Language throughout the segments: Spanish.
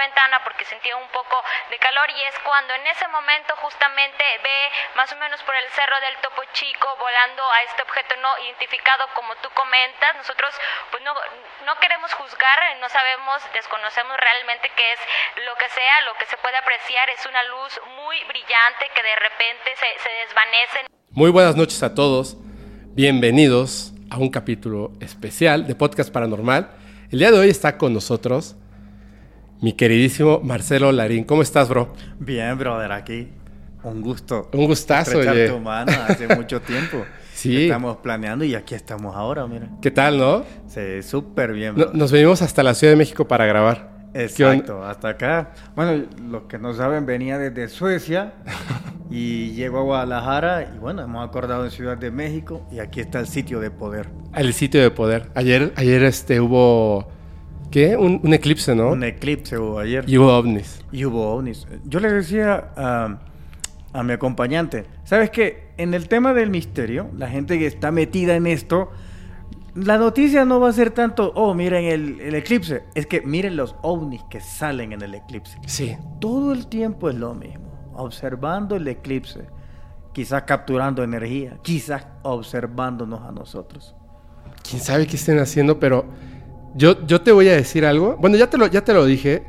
ventana porque sentía un poco de calor y es cuando en ese momento justamente ve más o menos por el cerro del Topo Chico volando a este objeto no identificado como tú comentas. Nosotros pues no, no queremos juzgar, no sabemos, desconocemos realmente qué es lo que sea, lo que se puede apreciar es una luz muy brillante que de repente se, se desvanece. Muy buenas noches a todos, bienvenidos a un capítulo especial de Podcast Paranormal. El día de hoy está con nosotros mi queridísimo Marcelo Larín. ¿Cómo estás, bro? Bien, brother, aquí. Un gusto. Un gustazo, oye. tu mano hace mucho tiempo. Sí. Estamos planeando y aquí estamos ahora, mira. ¿Qué tal, no? Sí, súper bien, No-. Nos venimos hasta la Ciudad de México para grabar. ¿Qué on- Exacto, hasta acá. Bueno, los que no saben, venía desde Suecia y llego a Guadalajara y bueno, hemos acordado en Ciudad de México y aquí está el sitio de poder. El sitio de poder. Ayer, ayer este, hubo... ¿Qué? Un, un eclipse, ¿no? Un eclipse hubo ayer Y hubo ovnis. y hubo ovnis. Yo le decía a, a mi acompañante, ¿sabes qué? En el tema del misterio, la gente que está metida en esto, la noticia no va a ser tanto, oh, miren el, el eclipse, es que miren los ovnis que salen en el eclipse. Sí. Todo el tiempo es lo mismo, observando el eclipse, quizás capturando energía, quizás observándonos a nosotros. quién sabe qué estén haciendo, pero yo, yo te voy a decir algo. Bueno, ya te lo, ya te lo dije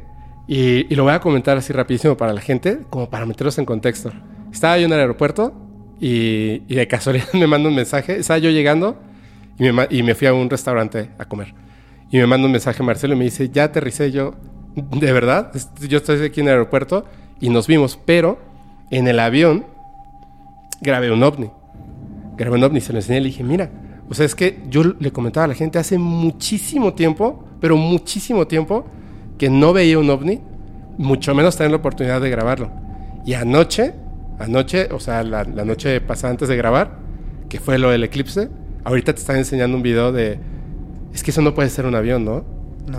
y, lo voy a comentar así rapidísimo para la gente, como para meterlos en contexto. Estaba yo en el aeropuerto y, y de casualidad me manda un mensaje. Estaba yo llegando y me, y me fui a un restaurante a comer. Y me manda un mensaje Marcelo y me dice, ya aterricé yo. ¿De verdad? Yo estoy aquí en el aeropuerto y nos vimos, pero en el avión grabé un ovni grabé un ovni, se lo enseñé y le dije, mira, o sea, es que yo le comentaba a la gente hace muchísimo tiempo, pero muchísimo tiempo, que no veía un ovni, mucho menos tener la oportunidad de grabarlo. Y anoche, anoche, o sea, la, la noche pasada antes de grabar, que fue lo del eclipse, ahorita te están enseñando un video de, es que eso no puede ser un avión, ¿no?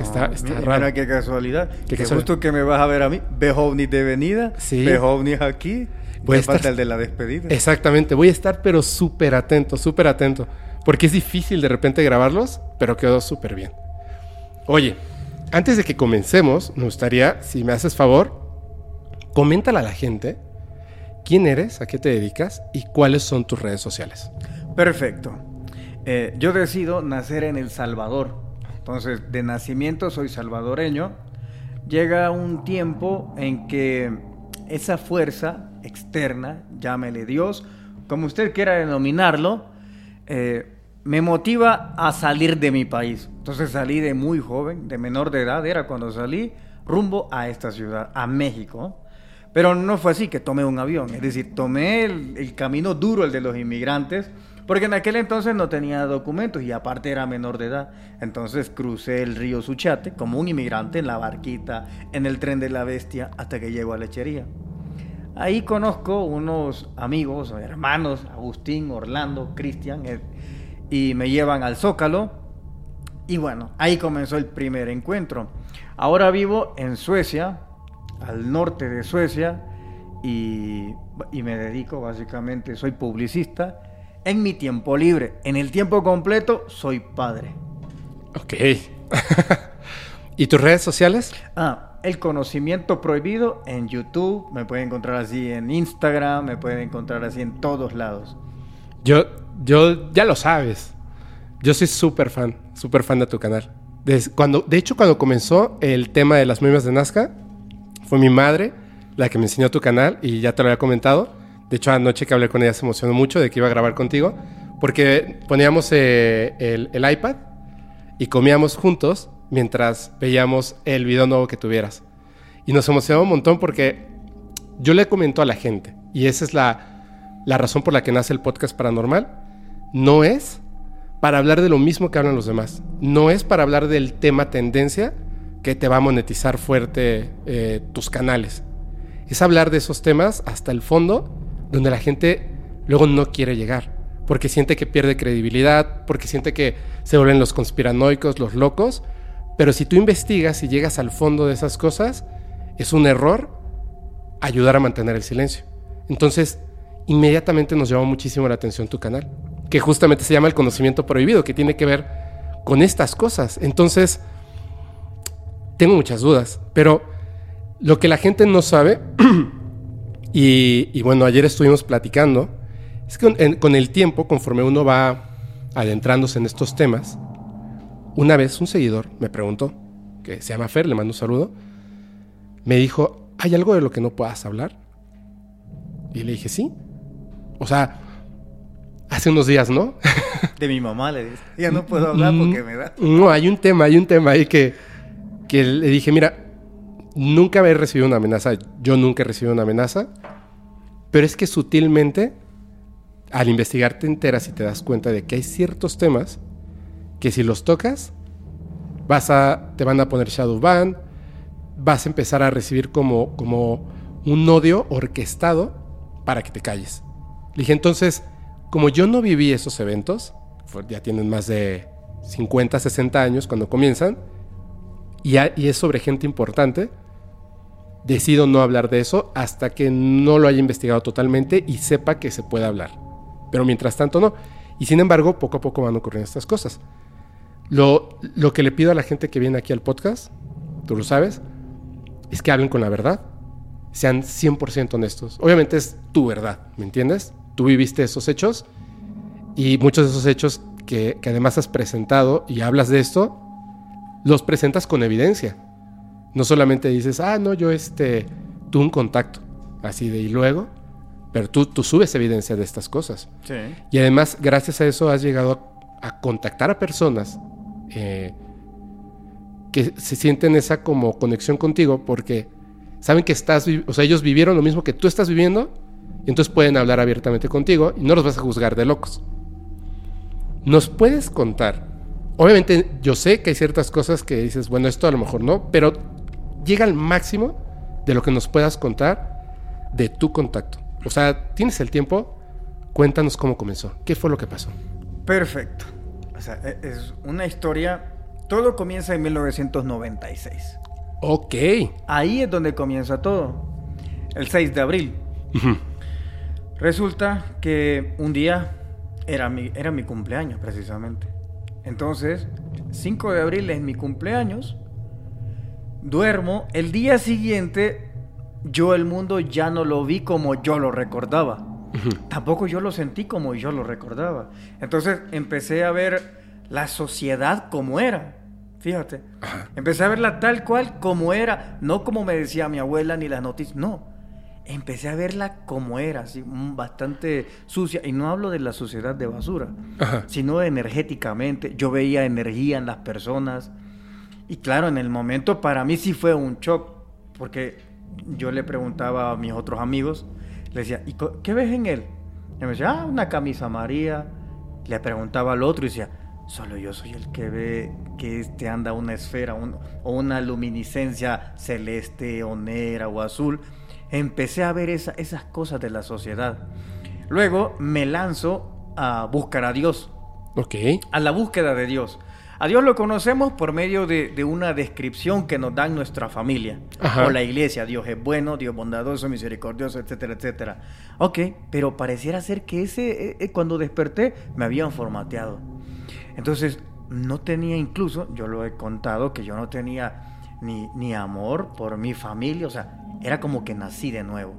está está mira, raro. mira qué casualidad. Qué que casualidad. justo que me vas a ver a mí. ¿Ves ovnis de venida? Sí. ¿Ves ovnis aquí? Voy a estar- falta el de la despedida. Exactamente, voy a estar pero súper atento, súper atento, porque es difícil de repente grabarlos, pero quedó súper bien. Oye, antes de que comencemos, me gustaría, si me haces favor, coméntale a la gente quién eres, a qué te dedicas y cuáles son tus redes sociales. Perfecto. Eh, yo decido nacer en El Salvador. Entonces, de nacimiento soy salvadoreño. Llega un tiempo en que esa fuerza externa, llámele Dios, como usted quiera denominarlo, eh, me motiva a salir de mi país. Entonces salí de muy joven, de menor de edad, era cuando salí rumbo a esta ciudad, a México. Pero no fue así que tomé un avión, es decir, tomé el, el camino duro, el de los inmigrantes, porque en aquel entonces no tenía documentos y aparte era menor de edad. Entonces crucé el río Suchate como un inmigrante en la barquita, en el tren de la bestia, hasta que llego a Lechería. Ahí conozco unos amigos, hermanos, Agustín, Orlando, Cristian, eh, y me llevan al Zócalo. Y bueno, ahí comenzó el primer encuentro. Ahora vivo en Suecia, al norte de Suecia, y, y me dedico básicamente, soy publicista. En mi tiempo libre, en el tiempo completo, soy padre. Ok. ¿Y tus redes sociales? Ah, el conocimiento prohibido en YouTube, me pueden encontrar así en Instagram, me pueden encontrar así en todos lados. Yo, yo, ya lo sabes. Yo soy súper fan, súper fan de tu canal. Des- cuando, de hecho, cuando comenzó el tema de las memes de Nazca, fue mi madre la que me enseñó tu canal y ya te lo había comentado. De hecho, anoche que hablé con ella se emocionó mucho de que iba a grabar contigo, porque poníamos eh, el iPad y comíamos juntos mientras veíamos el video nuevo que tuvieras. Y nos emocionó un montón porque yo le comento a la gente, y esa es la, la razón por la que nace el podcast paranormal, no es para hablar de lo mismo que hablan los demás, no es para hablar del tema tendencia que te va a monetizar fuerte eh, tus canales, es hablar de esos temas hasta el fondo, donde la gente luego no quiere llegar, porque siente que pierde credibilidad, porque siente que se vuelven los conspiranoicos, los locos, pero si tú investigas y llegas al fondo de esas cosas, es un error ayudar a mantener el silencio. Entonces, inmediatamente nos llamó muchísimo la atención tu canal, que justamente se llama El Conocimiento Prohibido, que tiene que ver con estas cosas. Entonces, tengo muchas dudas, pero lo que la gente no sabe, y, bueno, ayer estuvimos platicando, es que con el tiempo, conforme uno va adentrándose en estos temas, una vez un seguidor me preguntó, que se llama Fer, le mando un saludo, me dijo, ¿hay algo de lo que no puedas hablar? Y le dije, sí. O sea, hace unos días, ¿no? De mi mamá le dije, ya no puedo hablar porque me da. No, hay un tema, hay un tema ahí que, que le dije, mira, nunca he recibido una amenaza, yo nunca he recibido una amenaza, pero es que sutilmente, al investigar te enteras y te das cuenta de que hay ciertos temas que si los tocas, vas a, te van a poner shadow ban, vas a empezar a recibir como, como un odio orquestado para que te calles. Le dije, entonces, como yo no viví esos eventos, ya tienen más de 50, 60 años cuando comienzan, y, y es sobre gente importante, decido no hablar de eso hasta que no lo haya investigado totalmente y sepa que se puede hablar. Pero mientras tanto no. Y sin embargo, poco a poco van ocurriendo estas cosas. Lo, lo que le pido a la gente que viene aquí al podcast, tú lo sabes, es que hablen con la verdad. Sean 100% honestos. Obviamente es tu verdad, ¿me entiendes? tú viviste esos hechos y muchos de esos hechos que, además has presentado y hablas de esto, los presentas con evidencia. No solamente dices, ah, no, yo este, tuve un contacto, así de y luego, pero tú, tú subes evidencia de estas cosas. Sí. Y además, gracias a eso, has llegado a, contactar a personas eh, que se sienten esa como conexión contigo porque saben que estás, o sea, ellos vivieron lo mismo que tú estás viviendo y entonces pueden hablar abiertamente contigo y no los vas a juzgar de locos. ¿Nos puedes contar? Obviamente yo sé que hay ciertas cosas que dices, bueno, esto a lo mejor no, pero llega al máximo de lo que nos puedas contar de tu contacto. O sea, ¿tienes el tiempo? Cuéntanos cómo comenzó. ¿Qué fue lo que pasó? Perfecto. O sea, e-, es una historia... Todo comienza en 1996. Ok. Ahí es donde comienza todo. El 6 de abril. Resulta que un día era mi, era mi cumpleaños precisamente. Entonces, 5 de abril es mi cumpleaños. Duermo. El día siguiente, yo el mundo ya no lo vi como yo lo recordaba. Tampoco yo lo sentí como yo lo recordaba. Entonces empecé a ver la sociedad como era. Fíjate. Empecé a verla tal cual como era. No como me decía mi abuela ni las noticias. No empecé a verla como era, así, bastante sucia. Y no hablo de la suciedad de basura, sino energéticamente. Yo veía energía en las personas. Y claro, en el momento para mí sí fue un shock, porque yo le preguntaba a mis otros amigos, le decía, ¿y qué ves en él? Y me decía, ah, una camisa amarilla. Le preguntaba al otro y decía, solo yo soy el que ve que este anda una esfera o una luminiscencia celeste o negra o azul empecé a ver esas cosas de la sociedad. Luego me lanzo a buscar a Dios. Ok. A la búsqueda de Dios. A Dios lo conocemos por medio de, una descripción que nos dan nuestra familia o la iglesia. Dios es bueno, Dios bondadoso, misericordioso, etcétera, etcétera. Ok, pero pareciera ser que ese, eh, eh, cuando desperté, me habían formateado. Entonces, no tenía incluso, yo lo he contado, que yo no tenía ni, ni amor por mi familia, o sea, era como que nací de nuevo,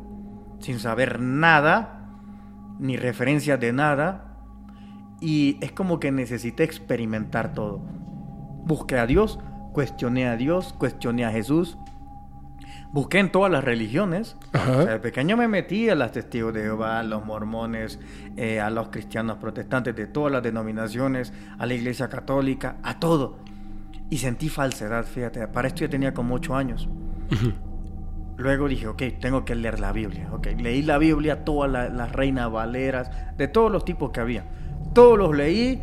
sin saber nada, ni referencia de nada, y es como que necesité experimentar todo. Busqué a Dios, cuestioné a Dios, cuestioné a Jesús, busqué en todas las religiones. de pequeño me metí a las testigos de Jehová, a los mormones, eh, a los cristianos protestantes de todas las denominaciones, a la iglesia católica, a todo. Y sentí falsedad, fíjate. Para esto ya tenía como ocho años. Luego dije, ok, tengo que leer la Biblia. Ok, leí la Biblia, todas las reinas valeras, de todos los tipos que había. Todos los leí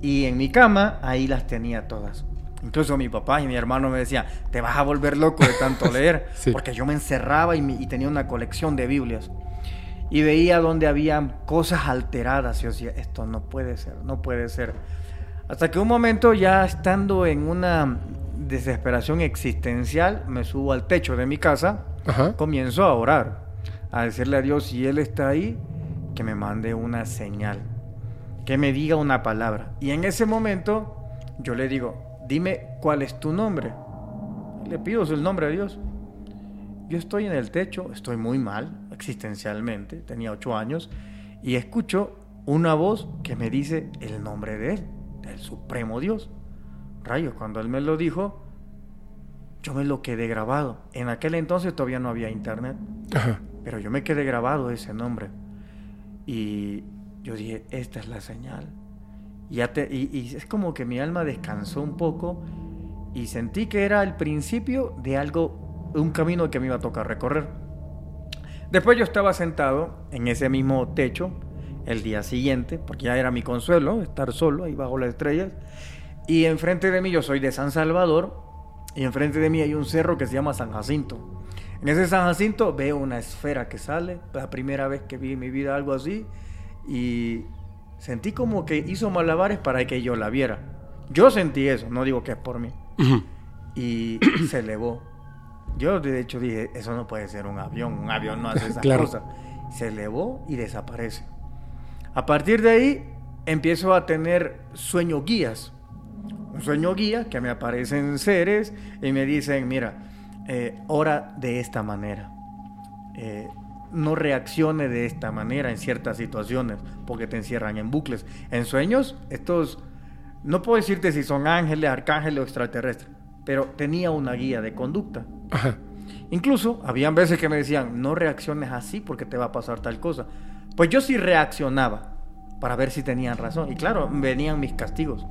y en mi cama ahí las tenía todas. Incluso mi papá y mi hermano me decían, te vas a volver loco de tanto leer. Porque yo me encerraba y, tenía una colección de Biblias. Y veía donde había cosas alteradas. Y yo decía, esto no puede ser, no puede ser. Hasta que un momento ya estando en una desesperación existencial, me subo al techo de mi casa, comienzo a orar, a decirle a Dios, si Él está ahí, que me mande una señal, que me diga una palabra. Y en ese momento yo le digo, dime cuál es tu nombre. Le pido el nombre a Dios. Yo estoy en el techo, estoy muy mal existencialmente, tenía ocho años, y escucho una voz que me dice el nombre de Él, del Supremo Dios. Rayos, cuando Él me lo dijo, yo me lo quedé grabado. En aquel entonces todavía no había internet, pero yo me quedé grabado ese nombre. Y yo dije, esta es la señal. Y, y, es como que mi alma descansó un poco y sentí que era el principio de algo, un camino que me iba a tocar recorrer. Después yo estaba sentado en ese mismo techo el día siguiente, porque ya era mi consuelo estar solo ahí bajo las estrellas. Y enfrente de mí, yo soy de San Salvador, y enfrente de mí hay un cerro que se llama San Jacinto. En ese San Jacinto veo una esfera que sale, la primera vez que vi en mi vida algo así, y sentí como que hizo malabares para que yo la viera. Yo sentí eso, no digo que es por mí. Y se elevó. Yo de hecho dije, eso no puede ser un avión, un avión no hace esas cosas. Se elevó y desaparece. A partir de ahí empiezo a tener sueño guías. Un sueño guía que me aparecen seres y me dicen, mira, eh, ora de esta manera. Eh, no reaccione de esta manera en ciertas situaciones porque te encierran en bucles. En sueños, estos, no puedo decirte si son ángeles, arcángeles o extraterrestres, pero tenía una guía de conducta. Incluso habían veces que me decían, no reacciones así porque te va a pasar tal cosa. Pues yo sí reaccionaba para ver si tenían razón. Y claro, venían mis castigos.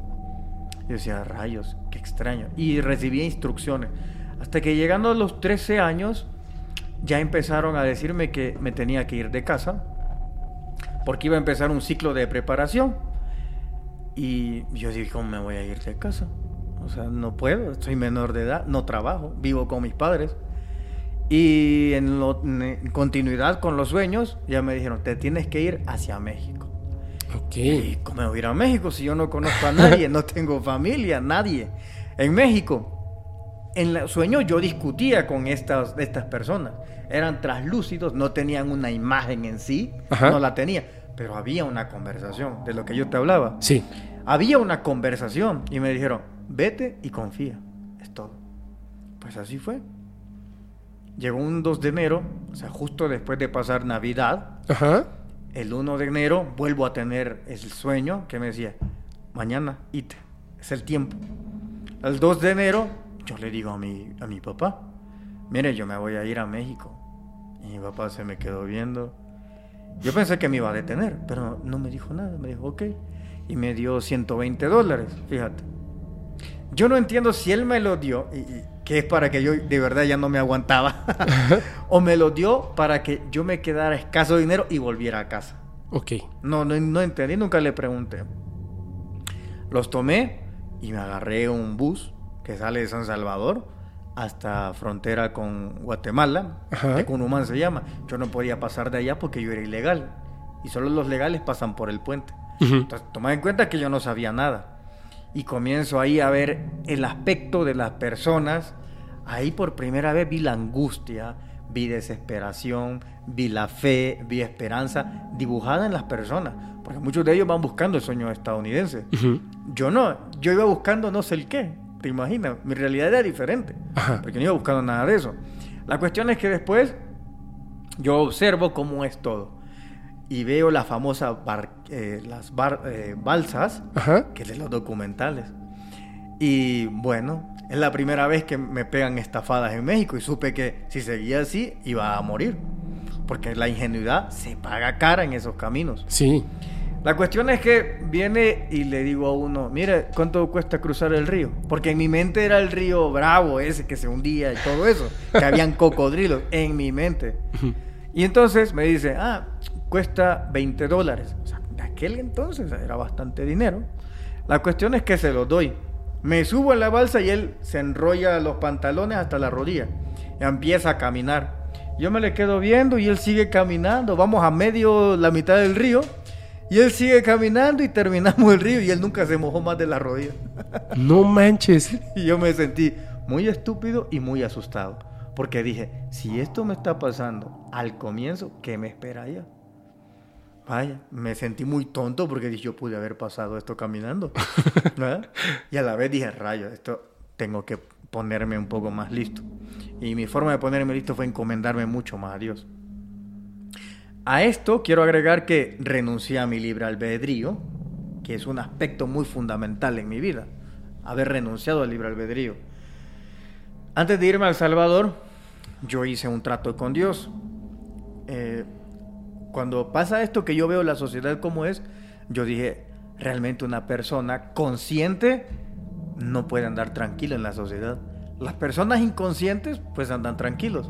Yo decía, rayos, qué extraño. Y recibía instrucciones. Hasta que llegando a los 13 años, ya empezaron a decirme que me tenía que ir de casa, porque iba a empezar un ciclo de preparación. Y yo dije, ¿cómo me voy a ir de casa? O sea, no puedo, soy menor de edad, no trabajo, vivo con mis padres. Y en, continuidad con los sueños, ya me dijeron, te tienes que ir hacia México. Ok. ¿Y cómo me voy a ir a México si yo no conozco a nadie, no tengo familia, nadie? En México, en el sueño yo discutía con estas, estas personas. Eran traslúcidos, no tenían una imagen en sí, no la tenía, pero había una conversación de lo que yo te hablaba. Sí. Había una conversación y me dijeron, vete y confía, es todo. Pues así fue. Llegó un 2 de enero, o sea, justo después de pasar Navidad. El 1 de enero vuelvo a tener el sueño que me decía, mañana, ite, es el tiempo. El 2 de enero yo le digo a mi, a mi papá, mire, yo me voy a ir a México. Y mi papá se me quedó viendo. Yo pensé que me iba a detener, pero no me dijo nada. Me dijo, ok. Y me dio 120 dólares, fíjate. Yo no entiendo si él me lo dio, y, que es para que yo de verdad ya no me aguantaba, o me lo dio para que yo me quedara escaso dinero y volviera a casa. Ok. No, no, no entendí, nunca le pregunté. Los tomé y me agarré un bus que sale de San Salvador hasta frontera con Guatemala, que Cunumán se llama. Yo no podía pasar de allá porque yo era ilegal y solo los legales pasan por el puente. Entonces, toma en cuenta que yo no sabía nada y comienzo ahí a ver el aspecto de las personas. Ahí por primera vez vi la angustia, vi desesperación, vi la fe, vi esperanza dibujada en las personas, porque muchos de ellos van buscando el sueño estadounidense. Yo no, yo iba buscando no sé el qué, te imaginas, mi realidad era diferente, porque no iba buscando nada de eso. La cuestión es que después yo observo cómo es todo y veo la famosa eh, las eh, balsas, que es de los documentales. Y bueno, es la primera vez que me pegan estafadas en México y supe que si seguía así iba a morir. Porque la ingenuidad se paga cara en esos caminos. Sí. La cuestión es que viene y le digo a uno, mire, ¿cuánto cuesta cruzar el río? Porque en mi mente era el río Bravo, ese que se hundía y todo eso, que habían cocodrilos en mi mente. Y entonces me dice, ah, cuesta 20 dólares. O sea, de aquel entonces era bastante dinero. La cuestión es que se los doy. Me subo en la balsa y él se enrolla los pantalones hasta la rodilla. Y empieza a caminar. Yo me le quedo viendo y él sigue caminando. Vamos a medio, la mitad del río. Y él sigue caminando y terminamos el río y él nunca se mojó más de la rodilla. No manches. Y yo me sentí muy estúpido y muy asustado. Porque dije, si esto me está pasando al comienzo, ¿qué me espera allá? Vaya, me sentí muy tonto porque dije, yo pude haber pasado esto caminando. ¿verdad? Y a la vez dije, rayo, esto tengo que ponerme un poco más listo. Y mi forma de ponerme listo fue encomendarme mucho más a Dios. A esto quiero agregar que renuncié a mi libre albedrío, que es un aspecto muy fundamental en mi vida, haber renunciado al libre albedrío. Antes de irme al Salvador, yo hice un trato con Dios. Eh, cuando pasa esto que yo veo la sociedad como es, yo dije, realmente una persona consciente no puede andar tranquila en la sociedad. Las personas inconscientes pues andan tranquilos.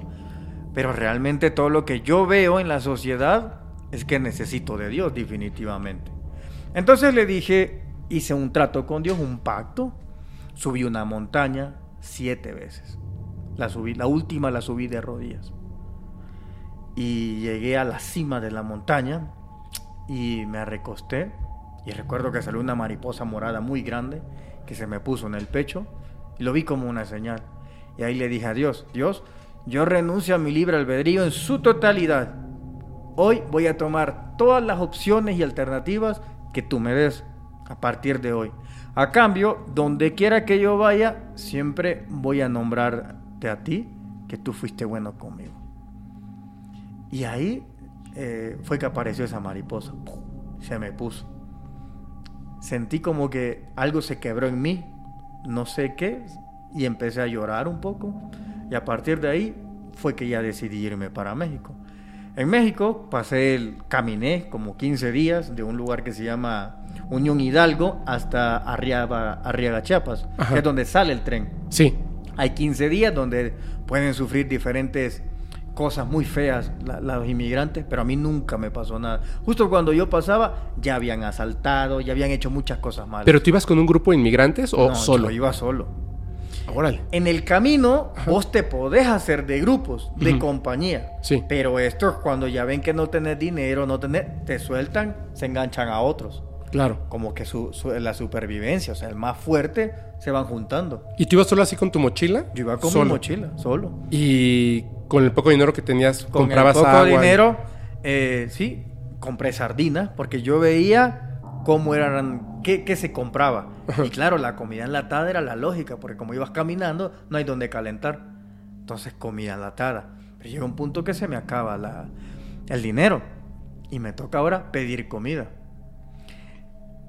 Pero realmente todo lo que yo veo en la sociedad es que necesito de Dios definitivamente. Entonces le dije, hice un trato con Dios, un pacto, subí una montaña siete veces. La subí, la última la subí de rodillas. Y llegué a la cima de la montaña y me recosté y recuerdo que salió una mariposa morada muy grande que se me puso en el pecho y lo vi como una señal. Y ahí le dije a Dios, Dios, yo renuncio a mi libre albedrío en su totalidad. Hoy voy a tomar todas las opciones y alternativas que tú me des a partir de hoy. A cambio, donde quiera que yo vaya, siempre voy a nombrarte a ti que tú fuiste bueno conmigo. Y ahí eh, fue que apareció esa mariposa. Se me puso sentí como que algo se quebró en mí, no sé qué, y empecé a llorar un poco. Y a partir de ahí fue que ya decidí irme para México. En México pasé, el, caminé como 15 días de un lugar que se llama Unión Hidalgo hasta Arriaga, Arriaga Chiapas, que es donde sale el tren. Sí. Hay 15 días donde pueden sufrir diferentes cosas muy feas los inmigrantes, pero a mí nunca me pasó nada. Justo cuando yo pasaba, ya habían asaltado, ya habían hecho muchas cosas malas. ¿Pero tú ibas con un grupo de inmigrantes o no, solo? Yo iba solo. Órale. En el camino, vos te podés hacer de grupos, de compañía. Sí. Pero estos, cuando ya ven que no tenés dinero, no tenés, te sueltan, se enganchan a otros. Claro. Como que su, su- la supervivencia, o sea, el más fuerte, se van juntando. ¿Y tú ibas solo así con tu mochila? Yo iba con Solo. mi mochila, solo. Y con el poco dinero que tenías, Con comprabas el poco agua. dinero, eh, sí, compré sardinas porque yo veía cómo eran, qué, qué se compraba. Y claro, la comida enlatada era la lógica, porque como ibas caminando, no hay donde calentar. Entonces, comida enlatada. Pero llega un punto que se me acaba la, el dinero y me toca ahora pedir comida.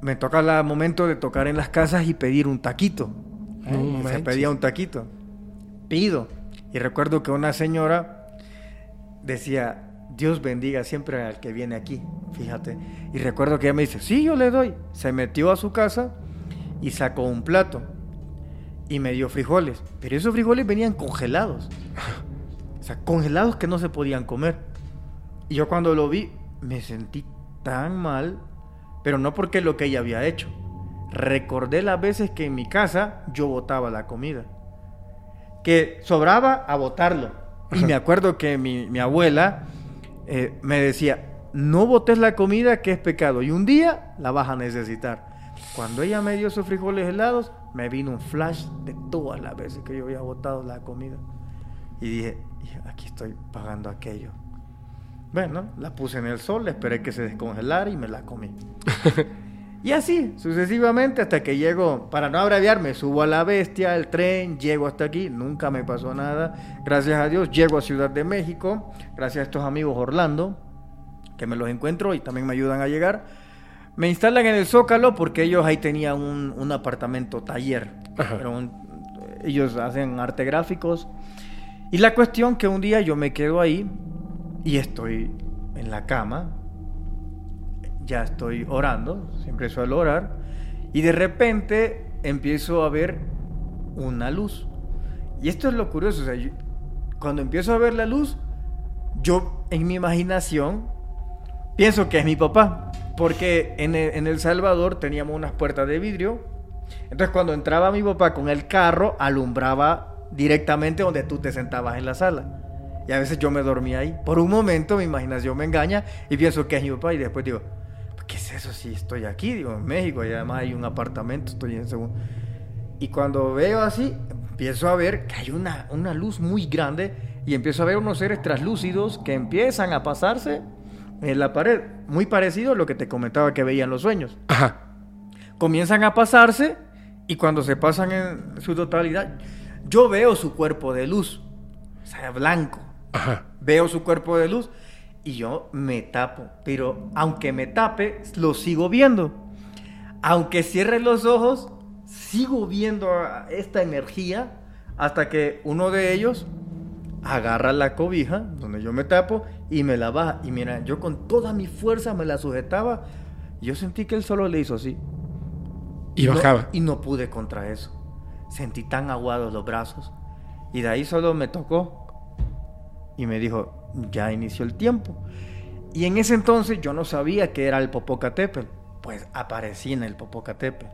Me toca el momento de tocar en las casas y pedir un taquito. No se pedía un taquito. Pido. Y recuerdo que una señora decía, Dios bendiga siempre al que viene aquí, fíjate. Y recuerdo que ella me dice, sí, yo le doy. Se metió a su casa y sacó un plato y me dio frijoles. Pero esos frijoles venían congelados. O sea, congelados que no se podían comer. Y yo cuando lo vi me sentí tan mal, pero no porque lo que ella había hecho. Recordé las veces que en mi casa yo botaba la comida. Que sobraba a botarlo. Y me acuerdo que mi, mi abuela eh, me decía, no botes la comida que es pecado y un día la vas a necesitar. Cuando ella me dio esos frijoles helados, me vino un flash de todas las veces que yo había botado la comida. Y dije, "Y aquí estoy pagando aquello. Bueno, la puse en el sol, esperé que se descongelara y me la comí. y así, sucesivamente, hasta que llego, para no abreviarme, subo a la bestia, el tren, llego hasta aquí, nunca me pasó nada. Gracias a Dios, llego a Ciudad de México, gracias a estos amigos Orlando, que me los encuentro y también me ayudan a llegar. Me instalan en el Zócalo porque ellos ahí tenían un, un apartamento taller. Un- ellos hacen arte gráficos. Y la cuestión que un día yo me quedo ahí y estoy en la cama, ya estoy orando, siempre suelo orar, y de repente empiezo a ver una luz. Y esto es lo curioso, o sea, cuando empiezo a ver la luz, yo en mi imaginación pienso que es mi papá, porque en el, en El Salvador teníamos unas puertas de vidrio, entonces cuando entraba mi papá con el carro, alumbraba directamente donde tú te sentabas en la sala. Y a veces yo me dormía ahí. Por un momento mi imaginación me engaña y pienso que es mi papá y después digo, ¿qué es eso si estoy aquí? Digo, en México y además hay un apartamento, estoy en segundo. Y cuando veo así, empiezo a ver que hay una, una luz muy grande y empiezo a ver unos seres traslúcidos que empiezan a pasarse en la pared. Muy parecido a lo que te comentaba que veían los sueños. Ajá. Comienzan a pasarse y cuando se pasan en su totalidad, yo veo su cuerpo de luz. O sea, blanco. Ajá. Veo su cuerpo de luz y yo me tapo. Pero aunque me tape, lo sigo viendo. Aunque cierre los ojos, sigo viendo esta energía hasta que uno de ellos agarra la cobija donde yo me tapo y me la baja. Y mira, yo con toda mi fuerza me la sujetaba. Yo sentí que él solo le hizo así. Y no- bajaba. y no pude contra eso. Sentí tan aguados los brazos. Y de ahí solo me tocó. Y me dijo, ya inició el tiempo. Y en ese entonces yo no sabía que era el Popocatépetl. Pues aparecí en el Popocatépetl.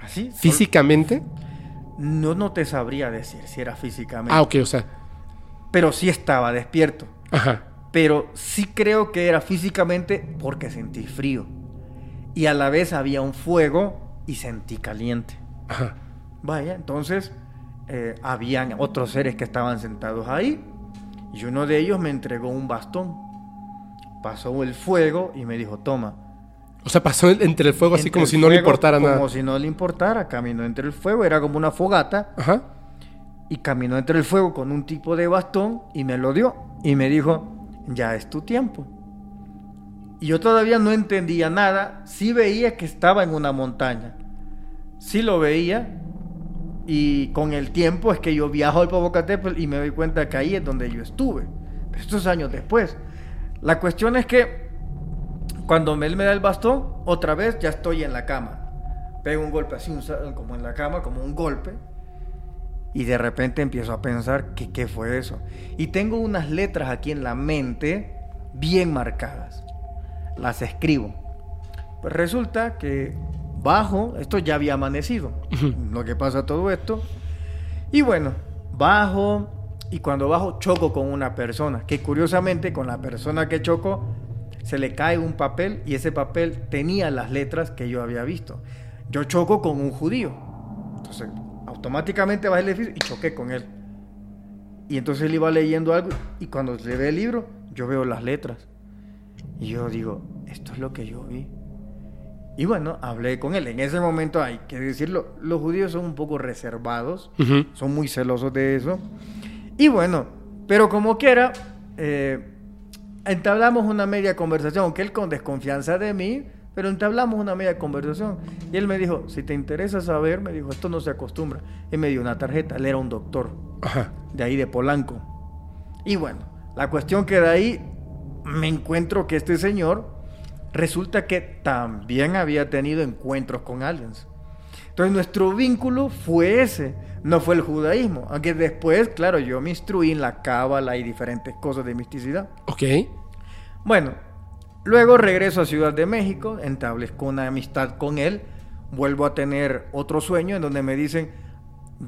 Así. Físicamente. No, no te sabría decir si era físicamente. Ah, ok, o sea. Pero sí estaba despierto. Ajá. Pero sí creo que era físicamente porque sentí frío. Y a la vez había un fuego y sentí caliente. Ajá. Vaya, entonces eh, habían otros seres que estaban sentados ahí y uno de ellos me entregó un bastón. Pasó el fuego y me dijo, toma. O sea, pasó en- entre el fuego así Entre como el si no le importara Como nada. si no le importara, caminó entre el fuego, era como una fogata Ajá. y caminó entre el fuego con un tipo de bastón y me lo dio y me dijo, ya es tu tiempo. Y yo todavía no entendía nada, sí veía que estaba en una montaña, sí lo veía y con el tiempo es que yo viajo al Popocatépetl y me doy cuenta que ahí es donde yo estuve, estos años después. La cuestión es que cuando él me da el bastón, otra vez ya estoy en la cama. Pego un golpe así, como en la cama, como un golpe. Y de repente empiezo a pensar que qué fue eso. Y tengo unas letras aquí en la mente bien marcadas. Las escribo. Pues resulta que bajo, esto ya había amanecido. Lo que pasa todo esto. Y bueno, bajo y cuando bajo choco con una persona, que curiosamente con la persona que choco se le cae un papel y ese papel tenía las letras que yo había visto. Yo choco con un judío. Entonces, automáticamente bajé el edificio y choqué con él. Y entonces él iba leyendo algo y cuando le ve el libro, yo veo las letras. Y yo digo, esto es lo que yo vi. Y bueno, hablé con él. En ese momento hay que decirlo, los judíos son un poco reservados, Ujú. son muy celosos de eso. Y bueno, pero como quiera, eh, entablamos una media conversación, aunque él con desconfianza de mí, pero entablamos una media conversación. Y él me dijo, si te interesa saber, me dijo, esto no se acostumbra. Y me dio una tarjeta, él era un doctor Ajá. de ahí de Polanco. Y bueno, la cuestión que de ahí me encuentro que este señor resulta que también había tenido encuentros con aliens. Entonces nuestro vínculo fue ese, no fue el judaísmo. Aunque después, claro, yo me instruí en la cábala y diferentes cosas de misticidad. Ok. Bueno, luego regreso a Ciudad de México, establezco una amistad con él, vuelvo a tener otro sueño en donde me dicen,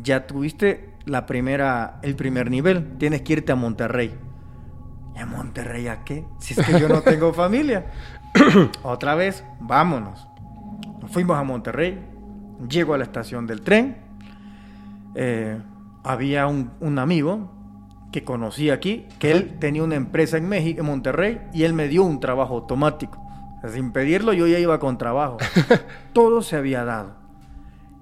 ya tuviste la primera, el primer nivel, tienes que irte a Monterrey. ¿Y a Monterrey a qué? Si es que yo no tengo familia. Otra vez, vámonos. Nos fuimos a Monterrey, llego a la estación del tren, eh, había un, un amigo que conocí aquí, que él tenía una empresa en México, en Monterrey, y él me dio un trabajo automático. O sea, sin pedirlo, yo ya iba con trabajo. Todo se había dado.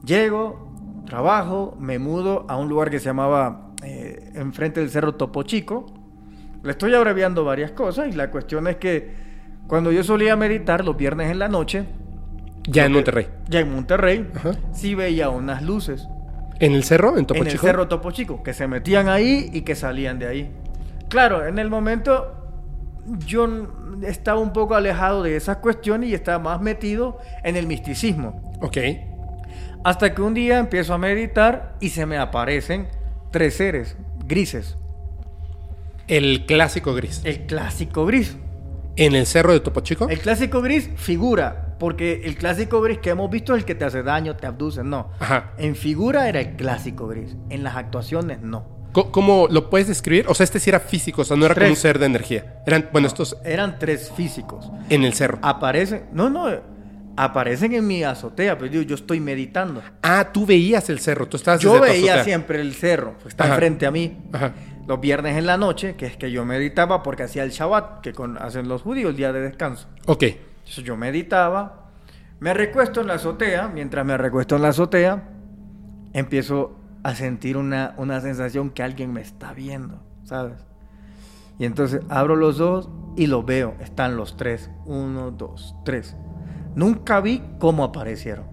Llego, trabajo, me mudo a un lugar que se llamaba eh, enfrente del Cerro Topo Chico. Le estoy abreviando varias cosas y la cuestión es que cuando yo solía meditar los viernes en la noche, Ya en Monterrey. ya en Monterrey, Ajá. sí veía unas luces ¿En el cerro? ¿En Topo en el Chico? Cerro Topo Chico, que se metían ahí y que salían de ahí. Claro, en el momento yo estaba un poco alejado de esas cuestiones y estaba más metido en el misticismo. Ok. Hasta que un día empiezo a meditar y se me aparecen tres seres grises. El clásico gris. El clásico gris. ¿En el cerro de Topo Chico? El clásico gris figura, porque el clásico gris que hemos visto es el que te hace daño, te abduce, no. Ajá. En figura era el clásico gris, en las actuaciones no. Co- ¿Cómo lo puedes describir? O sea, este sí era físico, o sea, no era como Tres. un ser de energía. Eran, bueno, estos Eran tres físicos. en el cerro. Aparecen, no, no, aparecen en mi azotea, pero yo, yo estoy meditando. Ah, tú veías el cerro, tú estabas Yo desde tu veía azotea. siempre el cerro, pues, está Ajá. frente a mí. Ajá. Los viernes en la noche, que es que yo meditaba porque hacía el Shabbat, que con- hacen los judíos, el día de descanso. Ok. Entonces yo meditaba, me recuesto en la azotea, mientras me recuesto en la azotea, empiezo a sentir una, una sensación que alguien me está viendo, ¿sabes? Y entonces abro los ojos y los veo, están los tres, uno, dos, tres. Nunca vi cómo aparecieron,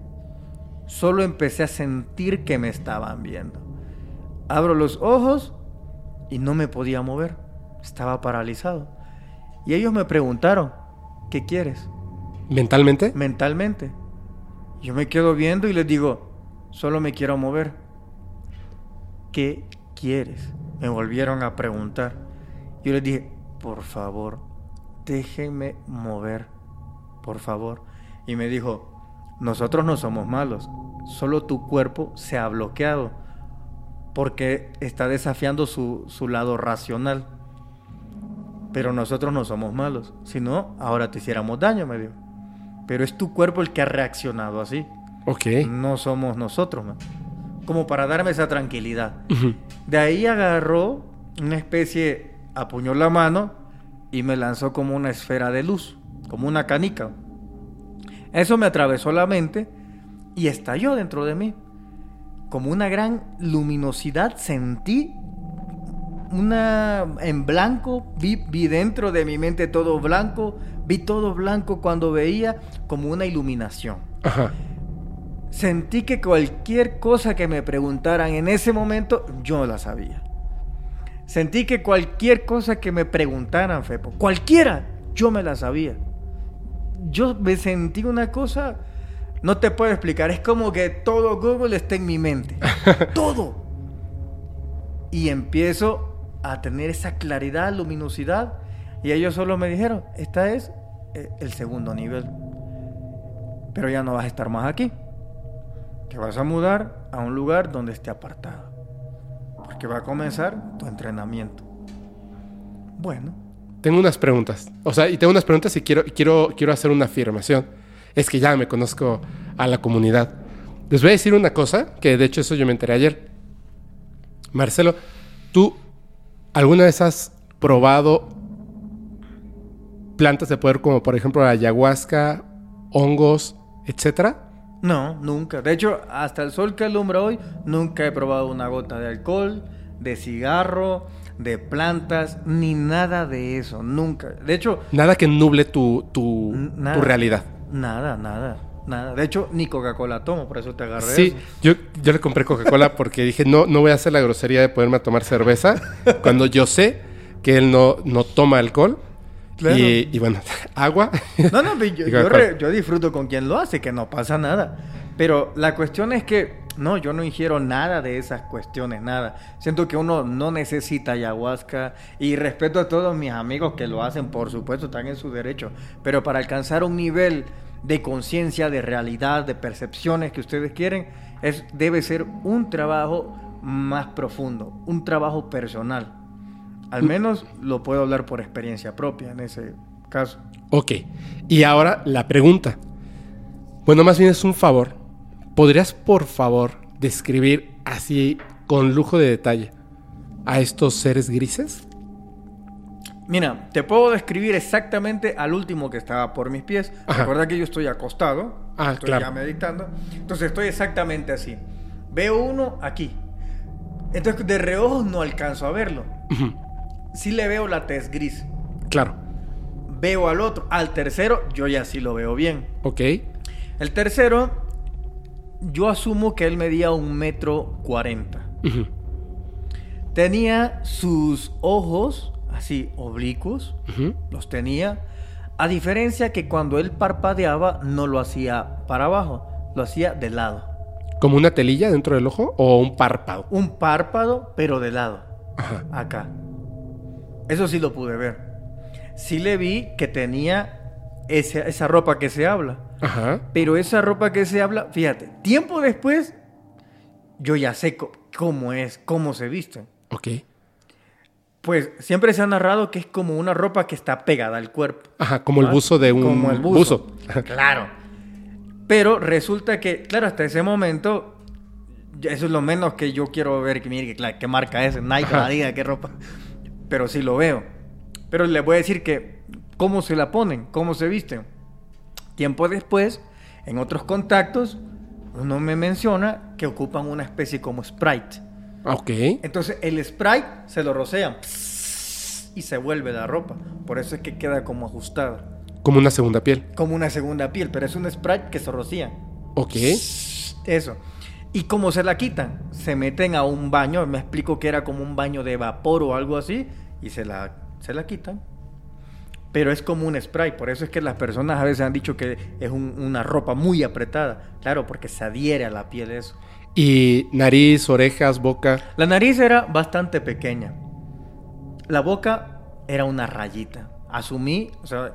solo empecé a sentir que me estaban viendo. Abro los ojos y no me podía mover, estaba paralizado. Y ellos me preguntaron, ¿qué quieres? ¿Mentalmente? mentalmente. Yo me quedo viendo y les digo, solo me quiero mover. ¿Qué quieres? Me volvieron a preguntar. Yo les dije, por favor, déjenme mover, por favor. Y me dijo, nosotros no somos malos, solo tu cuerpo se ha bloqueado porque está desafiando su, su lado racional. Pero nosotros no somos malos, si no, ahora te hiciéramos daño, me dijo. Pero es tu cuerpo el que ha reaccionado así. Ok. No somos nosotros, man. Como para darme esa tranquilidad. De ahí agarró una especie, apuñó la mano y me lanzó como una esfera de luz, como una canica. Eso me atravesó la mente y estalló dentro de mí. Como una gran luminosidad sentí una en blanco, vi, vi dentro de mi mente todo blanco, vi todo blanco cuando veía como una iluminación. Ajá. Sentí que cualquier cosa que me preguntaran en ese momento, yo la sabía. Sentí que cualquier cosa que me preguntaran, Fepo, cualquiera, yo me la sabía. Yo me sentí una cosa, no te puedo explicar, es como que todo Google está en mi mente. todo. Y empiezo a tener esa claridad, luminosidad, y ellos solo me dijeron, esta es eh, el segundo nivel. Pero ya no vas a estar más aquí. Te vas a mudar a un lugar donde esté apartado. Porque va a comenzar tu entrenamiento. Bueno, Tengo unas preguntas. O sea, y tengo unas preguntas y quiero, quiero, quiero hacer una afirmación. Es que ya me conozco a la comunidad. Les voy a decir una cosa, que de hecho eso yo me enteré ayer. Marcelo, ¿tú alguna vez has probado plantas de poder como por ejemplo la ayahuasca, hongos, etcétera? no, nunca. De hecho, hasta el sol que alumbra hoy, nunca he probado una gota de alcohol, de cigarro, de plantas, ni nada de eso. Nunca. De hecho, Nada que nuble tu, tu, tu realidad. Nada, nada, nada. De hecho, ni Coca-Cola tomo, por eso te agarré. Sí, eso. yo, yo le compré Coca-Cola porque dije, no, no voy a hacer la grosería de poderme tomar cerveza cuando yo sé que él no, no toma alcohol. Claro. Y, y bueno, agua. No, no, yo, re- yo disfruto con quien lo hace, que no pasa nada. Pero la cuestión es que, no, yo no ingiero nada de esas cuestiones, nada. Siento que uno no necesita ayahuasca y respeto a todos mis amigos que lo hacen, por supuesto, están en su derecho. Pero para alcanzar un nivel de conciencia, de realidad, de percepciones que ustedes quieren, es, debe ser un trabajo más profundo, un trabajo personal. Al menos lo puedo hablar por experiencia propia en ese caso. ok. Y ahora la pregunta. Bueno, más bien es un favor. ¿Podrías, por favor, describir así, con lujo de detalle, a estos seres grises? Mira, te puedo describir exactamente al último que estaba por mis pies. Ajá. Recuerda que yo estoy acostado, Ah, estoy claro. ya meditando. Entonces estoy exactamente así. Veo uno aquí. Entonces de reojos no alcanzo a verlo. Ujú, Sí le veo la tez gris. Claro. Veo al otro, al tercero, yo ya sí lo veo bien. Ok. El tercero, yo asumo que él medía un metro cuarenta. Tenía sus ojos así oblicuos, los tenía, a diferencia que cuando él parpadeaba no lo hacía para abajo, lo hacía de lado. ¿Como una telilla dentro del ojo o un párpado? Un párpado, pero de lado, Ajá. acá. Eso sí lo pude ver. Sí le vi que tenía esa ropa que se habla. Ajá. Pero esa ropa que se habla, fíjate, tiempo después, yo ya sé cómo es, cómo se visten. Ok. Pues siempre se ha narrado que es como una ropa que está pegada al cuerpo. Ajá, como el ¿Ah? buzo de un Como el buzo. buzo. Claro. Pero resulta que, claro, hasta ese momento Eso es lo menos que yo quiero ver, que mire qué, qué marca es, Nike. Adidas, qué ropa. Pero sí lo veo. Pero les voy a decir que cómo se la ponen, cómo se visten. Tiempo después, en otros contactos, uno me menciona que ocupan una especie como Sprite. Ok. Entonces el Sprite se lo rocean y se vuelve la ropa. Por eso es que queda como ajustada. Como una segunda piel. Como una segunda piel, pero es un Sprite que se rocía. Ok. Eso. ¿Y cómo se la quitan? Se meten a un baño, me explico que era como un baño de vapor o algo así, y se la, se la quitan. Pero es como un spray, por eso es que las personas a veces han dicho que es un- una ropa muy apretada. Claro, porque se adhiere a la piel eso. Y nariz, orejas, boca. La nariz era bastante pequeña. La boca era una rayita. Asumí, o sea,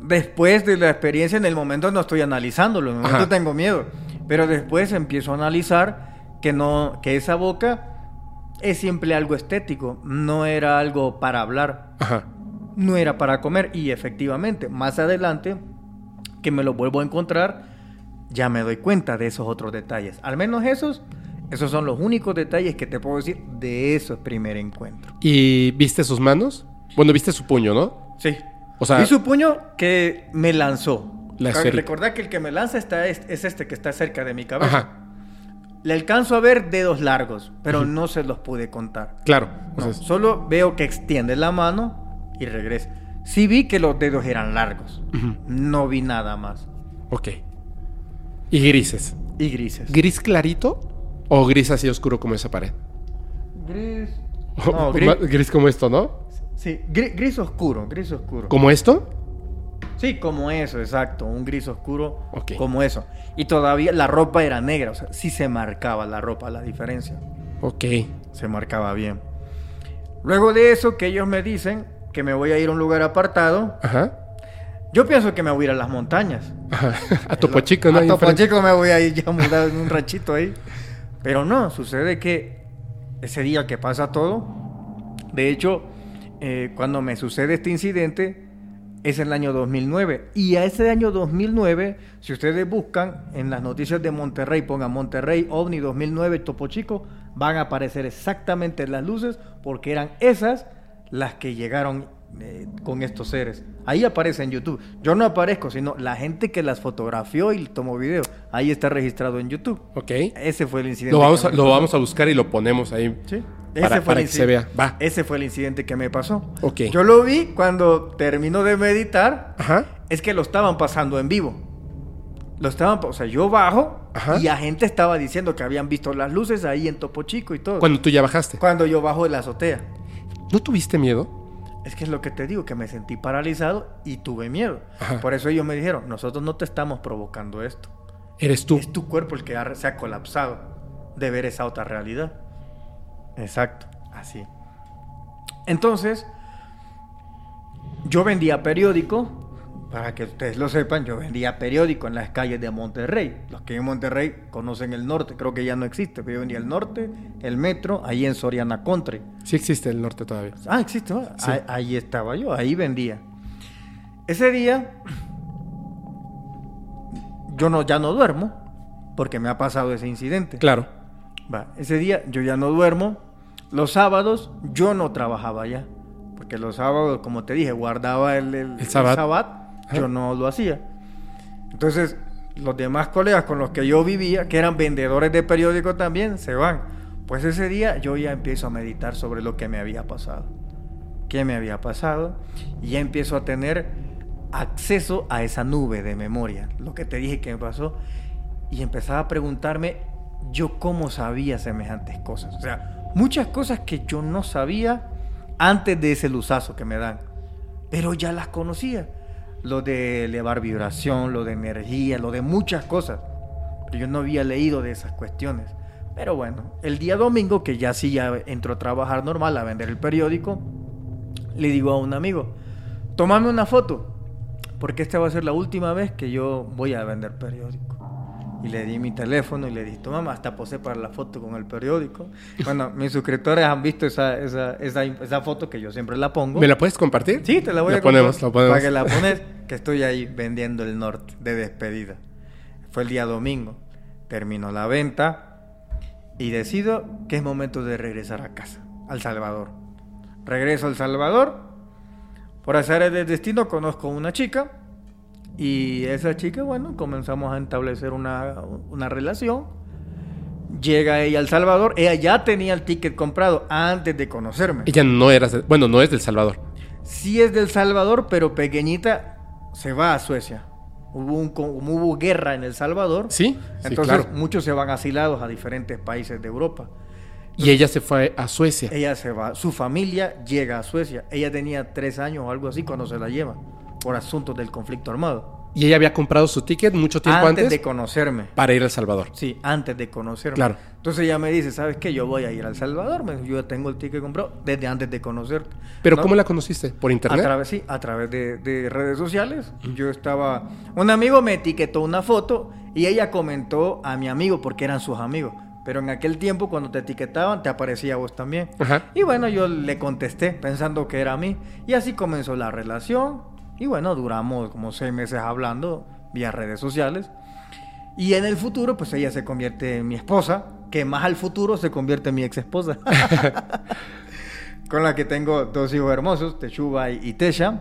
después de la experiencia, en el momento no estoy analizándolo, en el momento Ajá. tengo miedo. Pero después empiezo a analizar que no, que esa boca es siempre algo estético, no era algo para hablar, Ajá. No era para comer. Y efectivamente, más adelante, que me lo vuelvo a encontrar, ya me doy cuenta de esos otros detalles. Al menos esos, esos son los únicos detalles que te puedo decir de esos primer encuentro. ¿Y viste sus manos? Bueno, viste su puño, ¿no? Sí. O sea- Vi su puño que me lanzó. La. Recordá que el que me lanza está, es, es este que está cerca de mi cabeza. Ajá. Le alcanzo a ver dedos largos, pero no se los pude contar. Claro. No, solo veo que extiende la mano y regresa. Sí vi que los dedos eran largos. No vi nada más. ok. Y grises. Y grises. ¿Gris clarito o gris así oscuro como esa pared? Gris. No, gris. gris como esto, ¿no? Sí, gri- gris oscuro, gris oscuro. ¿Como esto? Sí, como eso, exacto. Un gris oscuro Ok. como eso. Y todavía la ropa era negra, o sea, sí se marcaba la ropa, la diferencia. Ok. Se marcaba bien. Luego de eso, que ellos me dicen que me voy a ir a un lugar apartado, Ajá. yo pienso que me voy a ir a las montañas. Ajá. A Topo Chico, ¿no? A Topo. Chico me voy a ir ya mudado en un ranchito ahí. Pero no, sucede que ese día que pasa todo, de hecho, eh, cuando me sucede este incidente, es el año 2009. Y a ese año 2009, si ustedes buscan en las noticias de Monterrey, pongan Monterrey OVNI 2009 Topo Chico, van a aparecer exactamente las luces porque eran esas las que llegaron eh, con estos seres. Ahí aparece en YouTube. Yo no aparezco, sino la gente que las fotografió y tomó video. Ahí está registrado en YouTube. Ok. Ese fue el incidente. Lo vamos, que a, lo vamos a buscar y lo ponemos ahí. Sí. Para- para el que se vea. Va. Ese fue el incidente que me pasó. Ok. Yo lo vi cuando terminó de meditar. Ajá. Es que lo estaban pasando en vivo. Lo estaban, o sea, yo bajo Ajá. y la gente estaba diciendo que habían visto las luces ahí en Topo Chico y todo. Cuando tú ya bajaste. Cuando yo bajo de la azotea. ¿No tuviste miedo? Es que es lo que te digo, que me sentí paralizado y tuve miedo. Ajá. Por eso ellos me dijeron, nosotros no te estamos provocando esto. Eres tú. Es tu cuerpo el que ha- se ha colapsado de ver esa otra realidad. Exacto, así. Entonces, yo vendía periódico, para que ustedes lo sepan, yo vendía periódico en las calles de Monterrey. Los que en Monterrey conocen el norte, creo que ya no existe, pero yo vendía el norte, el metro, ahí en Soriana Country. Sí existe el norte todavía. Ah, existe. ¿no? Sí. Ahí, ahí estaba yo, ahí vendía. Ese día yo no, ya no duermo porque me ha pasado ese incidente. Claro. Va, ese día yo ya no duermo. Los sábados yo no trabajaba ya. Porque los sábados, como te dije, guardaba el, el, Ajá. no lo hacía. Entonces, los demás colegas con los que yo vivía, que eran vendedores de periódico también, se van. Pues ese día yo ya empiezo a meditar sobre lo que me había pasado. ¿Qué me había pasado? Y ya empiezo a tener acceso a esa nube de memoria. Lo que te dije que me pasó. Y empezaba a preguntarme yo cómo sabía semejantes cosas. O sea, muchas cosas que yo no sabía antes de ese luzazo que me dan. Pero ya las conocía. Lo de elevar vibración, lo de energía, lo de muchas cosas. Pero yo no había leído de esas cuestiones. Pero bueno, el día domingo, que ya sí ya entro a trabajar normal, a vender el periódico, le digo a un amigo, tomame una foto, porque esta va a ser la última vez que yo voy a vender periódico. Y le di mi teléfono y le dije, toma, hasta posé para la foto con el periódico. Bueno, mis suscriptores han visto esa, esa, esa, esa foto que yo siempre la pongo. ¿Me la puedes compartir? Sí, te la voy La a ponemos, comprar la ponemos. Para que la pones, que estoy ahí vendiendo el norte de despedida. Fue el día domingo. Terminó la venta y decido que es momento de regresar a casa, al Salvador. Regreso al Salvador, por hacer del destino conozco a una chica y esa chica, bueno, comenzamos a establecer una, una relación. Llega ella al Salvador, ella ya tenía el ticket comprado antes de conocerme. Ella no era, bueno, no es del Salvador. Sí es del Salvador, pero pequeñita se va a Suecia. Hubo, un, hubo guerra en El Salvador. Sí, sí, Entonces claro. muchos se van asilados a diferentes países de Europa. Y ella se fue a Suecia. Ella se va, su familia llega a Suecia. Ella tenía tres años o algo así cuando se la lleva por asuntos del conflicto armado. Y ella había comprado su ticket mucho tiempo Antes, antes, de conocerme. para ir a El Salvador. Sí, antes de conocerme. Claro. Entonces ella me dice, ¿sabes qué? Yo voy a ir al Salvador. Me dijo, yo tengo el ticket comprado desde antes de conocerte. Pero ¿No? ¿cómo la conociste? ¿Por A internet? través, sí, a través de, de redes sociales. Yo estaba... Un amigo me etiquetó una foto y ella comentó a mi amigo porque eran sus amigos. Pero en aquel tiempo cuando te etiquetaban te aparecía a vos también. Ajá. Y bueno, yo le contesté pensando que era a mí. Y así comenzó la relación. Y bueno, duramos como seis meses hablando vía redes sociales. Y en el futuro, pues ella se convierte en mi esposa, que más al futuro se convierte en mi ex esposa. Con la que tengo dos hijos hermosos, Techuba y, Tesha.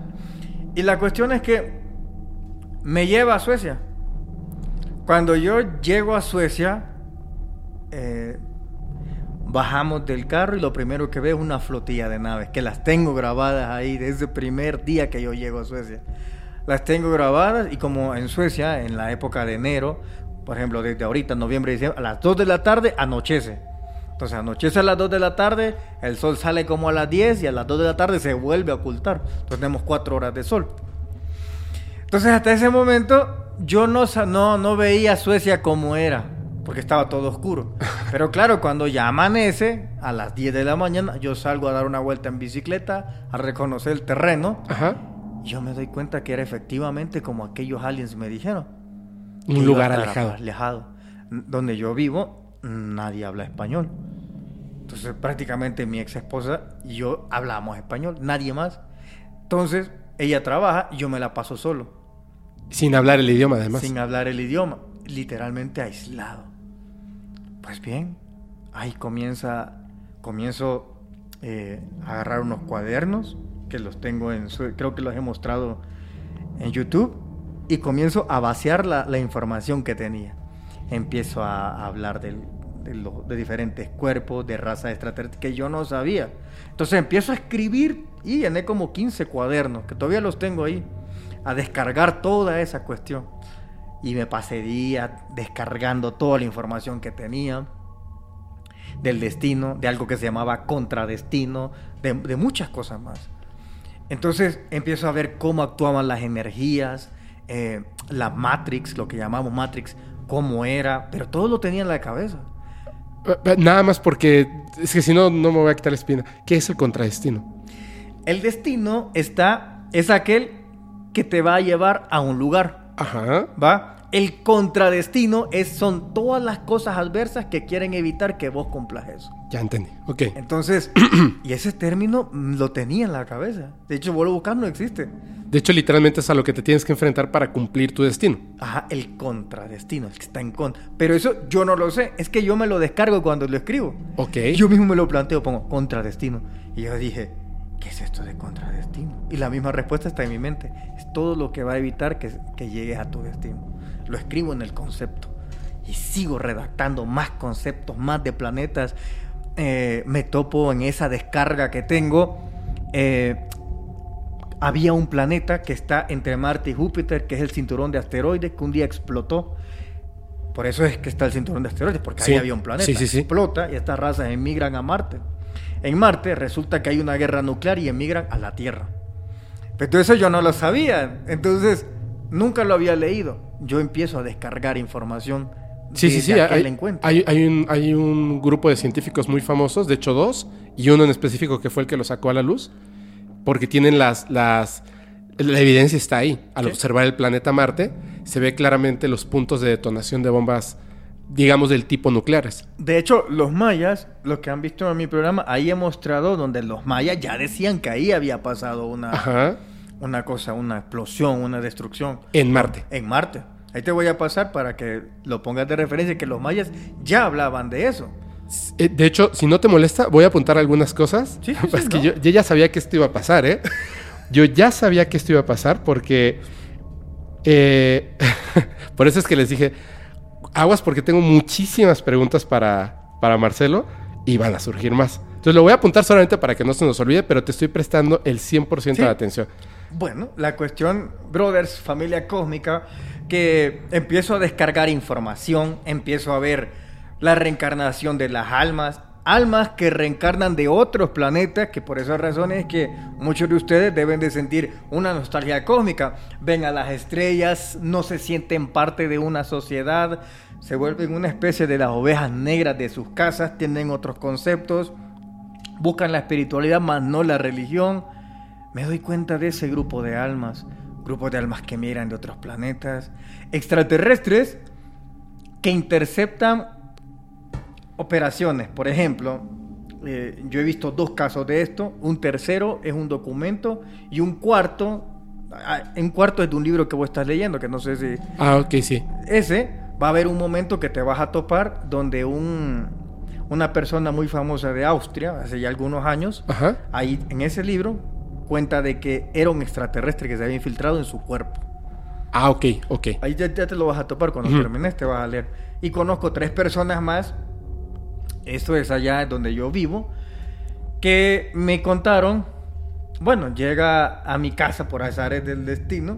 Y la cuestión es que me lleva a Suecia. Cuando yo llego a Suecia, eh, bajamos del carro y lo primero que veo es una flotilla de naves, que las tengo grabadas ahí desde el primer día que yo llego a Suecia. Las tengo grabadas y como en Suecia, en la época de enero, por ejemplo, desde ahorita, noviembre, diciembre, a las 2 de la tarde anochece. Entonces anochece a las 2 de la tarde, el sol sale como a las 10 y a las 2 de la tarde se vuelve a ocultar. Entonces tenemos 4 horas de sol. Entonces hasta ese momento yo no, no, no veía Suecia como era, porque estaba todo oscuro. Pero claro, cuando ya amanece, a las 10 de la mañana, yo salgo a dar una vuelta en bicicleta, a reconocer el terreno, Ajá. y yo me doy cuenta que era efectivamente como aquellos aliens me dijeron. Un lugar alejado. alejado. Donde yo vivo, nadie habla español. Entonces prácticamente mi ex esposa y yo hablamos español, nadie más. Entonces ella trabaja y yo me la paso solo Sin hablar el idioma, además. sin hablar el idioma, literalmente aislado. Pues bien, ahí comienza, comienzo eh, a agarrar unos cuadernos que los tengo en, creo que los he mostrado en YouTube y comienzo a vaciar la, la información que tenía. Empiezo a, a hablar del- de, de diferentes cuerpos, de raza extraterrestre que yo no sabía. Entonces empiezo a escribir y llené como 15 cuadernos, que todavía los tengo ahí, a descargar toda esa cuestión. Y me pasé días descargando toda la información que tenía del destino, de algo que se llamaba contradestino, de, de muchas cosas más. Entonces empiezo a ver cómo actuaban las energías, eh, la Matrix, lo que llamamos Matrix, cómo era, pero todo lo tenía en la cabeza. Eh, eh, Nada más porque es que si no, no me voy a quitar la espina. ¿Qué es el contradestino? El destino está, es aquel que te va a llevar a un lugar, Ajá. ¿va? El contradestino es, son todas las cosas adversas que quieren evitar que vos cumplas eso. Ya entendí. Ok. Entonces, y ese término lo tenía en la cabeza. De hecho, vuelvo a buscar, no existe. De hecho, literalmente es a lo que te tienes que enfrentar para cumplir tu destino. Ajá, el contradestino, el que está en contra. Pero eso yo no lo sé, es que yo me lo descargo cuando lo escribo. Ok. Yo mismo me lo planteo, pongo contradestino. Y yo dije, ¿qué es esto de contradestino? Y la misma respuesta está en mi mente. Todo lo que va a evitar que, que llegues a tu destino. Lo escribo en el concepto. Y sigo redactando más conceptos, más de planetas. Eh, me topo en esa descarga que tengo. Eh, había un planeta que está entre Marte y Júpiter, que es el cinturón de asteroides, que un día explotó. Por eso es que está el cinturón de asteroides, porque Sí. ahí había un planeta. Sí, sí. Explota y estas razas emigran a Marte. En Marte resulta que hay una guerra nuclear y emigran a la Tierra. Pero todo eso yo no lo sabía. Entonces, nunca lo había leído. Yo empiezo a descargar información. Sí, de- sí, sí. de aquel Hay, encuentro. hay, hay un, hay un grupo de científicos muy famosos, de hecho dos, y uno en específico que fue el que lo sacó a la luz, porque tienen las... las la evidencia está ahí. Al Sí. observar el planeta Marte, se ve claramente los puntos de detonación de bombas, digamos, del tipo nucleares. De hecho, los mayas, los que han visto en mi programa, ahí he mostrado donde los mayas ya decían que ahí había pasado una, Ajá. Una cosa, una explosión, una destrucción. En Marte. En Marte. Ahí te voy a pasar para que lo pongas de referencia, que los mayas ya hablaban de eso. Eh, de hecho, si no te molesta, voy a apuntar algunas cosas. Sí, sí, sí, es que ¿no? yo, yo ya sabía que esto iba a pasar, ¿eh? Yo ya sabía que esto iba a pasar porque... eh, por eso es que les dije, aguas porque tengo muchísimas preguntas para, para Marcelo y van a surgir más. Entonces lo voy a apuntar solamente para que no se nos olvide, pero te estoy prestando el 100% Sí. de atención. Bueno, la cuestión, brothers, familia cósmica, que empiezo a descargar información, empiezo a ver la reencarnación de las almas, almas que reencarnan de otros planetas, que por esas razones es que muchos de ustedes deben de sentir una nostalgia cósmica, ven a las estrellas, no se sienten parte de una sociedad, se vuelven una especie de las ovejas negras de sus casas, tienen otros conceptos, buscan la espiritualidad, más no la religión. Me doy cuenta de ese grupo de almas, grupos de almas que miran de otros planetas, extraterrestres que interceptan operaciones. Por ejemplo, eh, yo he visto dos casos de esto. Un tercero es un documento y un cuarto, ah, un cuarto es de un libro que vos estás leyendo, que no sé si Ah, ok, sí. ese va a haber un momento que te vas a topar donde un, una persona muy famosa de Austria, hace ya algunos años, Ajá. ahí en ese libro cuenta de que era un extraterrestre que se había infiltrado en su cuerpo. Ah, ok, ok. Ahí ya, ya te lo vas a topar cuando termines, te vas a leer. Y conozco tres personas más, esto es allá donde yo vivo, que me contaron, bueno, llega a mi casa por azares del destino,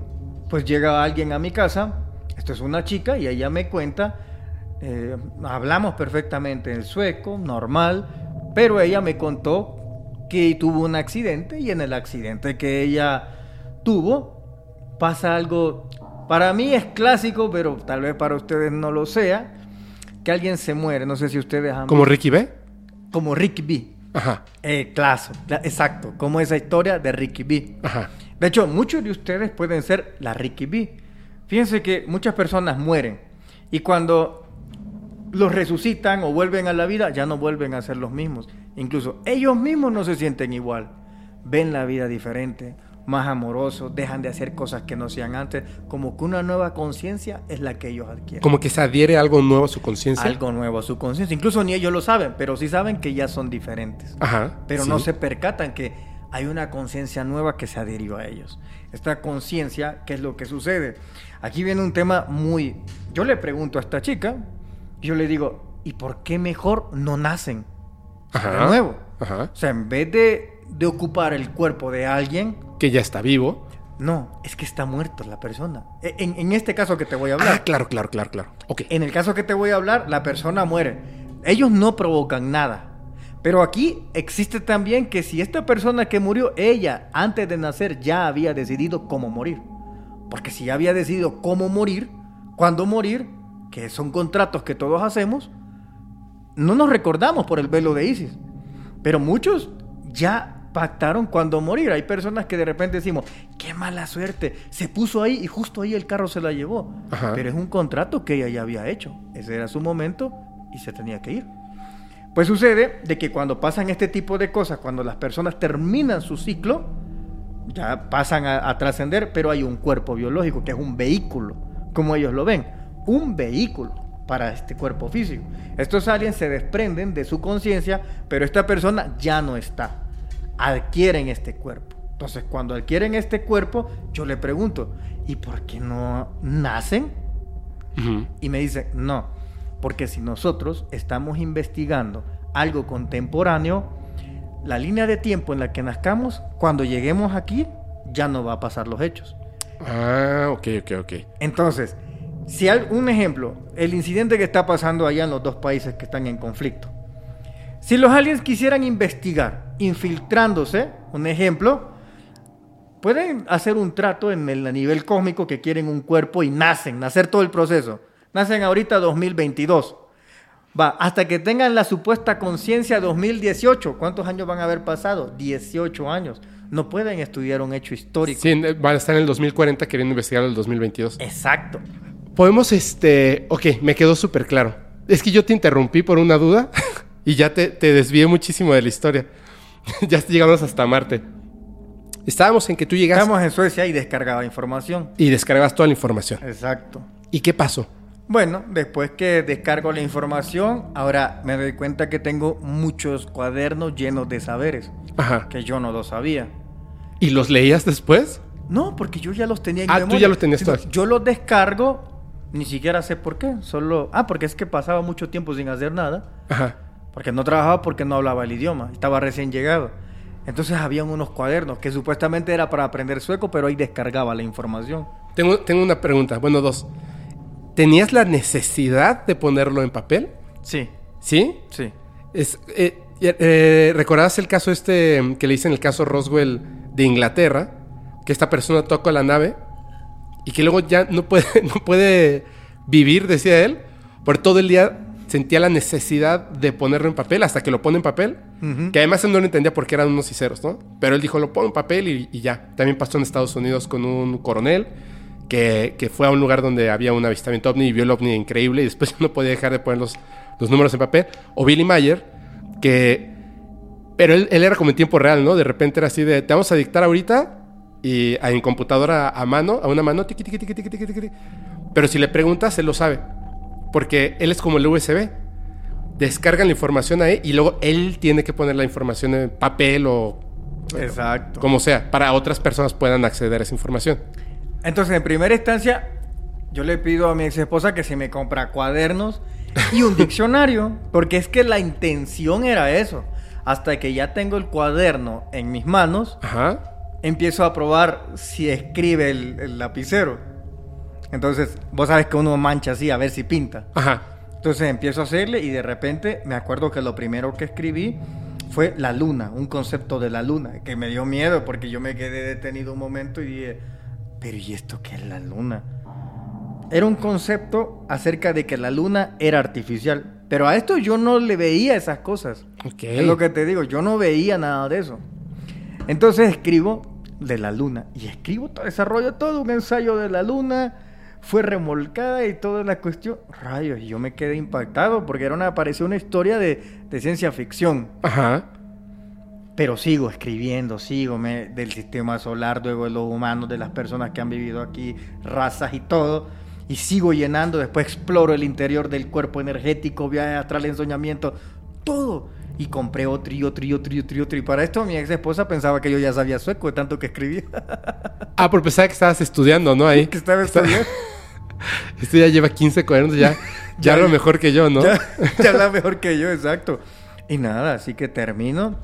pues llega alguien a mi casa, esto es una chica y ella me cuenta, eh, hablamos perfectamente en sueco, normal, pero ella me contó que tuvo un accidente y en el accidente que ella tuvo pasa algo, para mí es clásico, pero tal vez para ustedes no lo sea, que alguien se muere, no sé si ustedes han ¿Como Ricky B? como Ricky B. Ajá, Eh, claro, exacto, como esa historia de Ricky B. ajá. De hecho, muchos de ustedes pueden ser la Ricky B. Fíjense que muchas personas mueren y cuando los resucitan o vuelven a la vida, ya no vuelven a ser los mismos. Incluso ellos mismos no se sienten igual. Ven la vida diferente, más amorosos, dejan de hacer cosas que no hacían antes, como que una nueva conciencia es la que ellos adquieren. Como que se adhiere algo nuevo a su conciencia. Algo nuevo a su conciencia. Incluso ni ellos lo saben, pero sí saben que ya son diferentes Ajá. pero sí. no se percatan que hay una conciencia nueva que se adhirió a ellos. Esta conciencia, ¿qué es lo que sucede? Aquí viene un tema muy... Yo le pregunto a esta chica, yo le digo, ¿y por qué mejor no nacen? Ajá. De nuevo. Ajá. O sea, en vez de, de ocupar el cuerpo de alguien, Que ya está vivo. no, es que está muerto la persona. E- En, en este caso que te voy a hablar. Ah, claro, claro, claro, claro. Ok. En el caso que te voy a hablar, la persona muere. Ellos no provocan nada. Pero aquí existe también que si esta persona que murió, ella antes de nacer ya había decidido cómo morir. Porque si ya había decidido cómo morir, cuándo morir, que son contratos que todos hacemos, no nos recordamos por el velo de Isis. Pero muchos ya pactaron cuándo morir. Hay personas que de repente decimos, qué mala suerte, se puso ahí y justo ahí el carro se la llevó. Ajá. Pero es un contrato que ella ya había hecho. Ese era su momento y se tenía que ir. Pues sucede de que cuando pasan este tipo de cosas, cuando las personas terminan su ciclo, ya pasan a, a trascender, pero hay un cuerpo biológico que es un vehículo, como ellos lo ven, un vehículo para este cuerpo físico. Estos aliens se desprenden de su conciencia, pero esta persona ya no está. Adquieren este cuerpo. Entonces, cuando adquieren este cuerpo, yo le pregunto, ¿y por qué no nacen? Ujú. Y me dice, no, porque si nosotros estamos investigando algo contemporáneo, la línea de tiempo en la que nazcamos, cuando lleguemos aquí, ya no va a pasar los hechos. Ah, ok, ok, ok. Entonces, si hay un ejemplo, el incidente que está pasando allá en los dos países que están en conflicto. Si los aliens quisieran investigar infiltrándose, un ejemplo, pueden hacer un trato en el a nivel cósmico que quieren un cuerpo y nacen, nacer todo el proceso. Nacen ahorita 2022. Va, hasta que tengan la supuesta conciencia 2018. ¿Cuántos años van a haber pasado? 18 años. No pueden estudiar un hecho histórico. Sí, van a estar en el 2040 queriendo investigar el 2022. Exacto. Podemos, este... Ok, me quedó súper claro. Es que yo te interrumpí por una duda y ya te, te desvié muchísimo de la historia. ya llegamos hasta Marte. Estábamos en que tú llegaste Estamos en Suecia y descargaba información. y descargas toda la información. Exacto. ¿Y qué pasó? Bueno, después que descargo la información, ahora me doy cuenta que tengo muchos cuadernos llenos de saberes Ajá. que yo no los sabía. ¿Y los leías después? No, porque yo ya los tenía en Ah, mi tú memoria. ya los tenías todos. Yo los descargo, ni siquiera sé por qué. Solo. Ah, porque es que pasaba mucho tiempo sin hacer nada. Ajá. Porque no trabajaba porque no hablaba el idioma. Estaba recién llegado. Entonces habían unos cuadernos que supuestamente era para aprender sueco, pero ahí descargaba la información. Tengo, tengo una pregunta, bueno, dos. ¿Tenías la necesidad de ponerlo en papel? Sí, ¿Sí? sí. Es, eh, eh, ¿Recordabas el caso este que le dicen el caso Roswell de Inglaterra? Que esta persona toca la nave y que luego ya no puede, no puede vivir, decía él, por todo el día sentía la necesidad de ponerlo en papel hasta que lo pone en papel. Que además él no lo entendía porque eran unos y ceros, ¿no? Pero él dijo, lo pongo en papel y, y ya. También pasó en Estados Unidos con un coronel que, que fue a un lugar donde había un avistamiento ovni y vio el ovni increíble y después no podía dejar de poner los, los números en papel. O Billy Mayer, que... Pero él, él era como en tiempo real, ¿no? De repente era así de, te vamos a dictar ahorita y a- en computadora a mano, a una mano, tiqui, tiqui, tiqui, tiqui, tiqui, tiqui. Pero si le preguntas, él lo sabe. Porque él es como el USB descargan la información ahí y luego él tiene que poner la información en papel o Exacto. como sea, para otras personas puedan acceder a esa información. Entonces, en primera instancia, yo le pido a mi ex esposa que se me compra cuadernos y un diccionario, porque es que la intención era eso. Hasta que ya tengo el cuaderno en mis manos, Ajá. Empiezo a probar si escribe el, el lapicero. Entonces, vos sabes que uno mancha así a ver si pinta. Ajá. Entonces empiezo a hacerle y de repente me acuerdo que lo primero que escribí fue la luna, un concepto de la luna, que me dio miedo porque yo me quedé detenido un momento y dije, pero ¿y esto qué es la luna? Era un concepto acerca de que la luna era artificial, pero a esto yo no le veía esas cosas. Ok. Es lo que te digo, yo no veía nada de eso. Entonces escribo de la luna y escribo, todo, desarrollo todo un ensayo de la luna, fue remolcada y toda la cuestión. Rayos, y yo me quedé impactado porque era una, parecía una historia de, de ciencia ficción. Ajá. Pero sigo escribiendo, sigo me- del sistema solar, luego de los humanos, de las personas que han vivido aquí, razas y todo. Y sigo llenando, después exploro el interior del cuerpo energético, viaje astral, ensoñamiento, todo. Y compré otro y otro y otro y otro y otro. Y para esto mi ex esposa pensaba que yo ya sabía sueco de tanto que escribía. Ah, por pensaba que estabas estudiando, ¿no? Ahí. que estaba estudiando. Este ya lleva 15 cuadernos, ya, ya, Ya- lo mejor que yo, ¿no? Ya, ya la mejor que yo, exacto. Y nada, así que termino.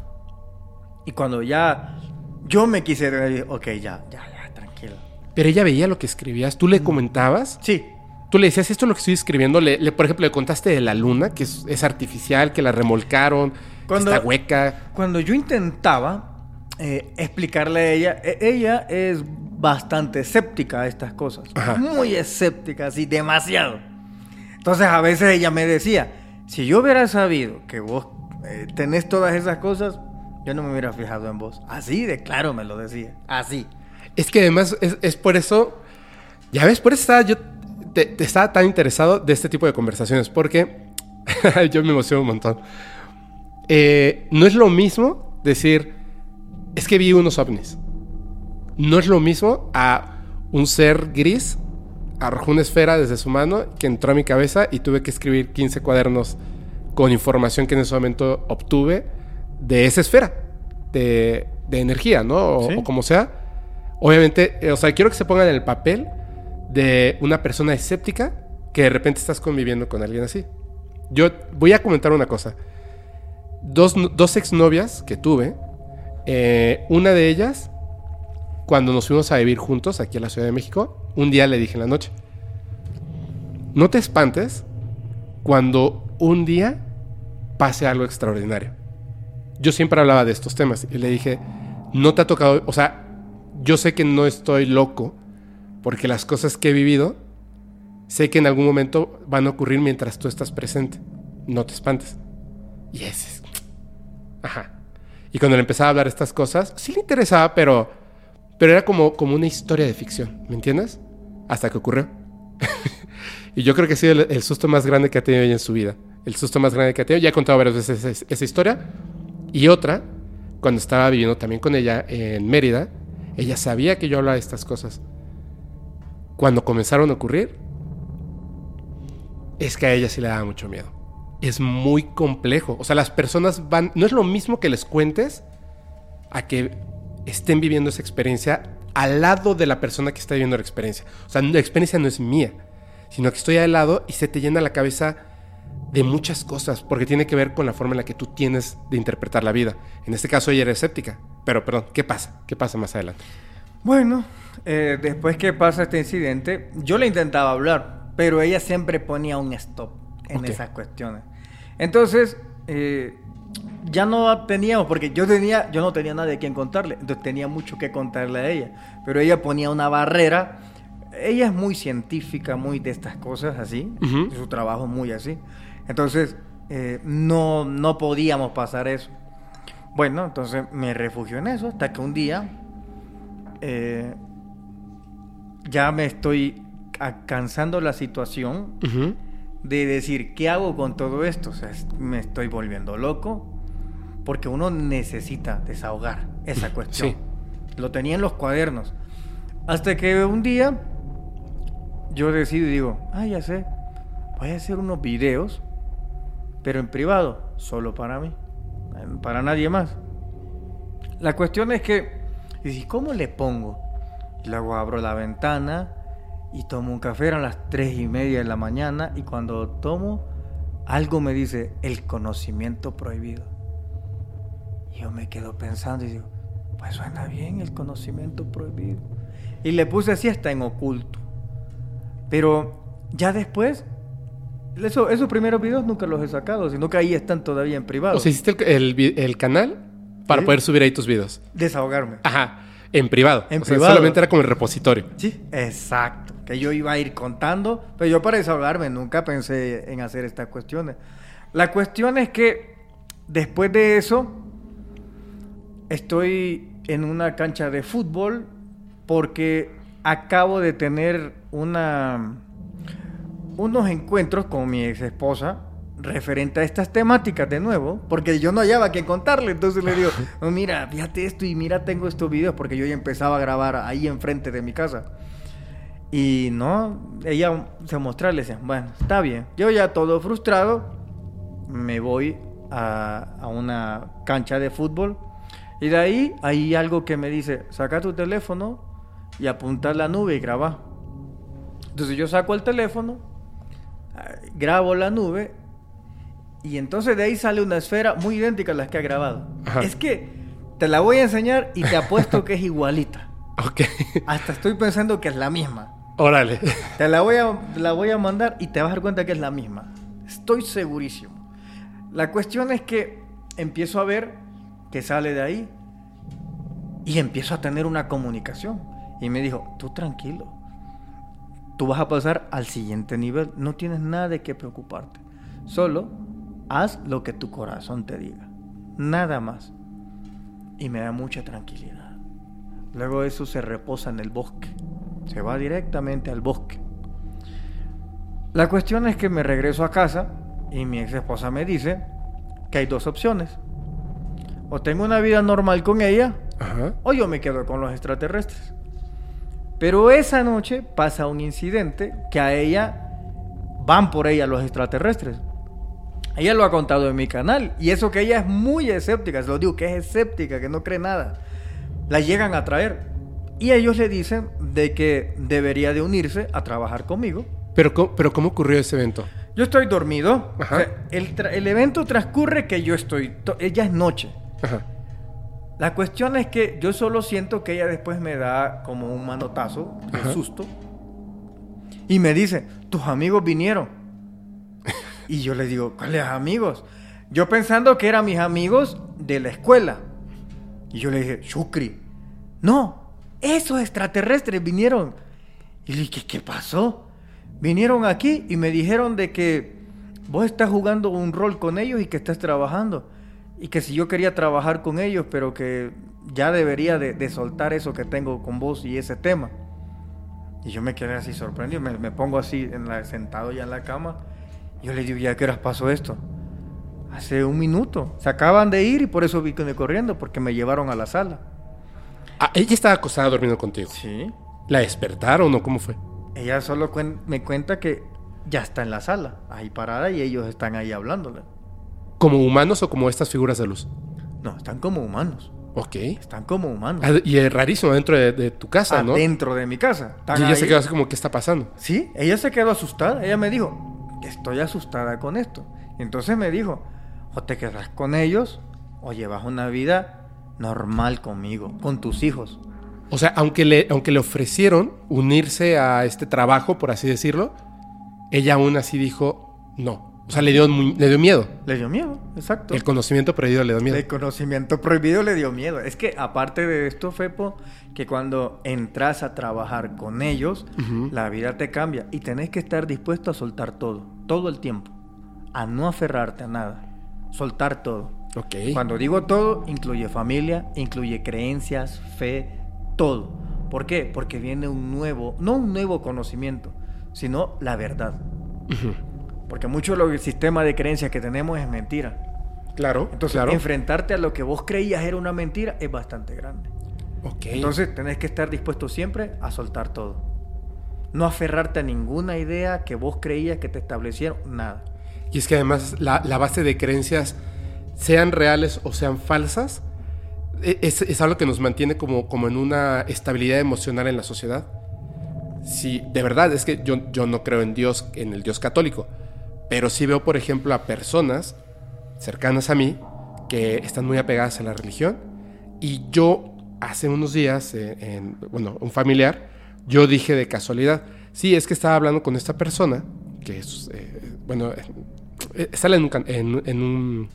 Y cuando ya yo me quise, ok, ya, ya, ya, tranquilo. Pero ella veía lo que escribías. ¿Tú le comentabas? Sí, Tú le decías, esto es lo que estoy escribiendo. Le, le- por ejemplo, le contaste de la luna, que es, es artificial, que la remolcaron, que Cuando- está hueca. Cuando yo intentaba eh, explicarle a ella, e- ella es bastante escéptica a estas cosas. Ajá. Muy escéptica, así, demasiado. Entonces a veces ella me decía, si yo hubiera sabido que vos eh, tenés todas esas cosas, yo no me hubiera fijado en vos. Así de claro me lo decía. Así. Es que además es, es por eso, ya ves, por eso estaba yo te, te estaba tan interesado de este tipo de conversaciones, porque yo me emociono un montón. Eh, no es lo mismo decir, es que vi unos ovnis. No es lo mismo a un ser gris arrojó una esfera desde su mano que entró a mi cabeza y tuve que escribir 15 cuadernos con información que en ese momento obtuve de esa esfera de, de energía, ¿no? O, Sí. o como sea. Obviamente, eh, o sea, quiero que se pongan en el papel de una persona escéptica que de repente estás conviviendo con alguien así. Yo voy a comentar una cosa. Dos, dos exnovias que tuve, eh, una de ellas, cuando nos fuimos a vivir juntos aquí a la Ciudad de México, un día le dije en la noche, no te espantes cuando un día pase algo extraordinario. Yo siempre hablaba de estos temas y le dije, no te ha tocado, o sea, yo sé que no estoy loco porque las cosas que he vivido, sé que en algún momento van a ocurrir mientras tú estás presente. No te espantes. Y ese es... Ajá. Y cuando le empezaba a hablar estas cosas, sí le interesaba, pero, pero era como, como una historia de ficción, ¿me entiendes? Hasta que ocurrió. y yo creo que ha sido el, susto más grande que ha tenido ella en su vida. El susto más grande que ha tenido. Ya he contado varias veces esa, esa historia. Y otra, cuando estaba viviendo también con ella en Mérida, ella sabía que yo hablaba de estas cosas. Cuando comenzaron a ocurrir, es que a ella sí le daba mucho miedo. Es muy complejo. O sea, las personas van. No es lo mismo que les cuentes a que estén viviendo esa experiencia al lado de la persona que está viviendo la experiencia. O sea, la experiencia no es mía, sino que estoy al lado y se te llena la cabeza de muchas cosas, porque tiene que ver con la forma en la que tú tienes de interpretar la vida. En este caso ella era escéptica, pero perdón, ¿qué pasa? ¿Qué pasa más adelante? Bueno, eh, después que pasa este incidente, yo le intentaba hablar, pero ella siempre ponía un stop en Ok. esas cuestiones. Entonces, eh, ya no teníamos, porque yo tenía, yo no tenía nada de quien contarle, entonces tenía mucho que contarle a ella, pero ella ponía una barrera. Ella es muy científica, muy de estas cosas así, Ujú. su trabajo es muy así. Entonces, eh, no, no podíamos pasar eso. Bueno, entonces me refugio en eso hasta que un día eh, ya me estoy cansando la situación de decir, ¿qué hago con todo esto? O sea, me estoy volviendo loco porque uno necesita desahogar esa cuestión. Sí. Lo tenía en los cuadernos. Hasta que un día yo decido y digo, ah, ya sé, voy a hacer unos videos, pero en privado, solo para mí, para nadie más. La cuestión es que, ¿cómo le pongo? Y luego abro la ventana y tomo un café, eran las tres y media de la mañana, y cuando tomo, algo me dice, el conocimiento prohibido. Y yo me quedo pensando y digo, pues suena bien el conocimiento prohibido. Y le puse así hasta en oculto. Pero ya después, eso, esos primeros videos nunca los he sacado, sino que ahí están todavía en privado. O sea, hiciste el, el el canal para Sí. poder subir ahí tus videos. Desahogarme. Ajá, en privado. En o sea, privado. solamente era como el repositorio. Sí, exacto. Que yo iba a ir contando, pero yo para desahogarme nunca pensé en hacer estas cuestiones. La cuestión es que después de eso estoy en una cancha de fútbol porque acabo de tener una unos encuentros con mi ex esposa referente a estas temáticas de nuevo, porque yo no hallaba que contarle, entonces le digo, "No, mira, fíjate esto y mira, tengo estos videos, porque yo ya empezaba a grabar ahí enfrente de mi casa. Y no, ella se mostraba, le decía, bueno, está bien, yo ya todo frustrado, me voy a, a una cancha de fútbol y de ahí hay algo que me dice, saca tu teléfono y apunta a la nube y graba. Entonces yo saco el teléfono, ah, grabo la nube y entonces de ahí sale una esfera muy idéntica a las que ha grabado. Ajá. Es que te la voy a enseñar y te apuesto que es igualita. Ok. Hasta estoy pensando que es la misma. Órale. Te la voy a, la voy a mandar y te vas a dar cuenta que es la misma. Estoy segurísimo. La cuestión es que empiezo a ver que sale de ahí y empiezo a tener una comunicación. Y me dijo, tú tranquilo, tú vas a pasar al siguiente nivel, no tienes nada de qué preocuparte. Solo haz lo que tu corazón te diga, nada más. Y me da mucha tranquilidad. Luego eso se reposa en el bosque, se va directamente al bosque. La cuestión es que me regreso a casa y mi ex esposa me dice que hay dos opciones. O tengo una vida normal con ella Ajá. o yo me quedo con los extraterrestres. Pero esa noche pasa un incidente que a ella van por ella los extraterrestres. Ella lo ha contado en mi canal y eso que ella es muy escéptica, se lo digo que es escéptica, que no cree nada. La llegan a traer y ellos le dicen de que debería de unirse a trabajar conmigo. Pero, ¿cómo- pero ¿cómo ocurrió ese evento? Yo estoy dormido. Ajá. o sea, el, el evento transcurre que yo estoy. to- Ella es noche. Ajá. La cuestión es que yo solo siento que ella después me da como un manotazo Ajá. susto. Y me dice, tus amigos vinieron. Y yo le digo, ¿cuáles amigos? Yo pensando que eran mis amigos de la escuela. Y yo le dije, Shukri, no, esos extraterrestres vinieron. Y le dije, ¿qué pasó? Vinieron aquí y me dijeron de que vos estás jugando un rol con ellos y que estás trabajando. Y que si yo quería trabajar con ellos, pero que ya debería de, de soltar eso que tengo con vos y ese tema. Y yo me quedé así sorprendido, me, me pongo así en la, sentado ya en la cama. Yo le digo, ¿ya qué horas pasó esto? Hace un minuto. Se acaban de ir y por eso vi que me corriendo, porque me llevaron a la sala. Ah, ella estaba acostada durmiendo contigo. Sí. ¿La despertaron o cómo fue? Ella solo cuen- me cuenta que ya está en la sala, ahí parada y ellos están ahí hablándole. ¿Como humanos o como estas figuras de luz? No, están como humanos. Ok. Están como humanos. Ah, Y es rarísimo dentro de, de tu casa, ¿no? Dentro de mi casa. Y ella se ahí. quedó así como, ¿qué está pasando? Sí, ella se quedó asustada. Ella me dijo, estoy asustada con esto. Entonces me dijo, o te quedas con ellos o llevas una vida normal conmigo, con tus hijos. O sea, aunque aunque le ofrecieron unirse a este trabajo, por así decirlo, ella aún así dijo no. O sea, le dio, le dio miedo. Le dio miedo, exacto. El conocimiento prohibido le dio miedo. El conocimiento prohibido le dio miedo. Es que aparte de esto, Fepo, que cuando entras a trabajar con ellos, la vida te cambia y tenés que estar dispuesto a soltar todo, todo el tiempo, a no aferrarte a nada, soltar todo. Ok. Cuando digo todo, incluye familia, incluye creencias, fe, todo. ¿Por qué? Porque viene un nuevo, no un nuevo conocimiento, sino la verdad. Porque mucho lo- el sistema de creencias que tenemos es mentira. Claro, Entonces, claro. enfrentarte a lo que vos creías era una mentira es bastante grande. Ok. Entonces, tenés que estar dispuesto siempre a soltar todo. No aferrarte a ninguna idea que vos creías que te establecieron, nada. Y es que además la, la base de creencias, sean reales o sean falsas, e- es, es algo que nos mantiene como, como en una estabilidad emocional en la sociedad. Sí, de verdad, es que yo, yo no creo en Dios, en el Dios católico, pero sí veo, por ejemplo, a personas cercanas a mí que están muy apegadas a la religión. Y yo, hace unos días, eh, en, bueno, un familiar, yo dije de casualidad, sí, es que estaba hablando con esta persona, que es, eh, bueno, eh, sale en un, en, un,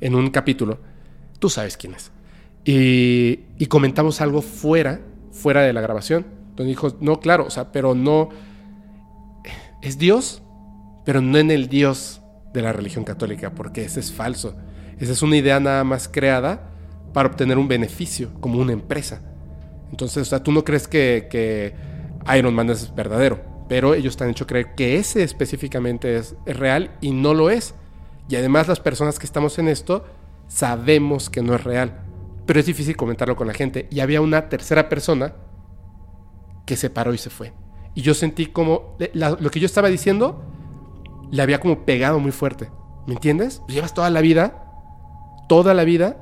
en un capítulo, tú sabes quién es. Y, y comentamos algo fuera, fuera de la grabación, donde dijo, no, claro, o sea, pero no, es Dios, pero no en el Dios de la religión católica, porque ese es falso. Esa es una idea nada más creada para obtener un beneficio, como una empresa. Entonces, o sea, tú no crees que, que Iron Man es verdadero, pero ellos te han hecho creer que ese específicamente es, es real y no lo es. Y además las personas que estamos en esto sabemos que no es real, pero es difícil comentarlo con la gente. Y había una tercera persona que se paró y se fue. Y yo sentí como le- la- lo que yo estaba diciendo le había como pegado muy fuerte. ¿Me entiendes? Llevas toda la vida, toda la vida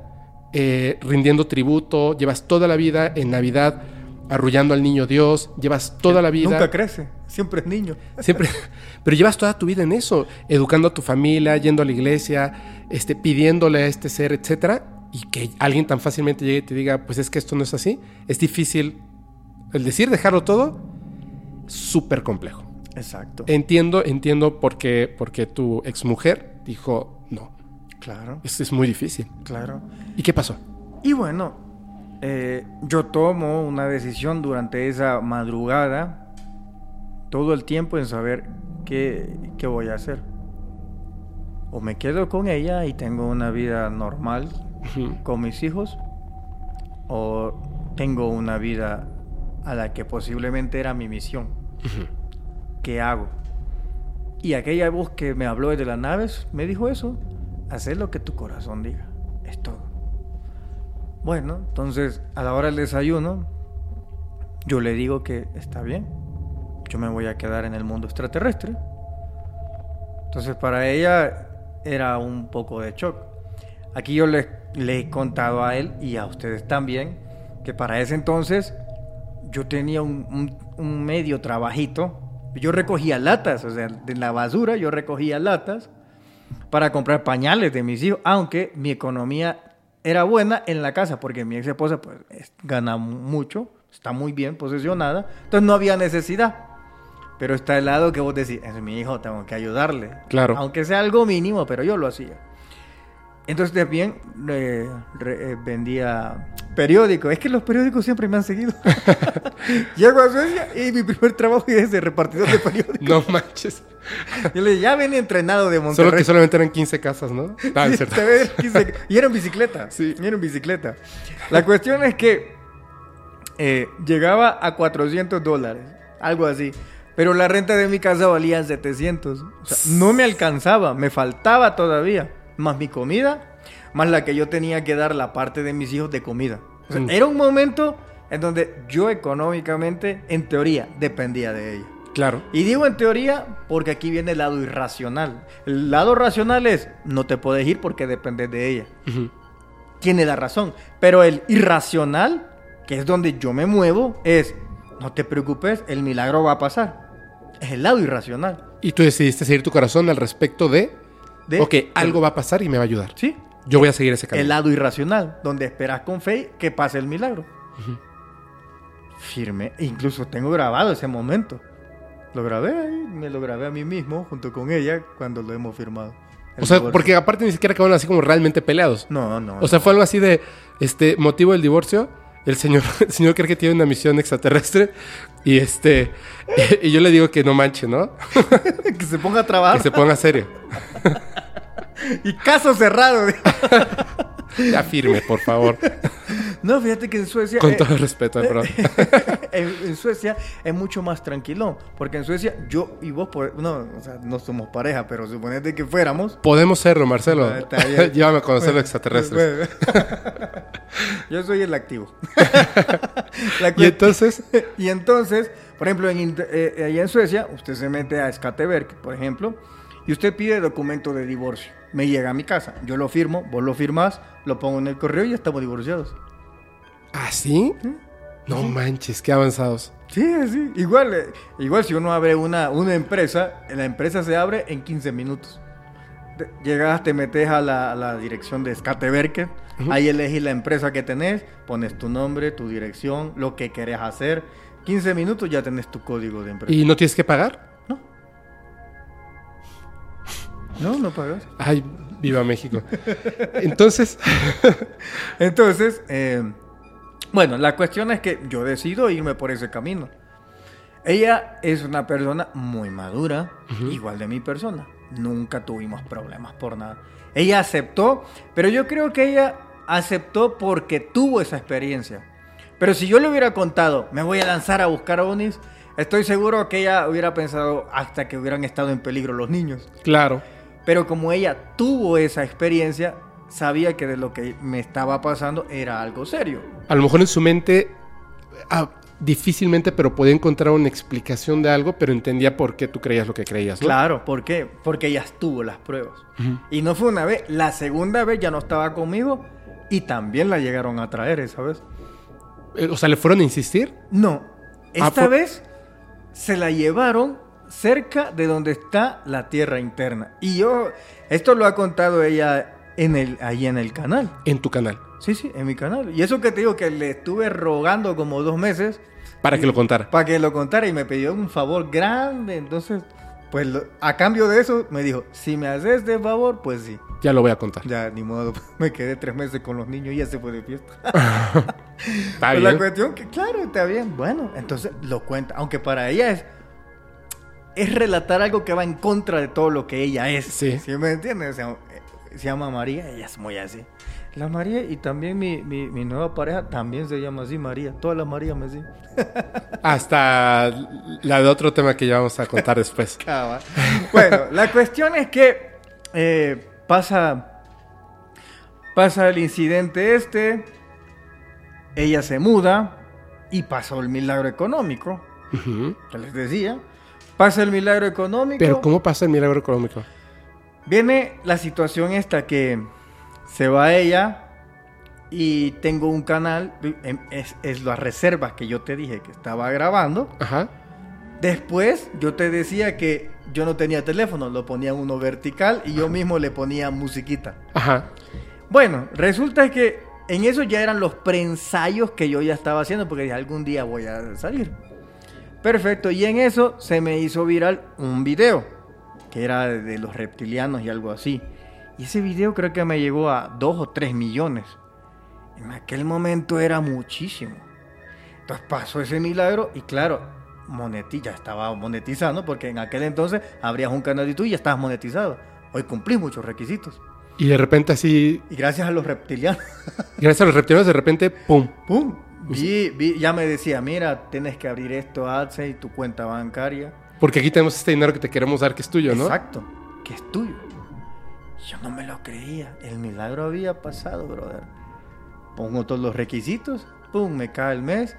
eh, rindiendo tributo, llevas toda la vida en Navidad arrullando al niño Dios, llevas toda la vida... Nunca crece, siempre es niño. Siempre, pero llevas toda tu vida en eso, educando a tu familia, yendo a la iglesia, este, pidiéndole a este ser, etcétera, y que alguien tan fácilmente llegue y te diga, pues es que esto no es así, es difícil. El decir dejarlo todo, súper complejo. Exacto. Entiendo, entiendo por qué, por qué tu exmujer dijo, no, Claro, esto es muy difícil. claro. ¿Y qué pasó? Y bueno, eh, yo tomo una decisión durante esa madrugada, todo el tiempo en saber qué, qué voy a hacer. O me quedo con ella y tengo una vida normal con mis hijos, o tengo una vida a la que posiblemente era mi misión. ¿Qué hago? Y aquella voz que me habló desde las naves me dijo eso, hacer lo que tu corazón diga, es todo. Bueno, entonces a la hora del desayuno, yo le digo que está bien, yo me voy a quedar en el mundo extraterrestre. Entonces para ella era un poco de shock. Aquí yo le, he contado a él y a ustedes también que para ese entonces yo tenía un medio trabajito. Yo recogía latas, o sea, de la basura yo recogía latas para comprar pañales de mis hijos, aunque mi economía era buena en la casa, porque mi ex esposa pues es- gana mucho, está muy bien posesionada, entonces no había necesidad. Pero está el lado que vos decís, es mi hijo, tengo que ayudarle. Claro. Aunque sea algo mínimo, pero yo lo hacía. Entonces también eh, re- eh, vendía periódicos. Es que los periódicos siempre me han seguido. Llego a Suecia y mi primer trabajo es de repartidor de periódicos. No manches. Yo le dije, ya ven entrenado de Monterrey. Solo que solamente eran 15 casas, ¿no? Ah, Sí, cierto. ves, y era en bicicleta. Sí. Y era en bicicleta. La cuestión es que eh, llegaba a 400 dólares, algo así. Pero la renta de mi casa valía 700. O sea, no me alcanzaba, me faltaba todavía. Más mi comida, más la que yo tenía que dar la parte de mis hijos de comida. O sea, Mm. Era un momento en donde yo económicamente, en teoría, dependía de ella. Claro. Y digo en teoría porque aquí viene el lado irracional. El lado racional es, no te puedes ir porque dependes de ella. Ujú. Tiene la razón. Pero el irracional, que es donde yo me muevo, es, no te preocupes, el milagro va a pasar. Es el lado irracional. Y tú decidiste seguir tu corazón al respecto de, De- ok, algo va a pasar y me va a ayudar. Sí. Yo voy a seguir ese El camino. lado irracional, donde esperas con fe que pase el milagro. Firme. E Incluso tengo grabado ese momento. Lo grabé ahí, me lo grabé a mí mismo junto con ella cuando lo hemos firmado. El O sea, divorcio. porque aparte ni siquiera acabaron así como realmente peleados. No, no. O sea, fue algo así de, este, motivo del divorcio. El señor, el señor cree que tiene una misión extraterrestre y este, y yo le digo que no manche, ¿no? que se ponga a trabajar. Que se ponga serio. Y caso cerrado. Ya firme, por favor. no, fíjate que en Suecia. Con eh, todo el respeto, bro. en, en Suecia es mucho más tranquilón. Porque en Suecia, yo y vos, por, no, o sea, no somos pareja, pero suponete que fuéramos. Podemos serlo, Marcelo. Ah, está bien. Llévame a conocer los extraterrestres. Yo soy el activo. Y entonces, y entonces, por ejemplo, en, inter- eh, allá en Suecia, usted se mete a Skatteverk, por ejemplo, y usted pide documento de divorcio. Me llega a mi casa, yo lo firmo, vos lo firmás, lo pongo en el correo y ya estamos divorciados. ¿así? No manches, qué avanzados. Sí, sí. Igual, eh, igual si uno abre una, una empresa, la empresa se abre en 15 minutos. Te- Llegas, te metes a la, a la dirección de Skatteverke, ahí elegís la empresa que tenés, pones tu nombre, tu dirección, lo que querés hacer. 15 minutos ya tenés tu código de empresa. ¿Y no tienes que pagar? No, no pagas. Ay, viva México. Entonces, Entonces, eh, bueno, la cuestión es que yo decido irme por ese camino. Ella es una persona muy madura, igual de mi persona. Nunca tuvimos problemas por nada. Ella aceptó, pero yo creo que ella aceptó porque tuvo esa experiencia. Pero si yo le hubiera contado, me voy a lanzar a buscar ovnis, estoy seguro que ella hubiera pensado hasta que hubieran estado en peligro los niños. claro. Pero como ella tuvo esa experiencia, sabía que de lo que me estaba pasando era algo serio. A lo mejor en su mente, ah, difícilmente, pero podía encontrar una explicación de algo, pero entendía por qué tú creías lo que creías, ¿no? Claro, ¿por qué? Porque ella tuvo las pruebas. Y no fue una vez, la segunda vez ya no estaba conmigo y también la llegaron a traer esa vez. Eh, O sea, ¿le fueron a insistir? No, Ah, esta vez se la llevaron cerca de donde está la tierra interna. Y yo, esto lo ha contado ella en el, ahí en el canal. En tu canal. Sí, sí, en mi canal. Y eso que te digo que le estuve rogando como dos meses Para que lo contara. para que lo contara y me pidió un favor grande. Entonces, pues lo- a cambio de eso me dijo, si me haces este favor, pues sí. Ya lo voy a contar. Ya, ni modo, me quedé tres meses con los niños y ya se fue de fiesta. Está Pues la bien. cuestión que, claro, está bien. Bueno, entonces lo cuenta. Aunque para ella es, es relatar algo que va en contra de todo lo que ella es. Sí. ¿Sí me entiendes? O sea, eh, se llama María, ella es muy así. La María y también mi, mi, mi nueva pareja también se llama así, María. Todas las Marías me dicen. Hasta la de otro tema que ya vamos a contar después. Bueno, la cuestión es que eh, pasa, pasa el incidente este, ella se muda y pasó el milagro económico, que les decía. Pasa el milagro económico. Pero ¿cómo pasa el milagro económico? Viene la situación esta que se va ella y tengo un canal, em, es, es las reservas que yo te dije que estaba grabando. Ajá. Después yo te decía que yo no tenía teléfono, lo ponía uno vertical y yo mismo le ponía musiquita. Ajá. Bueno, resulta que en eso ya eran los preensayos que yo ya estaba haciendo porque dije, algún día voy a salir. Perfecto, y en eso se me hizo viral un video que era de, los reptilianos y algo así. Y ese video creo que me llegó a 2 o 3 millones. En aquel momento era muchísimo. Entonces pasó ese milagro y claro, moneti ya estaba monetizando porque en aquel entonces abrías un canal de YouTube y ya estabas monetizado. Hoy cumplí muchos requisitos. Y de repente así, Y gracias a los reptilianos, gracias a los reptilianos, de repente, ¡pum! ¡pum! Vi, vi- ya me decía, mira, tienes que abrir esto, AdSense, y tu cuenta bancaria. Porque aquí tenemos este dinero que te queremos dar que es tuyo, ¿no? Exacto, que es tuyo. Yo no me lo creía. El milagro había pasado, brother. Pongo todos los requisitos, ¡pum! Me cae el mes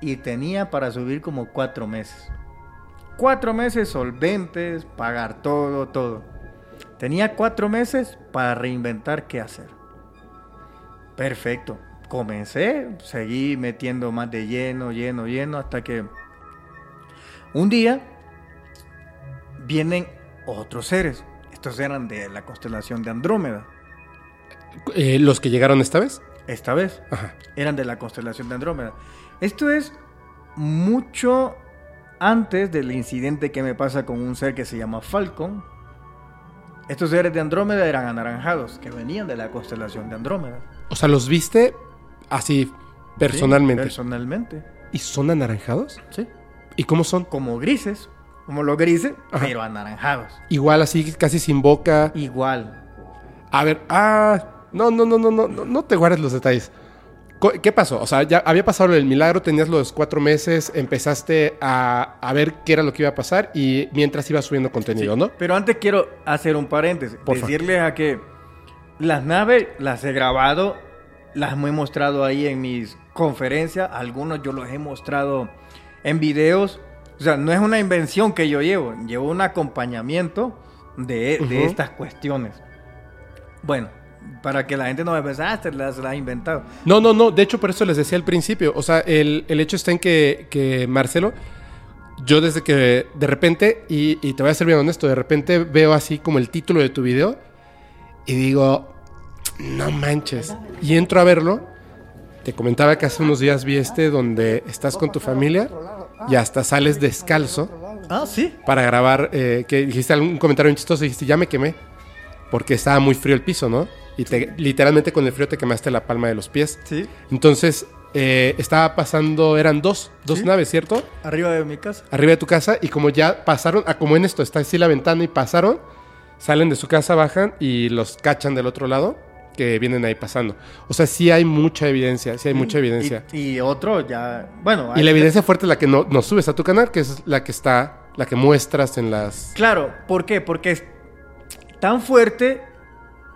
y tenía para subir como cuatro meses. cuatro meses solventes, pagar todo, todo. Tenía cuatro meses para reinventar qué hacer. Perfecto. Comencé, seguí metiendo más de lleno, lleno, lleno, hasta que un día vienen otros seres. Estos eran de la constelación de Andrómeda. Eh, ¿Los que llegaron esta vez? Esta vez Ajá. eran de la constelación de Andrómeda. Esto es mucho antes del incidente que me pasa con un ser que se llama Falcon. Estos seres de Andrómeda eran anaranjados, que venían de la constelación de Andrómeda. O sea, ¿los viste así personalmente? Sí, personalmente, ¿Y son anaranjados? sí. ¿Y cómo son? Como grises, como los grises, Ajá. pero anaranjados. Igual así, casi sin boca. Igual. A ver, ah, no, no, no, no, no, no, te guardes los detalles. ¿Qué pasó? O sea, ya había pasado el milagro, tenías los cuatro meses, empezaste a, a ver qué era lo que iba a pasar y mientras iba subiendo contenido, ¿no? Pero antes quiero hacer un paréntesis. Porfa. decirles a que las naves las he grabado, las he mostrado ahí en mis conferencias. Algunos yo los he mostrado en videos. O sea, no es una invención que yo llevo, llevo un acompañamiento de, de estas cuestiones. Bueno, para que la gente no me piense, ah, se las ha inventado. No, no, no. De hecho, por eso les decía al principio. O sea, el, el hecho está en que, que Marcelo, yo desde que de repente, y, y te voy a ser bien honesto, de repente veo así como el título de tu video y digo, no manches. Y entro a verlo. Te comentaba que hace unos días vi este donde estás con tu familia y hasta sales descalzo Ah, sí. para grabar, eh, que dijiste algún comentario bien chistoso dijiste, ya me quemé, porque estaba muy frío el piso, ¿no? Y te- literalmente con el frío te quemaste la palma de los pies. Sí. Entonces, eh, estaba pasando, eran dos, dos Sí. naves, ¿cierto? Arriba de mi casa. Arriba de tu casa y como ya pasaron, ah, como en esto, está así la ventana y pasaron, salen de su casa, bajan y los cachan del otro lado que vienen ahí pasando. O sea, sí hay mucha evidencia, sí hay mucha evidencia. Y, y otro ya, bueno. Y, la evidencia fuerte es la que no, no subes a tu canal, que es la que está, la que muestras en las... Claro, ¿por qué? Porque es tan fuerte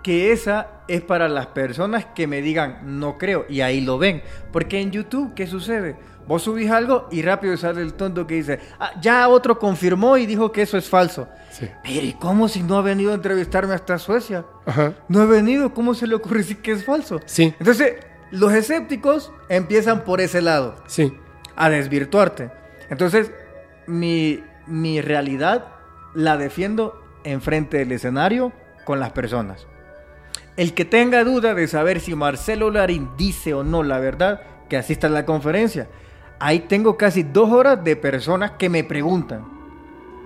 que esa es para las personas que me digan no creo y ahí lo ven. Porque en YouTube, ¿qué sucede? Vos subís algo y rápido sale el tonto que dice, "Ah, ya otro confirmó y dijo que eso es falso. Sí. Pero ¿y cómo si no ha venido a entrevistarme hasta Suecia? Ajá. No ha venido, ¿cómo se le ocurre decir que es falso? Sí, Entonces, los escépticos empiezan por ese lado sí. a desvirtuarte. Entonces, mi, mi realidad la defiendo enfrente del escenario con las personas. El que tenga duda de saber si Marcelo Larín dice o no la verdad, que asista a la conferencia. Ahí tengo casi dos horas de personas que me preguntan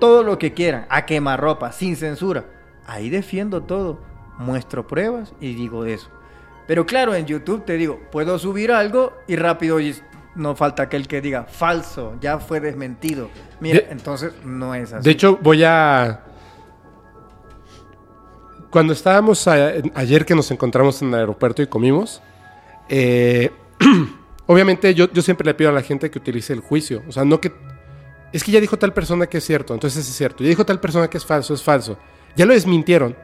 todo lo que quieran, a quemarropa, sin censura. Ahí defiendo todo, muestro pruebas y digo eso. Pero claro, en YouTube te digo, puedo subir algo y rápido no falta aquel que diga falso, ya fue desmentido. Mira, De- entonces no es así. De hecho, voy a... Cuando estábamos a- ayer que nos encontramos en el aeropuerto y comimos, eh, obviamente yo, yo siempre le pido a la gente que utilice el juicio. O sea, no que... Es que ya dijo tal persona que es cierto, entonces es cierto. Ya dijo tal persona que es falso, es falso. Ya lo desmintieron.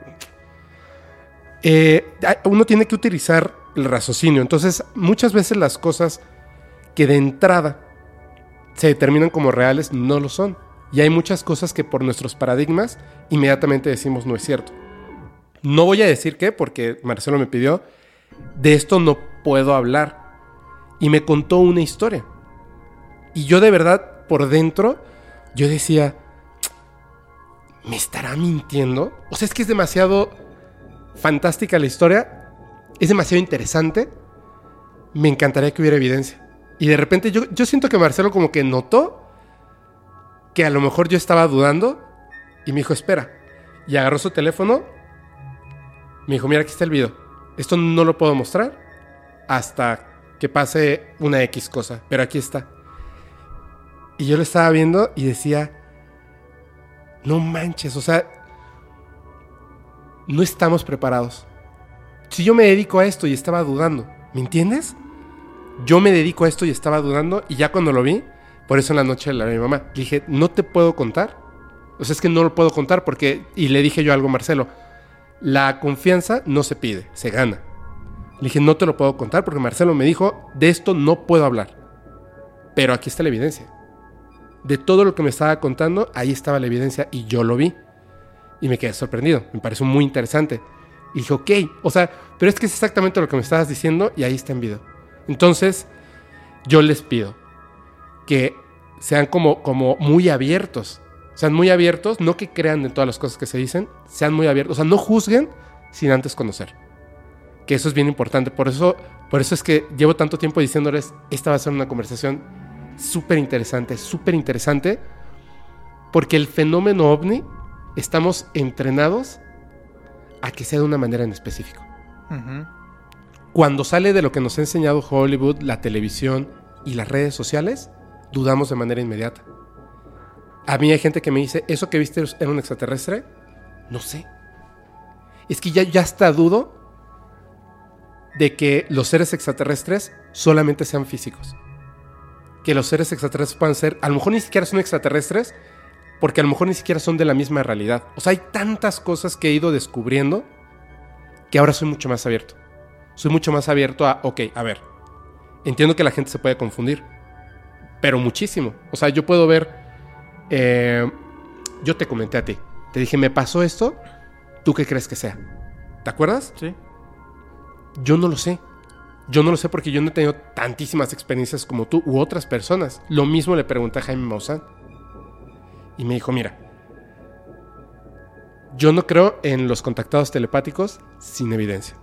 Eh, uno tiene que utilizar el raciocinio. Entonces, muchas veces las cosas que de entrada se determinan como reales no lo son. Y hay muchas cosas que por nuestros paradigmas inmediatamente decimos no es cierto. No voy a decir qué, porque Marcelo me pidió, de esto no puedo hablar. Y me contó una historia. Y yo de verdad, por dentro, yo decía, ¿me estará mintiendo? O sea, es que es demasiado fantástica la historia, es demasiado interesante. Me encantaría que hubiera evidencia. Y de repente yo, yo siento que Marcelo como que notó que a lo mejor yo estaba dudando y me dijo, espera. Y agarró su teléfono, me dijo, mira, aquí está el video. Esto no lo puedo mostrar hasta que pase una X cosa, pero aquí está. Y yo lo estaba viendo y decía, no manches, o sea, no estamos preparados. Si yo me dedico a esto y estaba dudando, ¿me entiendes? Yo me dedico a esto y estaba dudando y ya cuando lo vi, por eso en la noche le a mi mamá, dije, no te puedo contar. O sea, es que no lo puedo contar porque, y le dije yo algo Marcelo, la confianza no se pide, se gana. Le dije, no te lo puedo contar porque Marcelo me dijo, de esto no puedo hablar. Pero aquí está la evidencia. de todo lo que me estaba contando, ahí estaba la evidencia y yo lo vi. Y me quedé sorprendido, me pareció muy interesante. Y dije, ok, o sea, pero es que es exactamente lo que me estabas diciendo y ahí está en video. Entonces, yo les pido que sean como, como muy abiertos. Sean muy abiertos, no que crean en todas las cosas que se dicen, sean muy abiertos. O sea, no juzguen sin antes conocer. Que eso es bien importante. Por eso, por eso es que llevo tanto tiempo diciéndoles, esta va a ser una conversación súper interesante, súper interesante, porque el fenómeno ovni estamos entrenados a que sea de una manera en específico. Cuando sale de lo que nos ha enseñado Hollywood, la televisión y las redes sociales, dudamos de manera inmediata. A mí hay gente que me dice, ¿eso que viste era un extraterrestre? No sé. Es que ya, ya hasta dudo de que los seres extraterrestres solamente sean físicos. Que los seres extraterrestres puedan ser, a lo mejor ni siquiera son extraterrestres, porque a lo mejor ni siquiera son de la misma realidad. O sea, hay tantas cosas que he ido descubriendo que ahora soy mucho más abierto. Soy mucho más abierto a, ok, a ver, entiendo que la gente se puede confundir, pero muchísimo. O sea, yo puedo ver, eh, yo te comenté a ti, te dije, me pasó esto, ¿tú qué crees que sea? ¿Te acuerdas? Sí. Yo no lo sé. Yo no lo sé porque yo no he tenido tantísimas experiencias como tú u otras personas. Lo mismo le pregunté a Jaime Maussan. Y me dijo, mira, yo no creo en los contactados telepáticos sin evidencia.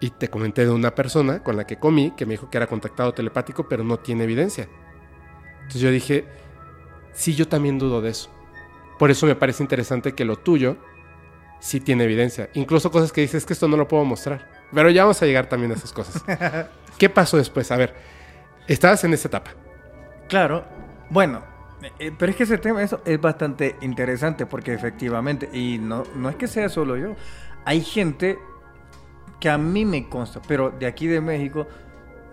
Y te comenté de una persona con la que comí que me dijo que era contactado telepático, pero no tiene evidencia. Entonces yo dije, sí, yo también dudo de eso. Por eso me parece interesante que lo tuyo sí tiene evidencia. Incluso cosas que dices que esto no lo puedo mostrar. Pero ya vamos a llegar también a esas cosas. ¿Qué pasó después? A ver, estabas en esa etapa. Claro. Bueno, eh, pero es que ese tema eso es bastante interesante porque efectivamente, y no, no es que sea solo yo, hay gente que a mí me consta, pero de aquí de México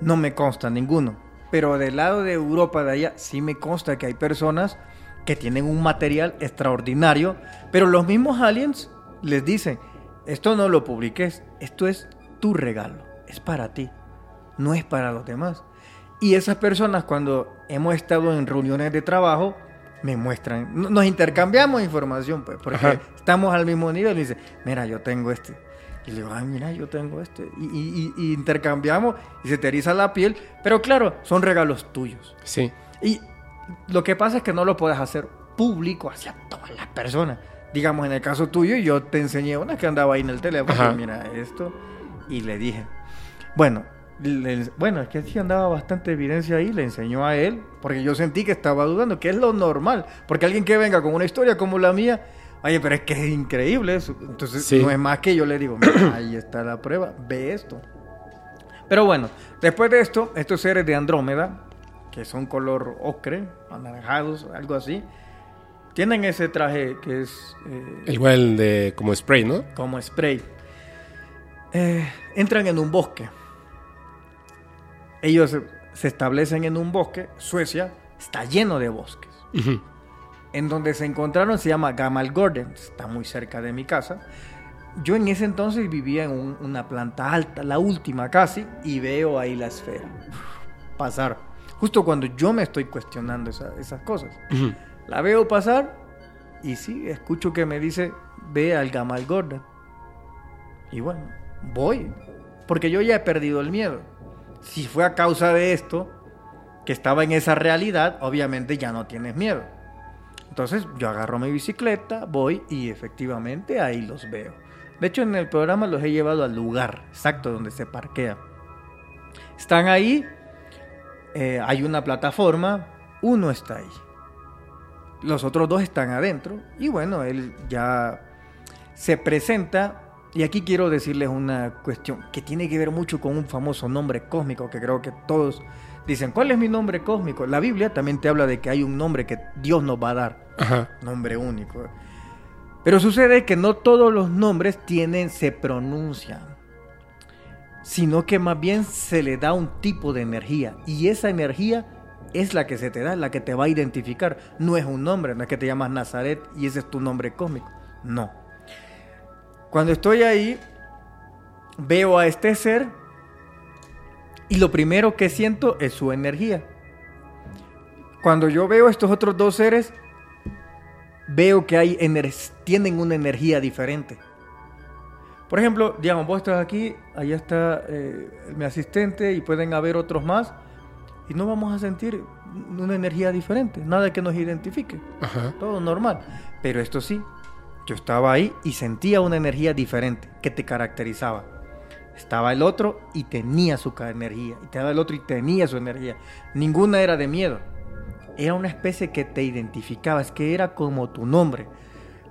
no me consta ninguno. Pero del lado de Europa, de allá, sí me consta que hay personas que tienen un material extraordinario, pero los mismos aliens les dicen, esto no lo publiques, esto es tu regalo, es para ti, no es para los demás. Y esas personas cuando hemos estado en reuniones de trabajo, me muestran, nos intercambiamos información, pues, porque estamos al mismo nivel y dice, mira, yo tengo este. Y le digo, ay, mira, yo tengo este. Y, y, intercambiamos y se te eriza la piel. Pero claro, son regalos tuyos. Sí. Y lo que pasa es que no lo puedes hacer público hacia todas las personas. Digamos, en el caso tuyo, yo te enseñé una que andaba ahí en el teléfono. Mira esto. Y le dije, bueno, bueno, es que sí andaba bastante evidencia ahí, le enseñó a él, porque yo sentí que estaba dudando, que es lo normal. Porque alguien que venga con una historia como la mía, oye, pero es que es increíble eso. Entonces, no es más que yo le digo, mira, ahí está la prueba, ve esto. Pero bueno, después de esto, estos seres de Andrómeda, que son color ocre, anaranjados, algo así, tienen ese traje que es... Eh, Igual de como spray, ¿no? Como spray. Eh, entran en un bosque ellos se establecen en un bosque, Suecia está lleno de bosques. En donde se encontraron se llama Gamal Garden, está muy cerca de mi casa. Yo en ese entonces vivía en una planta alta, la última casi, y veo ahí la esfera pasar. Justo cuando yo me estoy cuestionando esas cosas. La veo pasar y sí, escucho que me dice, ve al Gamal Garden. Y bueno, voy, porque yo ya he perdido el miedo si fue a causa de esto, que estaba en esa realidad, obviamente ya no tienes miedo. Entonces yo agarro mi bicicleta, voy y efectivamente ahí los veo. De hecho en el programa los he llevado al lugar exacto donde se parquea. Están ahí, eh, hay una plataforma, uno está ahí. Los otros dos están adentro y bueno, él ya se presenta y aquí quiero decirles una cuestión que tiene que ver mucho con un famoso nombre cósmico que creo que todos dicen, ¿cuál es mi nombre cósmico? La Biblia también te habla de que hay un nombre que Dios nos va a dar, nombre único. Pero sucede que no todos los nombres tienen, se pronuncian, sino que más bien se le da un tipo de energía y esa energía es la que se te da, la que te va a identificar. No es un nombre, no es que te llamas Nazaret y ese es tu nombre cósmico. No cuando estoy ahí, veo a este ser y lo primero que siento es su energía. cuando yo veo estos otros dos seres, veo que hay tienen una energía diferente. Por ejemplo, digamos, vos estás aquí, allá está eh, mi asistente y pueden haber otros más y no vamos a sentir una energía diferente, nada que nos identifique, todo normal. Pero esto sí, yo estaba ahí y sentía una energía diferente que te caracterizaba. Estaba el otro y tenía su energía, y estaba el otro y tenía su energía. Ninguna era de miedo. Era una especie que te identificaba, es que era como tu nombre.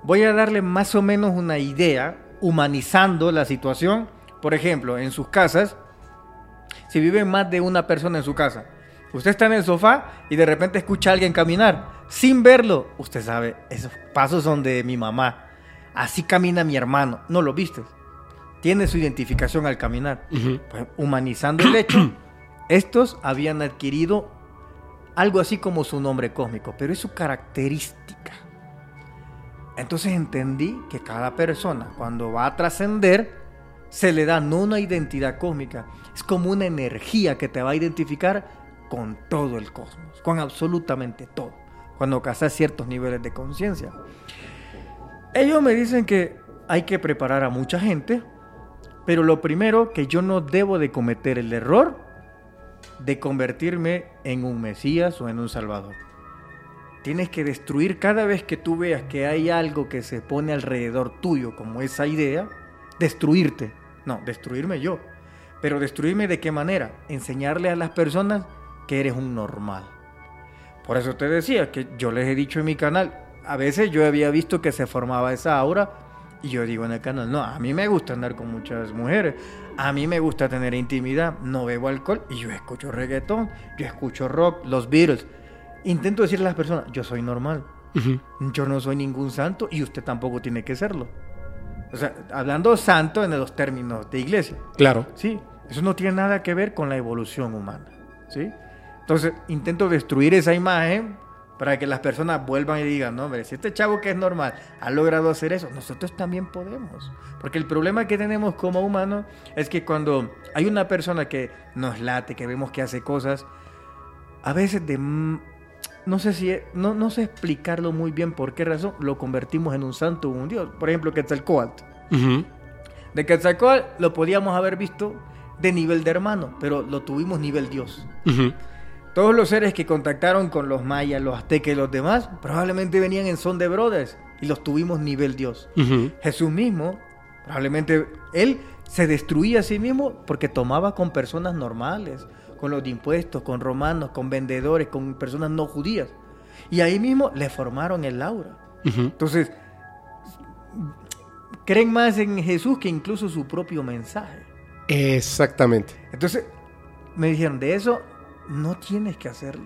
Voy a darle más o menos una idea, humanizando la situación. Por ejemplo, en sus casas, si viven más de una persona en su casa, usted está en el sofá y de repente escucha a alguien caminar, sin verlo, usted sabe, esos pasos son de mi mamá. Así camina mi hermano. No lo viste. Tiene su identificación al caminar. Pues, humanizando el hecho, estos habían adquirido algo así como su nombre cósmico, pero es su característica. Entonces entendí que cada persona, cuando va a trascender, se le da no una identidad cósmica, es como una energía que te va a identificar con todo el cosmos, con absolutamente todo, cuando alcanzas ciertos niveles de conciencia. Ellos me dicen que hay que preparar a mucha gente, pero lo primero que yo no debo de cometer el error de convertirme en un Mesías o en un Salvador. Tienes que destruir cada vez que tú veas que hay algo que se pone alrededor tuyo, como esa idea, destruirte. No, destruirme yo. Pero destruirme de qué manera? Enseñarle a las personas que eres un normal. Por eso te decía que yo les he dicho en mi canal, a veces yo había visto que se formaba esa aura y yo digo en el canal, no, a mí me gusta andar con muchas mujeres, a mí me gusta tener intimidad, no bebo alcohol y yo escucho reggaetón, yo escucho rock, los Beatles. Intento decirle a las personas, yo soy normal, yo no soy ningún santo y usted tampoco tiene que serlo. O sea, hablando santo en los términos de iglesia. Claro. Sí, eso no tiene nada que ver con la evolución humana. ¿sí? Entonces, intento destruir esa imagen para que las personas vuelvan y digan, no, hombre, si este chavo que es normal ha logrado hacer eso, nosotros también podemos. Porque el problema que tenemos como humanos es que cuando hay una persona que nos late, que vemos que hace cosas, a veces de... No sé si, no, no sé explicarlo muy bien por qué razón lo convertimos en un santo o un dios. Por ejemplo, Quetzalcoatl. De Quetzalcoatl lo podíamos haber visto de nivel de hermano, pero lo tuvimos nivel dios. Todos los seres que contactaron con los mayas, los aztecas y los demás, probablemente venían en son de brothers y los tuvimos nivel Dios. Jesús mismo, probablemente él se destruía a sí mismo porque tomaba con personas normales, con los de impuestos, con romanos, con vendedores, con personas no judías. Y ahí mismo le formaron el aura. Entonces, creen más en Jesús que incluso su propio mensaje. Exactamente. Entonces, me dijeron, de eso no tienes que hacerlo.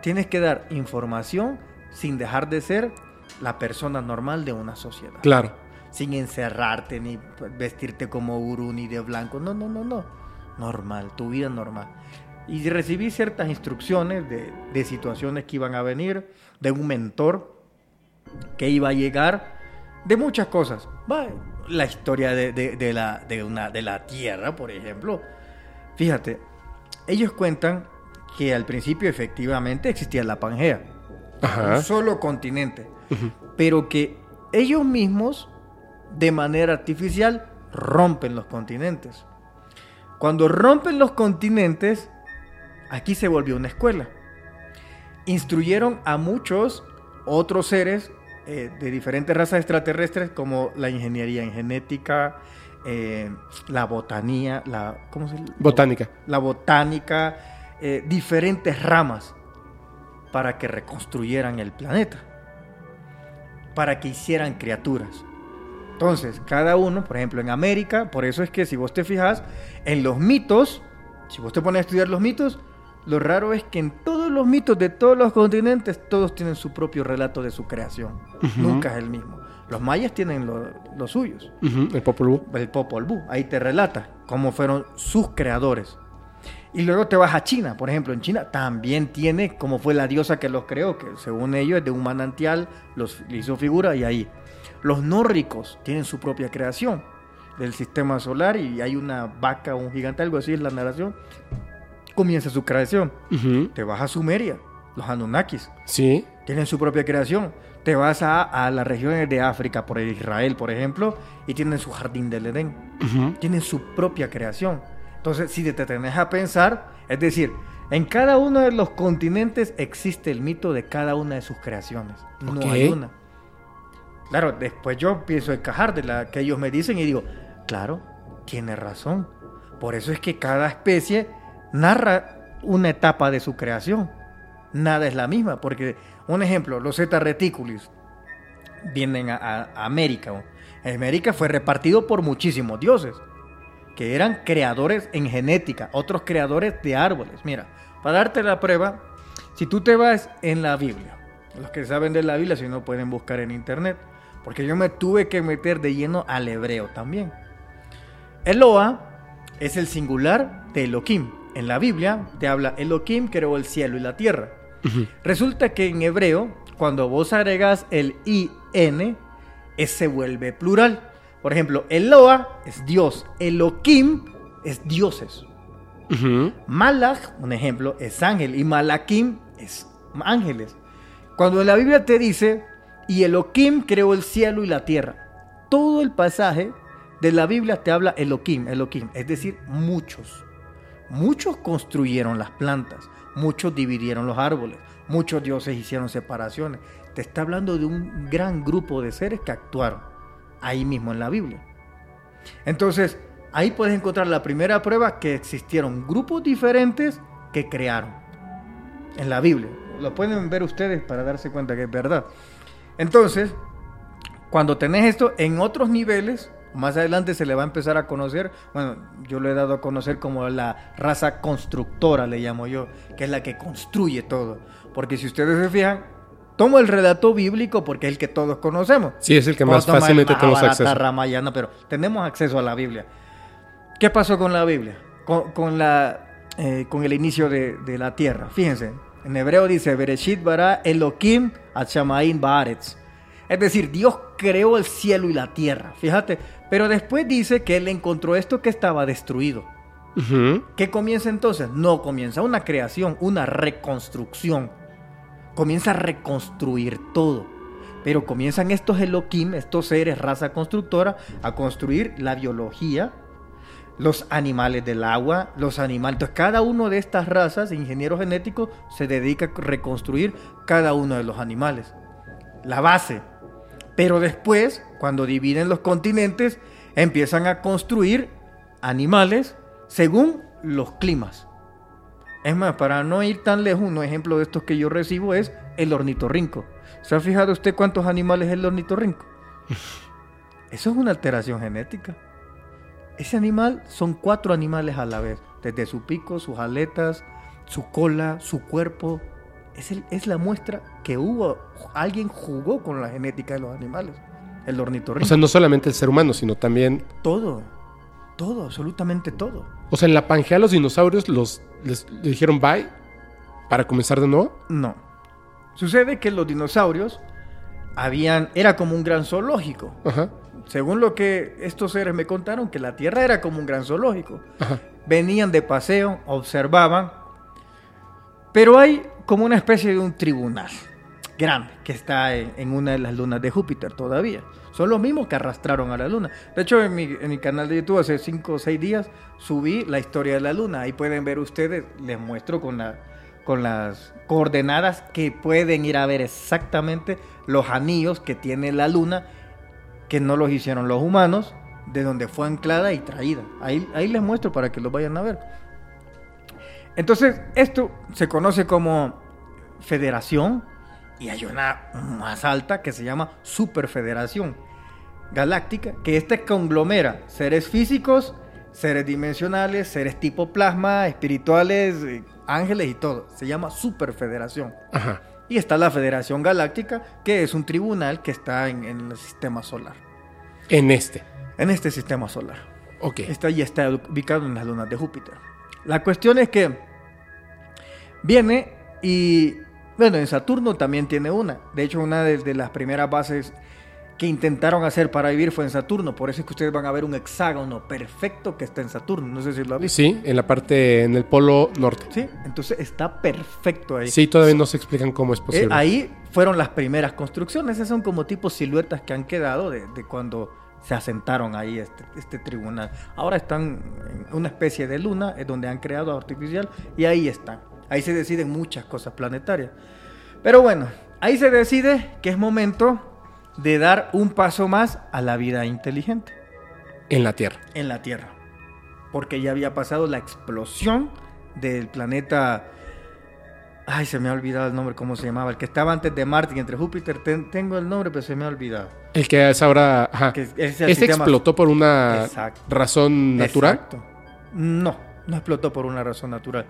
Tienes que dar información sin dejar de ser la persona normal de una sociedad. Claro. Sin encerrarte ni vestirte como gurú ni de blanco. No, no, no, no. Normal, tu vida normal. Y recibí ciertas instrucciones de, situaciones que iban a venir, de un mentor que iba a llegar, de muchas cosas. La historia de, la, de, una, de la Tierra, por ejemplo. Fíjate, ellos cuentan que al principio efectivamente existía la Pangea, un solo continente, pero que ellos mismos, de manera artificial, rompen los continentes. Cuando rompen los continentes, aquí se volvió una escuela. Instruyeron a muchos otros seres eh, de diferentes razas extraterrestres, como la ingeniería en genética, eh, la botanía, la, ¿cómo se Botánica. La botánica, eh, diferentes ramas para que reconstruyeran el planeta, para que hicieran criaturas. Entonces, cada uno, por ejemplo, en América, por eso es que si vos te fijas, en los mitos, si vos te pones a estudiar los mitos, lo raro es que en todos los mitos de todos los continentes, todos tienen su propio relato de su creación. Nunca es el mismo. Los mayas tienen los suyos. El Popol Vuh. El Popol Vuh. Ahí te relata cómo fueron sus creadores. Y luego te vas a China, por ejemplo, en China también tiene cómo fue la diosa que los creó, que según ellos es de un manantial, los hizo figura y ahí. Los nórdicos tienen su propia creación del sistema solar y hay una vaca, un gigante, algo así es la narración. Comienza su creación. Te vas a Sumeria. los Anunnakis. Sí. Tienen su propia creación. Te vas a, a las regiones de África, por Israel, por ejemplo, y tienen su jardín del Edén. Tienen su propia creación. Entonces, si te tenés a pensar, es decir, en cada uno de los continentes existe el mito de cada una de sus creaciones. No hay una. Claro, después yo empiezo a encajar de la que ellos me dicen y digo, claro, tiene razón. Por eso es que cada especie narra una etapa de su creación. Nada es la misma, porque, un ejemplo, los Zeta reticulis vienen a, a- a América. América fue repartido por muchísimos dioses, que eran creadores en genética, otros creadores de árboles. Mira, para darte la prueba, si tú te vas en la Biblia, los que saben de la Biblia, si no pueden buscar en internet, porque yo me tuve que meter de lleno al hebreo también. Eloa es el singular de Elohim. En la Biblia te habla Elohim creó el cielo y la tierra. Resulta que en hebreo, cuando vos agregas el IN, se vuelve plural. Por ejemplo, Eloa es Dios, Elohim es dioses. Malach, un ejemplo, es ángel y Malakim es ángeles. Cuando la Biblia te dice, y Elohim creó el cielo y la tierra, todo el pasaje de la Biblia te habla Elohim, Elohim, es decir, muchos. Muchos construyeron las plantas, muchos dividieron los árboles, muchos dioses hicieron separaciones. Te está hablando de un gran grupo de seres que actuaron ahí mismo en la Biblia. Entonces, ahí puedes encontrar la primera prueba que existieron grupos diferentes que crearon en la Biblia. Lo pueden ver ustedes para darse cuenta que es verdad. Entonces, cuando tenés esto en otros niveles, más adelante se le va a empezar a conocer, bueno, yo lo he dado a conocer como la raza constructora, le llamo yo, que es la que construye todo. Porque si ustedes se fijan, tomo el relato bíblico porque es el que todos conocemos. Sí, es el que más fácilmente tenemos acceso. Ramayana, pero tenemos acceso a la Biblia. ¿Qué pasó con la Biblia? Con, con la, eh, con el inicio de, de la tierra. Fíjense, en hebreo dice, Bereshit bara Elohim Hashamaim Baaretz. Es decir, Dios creó el cielo y la tierra. Fíjate, pero después dice que Él encontró esto que estaba destruido. Ujú. ¿Qué comienza entonces? No, comienza una creación, una reconstrucción. Comienza a reconstruir todo. Pero comienzan estos Elohim, estos seres, raza constructora, a construir la biología, los animales del agua, los animales. Entonces, cada uno de estas razas, ingenieros genéticos, se dedica a reconstruir cada uno de los animales. La base. Pero después, cuando dividen los continentes, empiezan a construir animales según los climas. Es más, para no ir tan lejos, un ejemplo de estos que yo recibo es el ornitorrinco. ¿Se ha fijado usted cuántos animales es el ornitorrinco? Eso es una alteración genética. Ese animal son cuatro animales a la vez, desde su pico, sus aletas, su cola, su cuerpo. Es, el- es la muestra que hubo, alguien jugó con la genética de los animales. El ornitorrinco. O sea, no solamente el ser humano, sino también. todo, todo, absolutamente todo. O sea, en la Pangea los dinosaurios los les, le dijeron bye para comenzar de nuevo. No. Sucede que los dinosaurios habían, era como un gran zoológico. Ajá. Según lo que estos seres me contaron, que la Tierra era como un gran zoológico. Ajá. Venían de paseo, observaban, pero hay como una especie de un tribunal grande que está en, una de las lunas de Júpiter todavía. Son los mismos que arrastraron a la luna. De hecho, en mi, en mi canal de YouTube hace 5 o 6 días subí la historia de la luna. Ahí pueden ver ustedes, les muestro con, con las coordenadas que pueden ir a ver exactamente los anillos que tiene la luna, que no los hicieron los humanos, de donde fue anclada y traída. Ahí, ahí les muestro para que lo vayan a ver. Entonces, esto se conoce como federación y hay una más alta que se llama superfederación galáctica, que esta conglomera seres físicos, seres dimensionales, seres tipo plasma, espirituales, eh, ángeles y todo. Se llama superfederación. Ajá. Y está la Federación Galáctica, que es un tribunal que está en, en el sistema solar. En este. En este sistema solar. Ok. Está y está ubicado en las lunas de Júpiter. La cuestión es que viene y, bueno, en Saturno también tiene una. De hecho, una de, de las primeras bases que intentaron hacer para vivir fue en Saturno. Por eso es que ustedes van a ver un hexágono perfecto que está en Saturno. No sé si lo han visto. Sí, en la parte, en el polo norte. Sí, entonces está perfecto ahí. Sí, todavía no se explican cómo es Eh, posible. ahí fueron las primeras construcciones. Esas son como tipo siluetas que han quedado de, de cuando se asentaron ahí este, este tribunal. Ahora están en una especie de luna, es donde han creado artificial, y ahí están. Ahí se deciden muchas cosas planetarias. Pero bueno, ahí se decide que es momento de dar un paso más a la vida inteligente En la Tierra. en la Tierra. Porque ya había pasado la explosión del planeta. Ay, se me ha olvidado el nombre, ¿cómo se llamaba? El que estaba antes de Marte y entre Júpiter. ten- tengo el nombre, pero se me ha olvidado. El que es ahora. Ajá. Que es- este sistema- explotó por una Exacto. razón natural, Exacto. No, no explotó por una razón natural.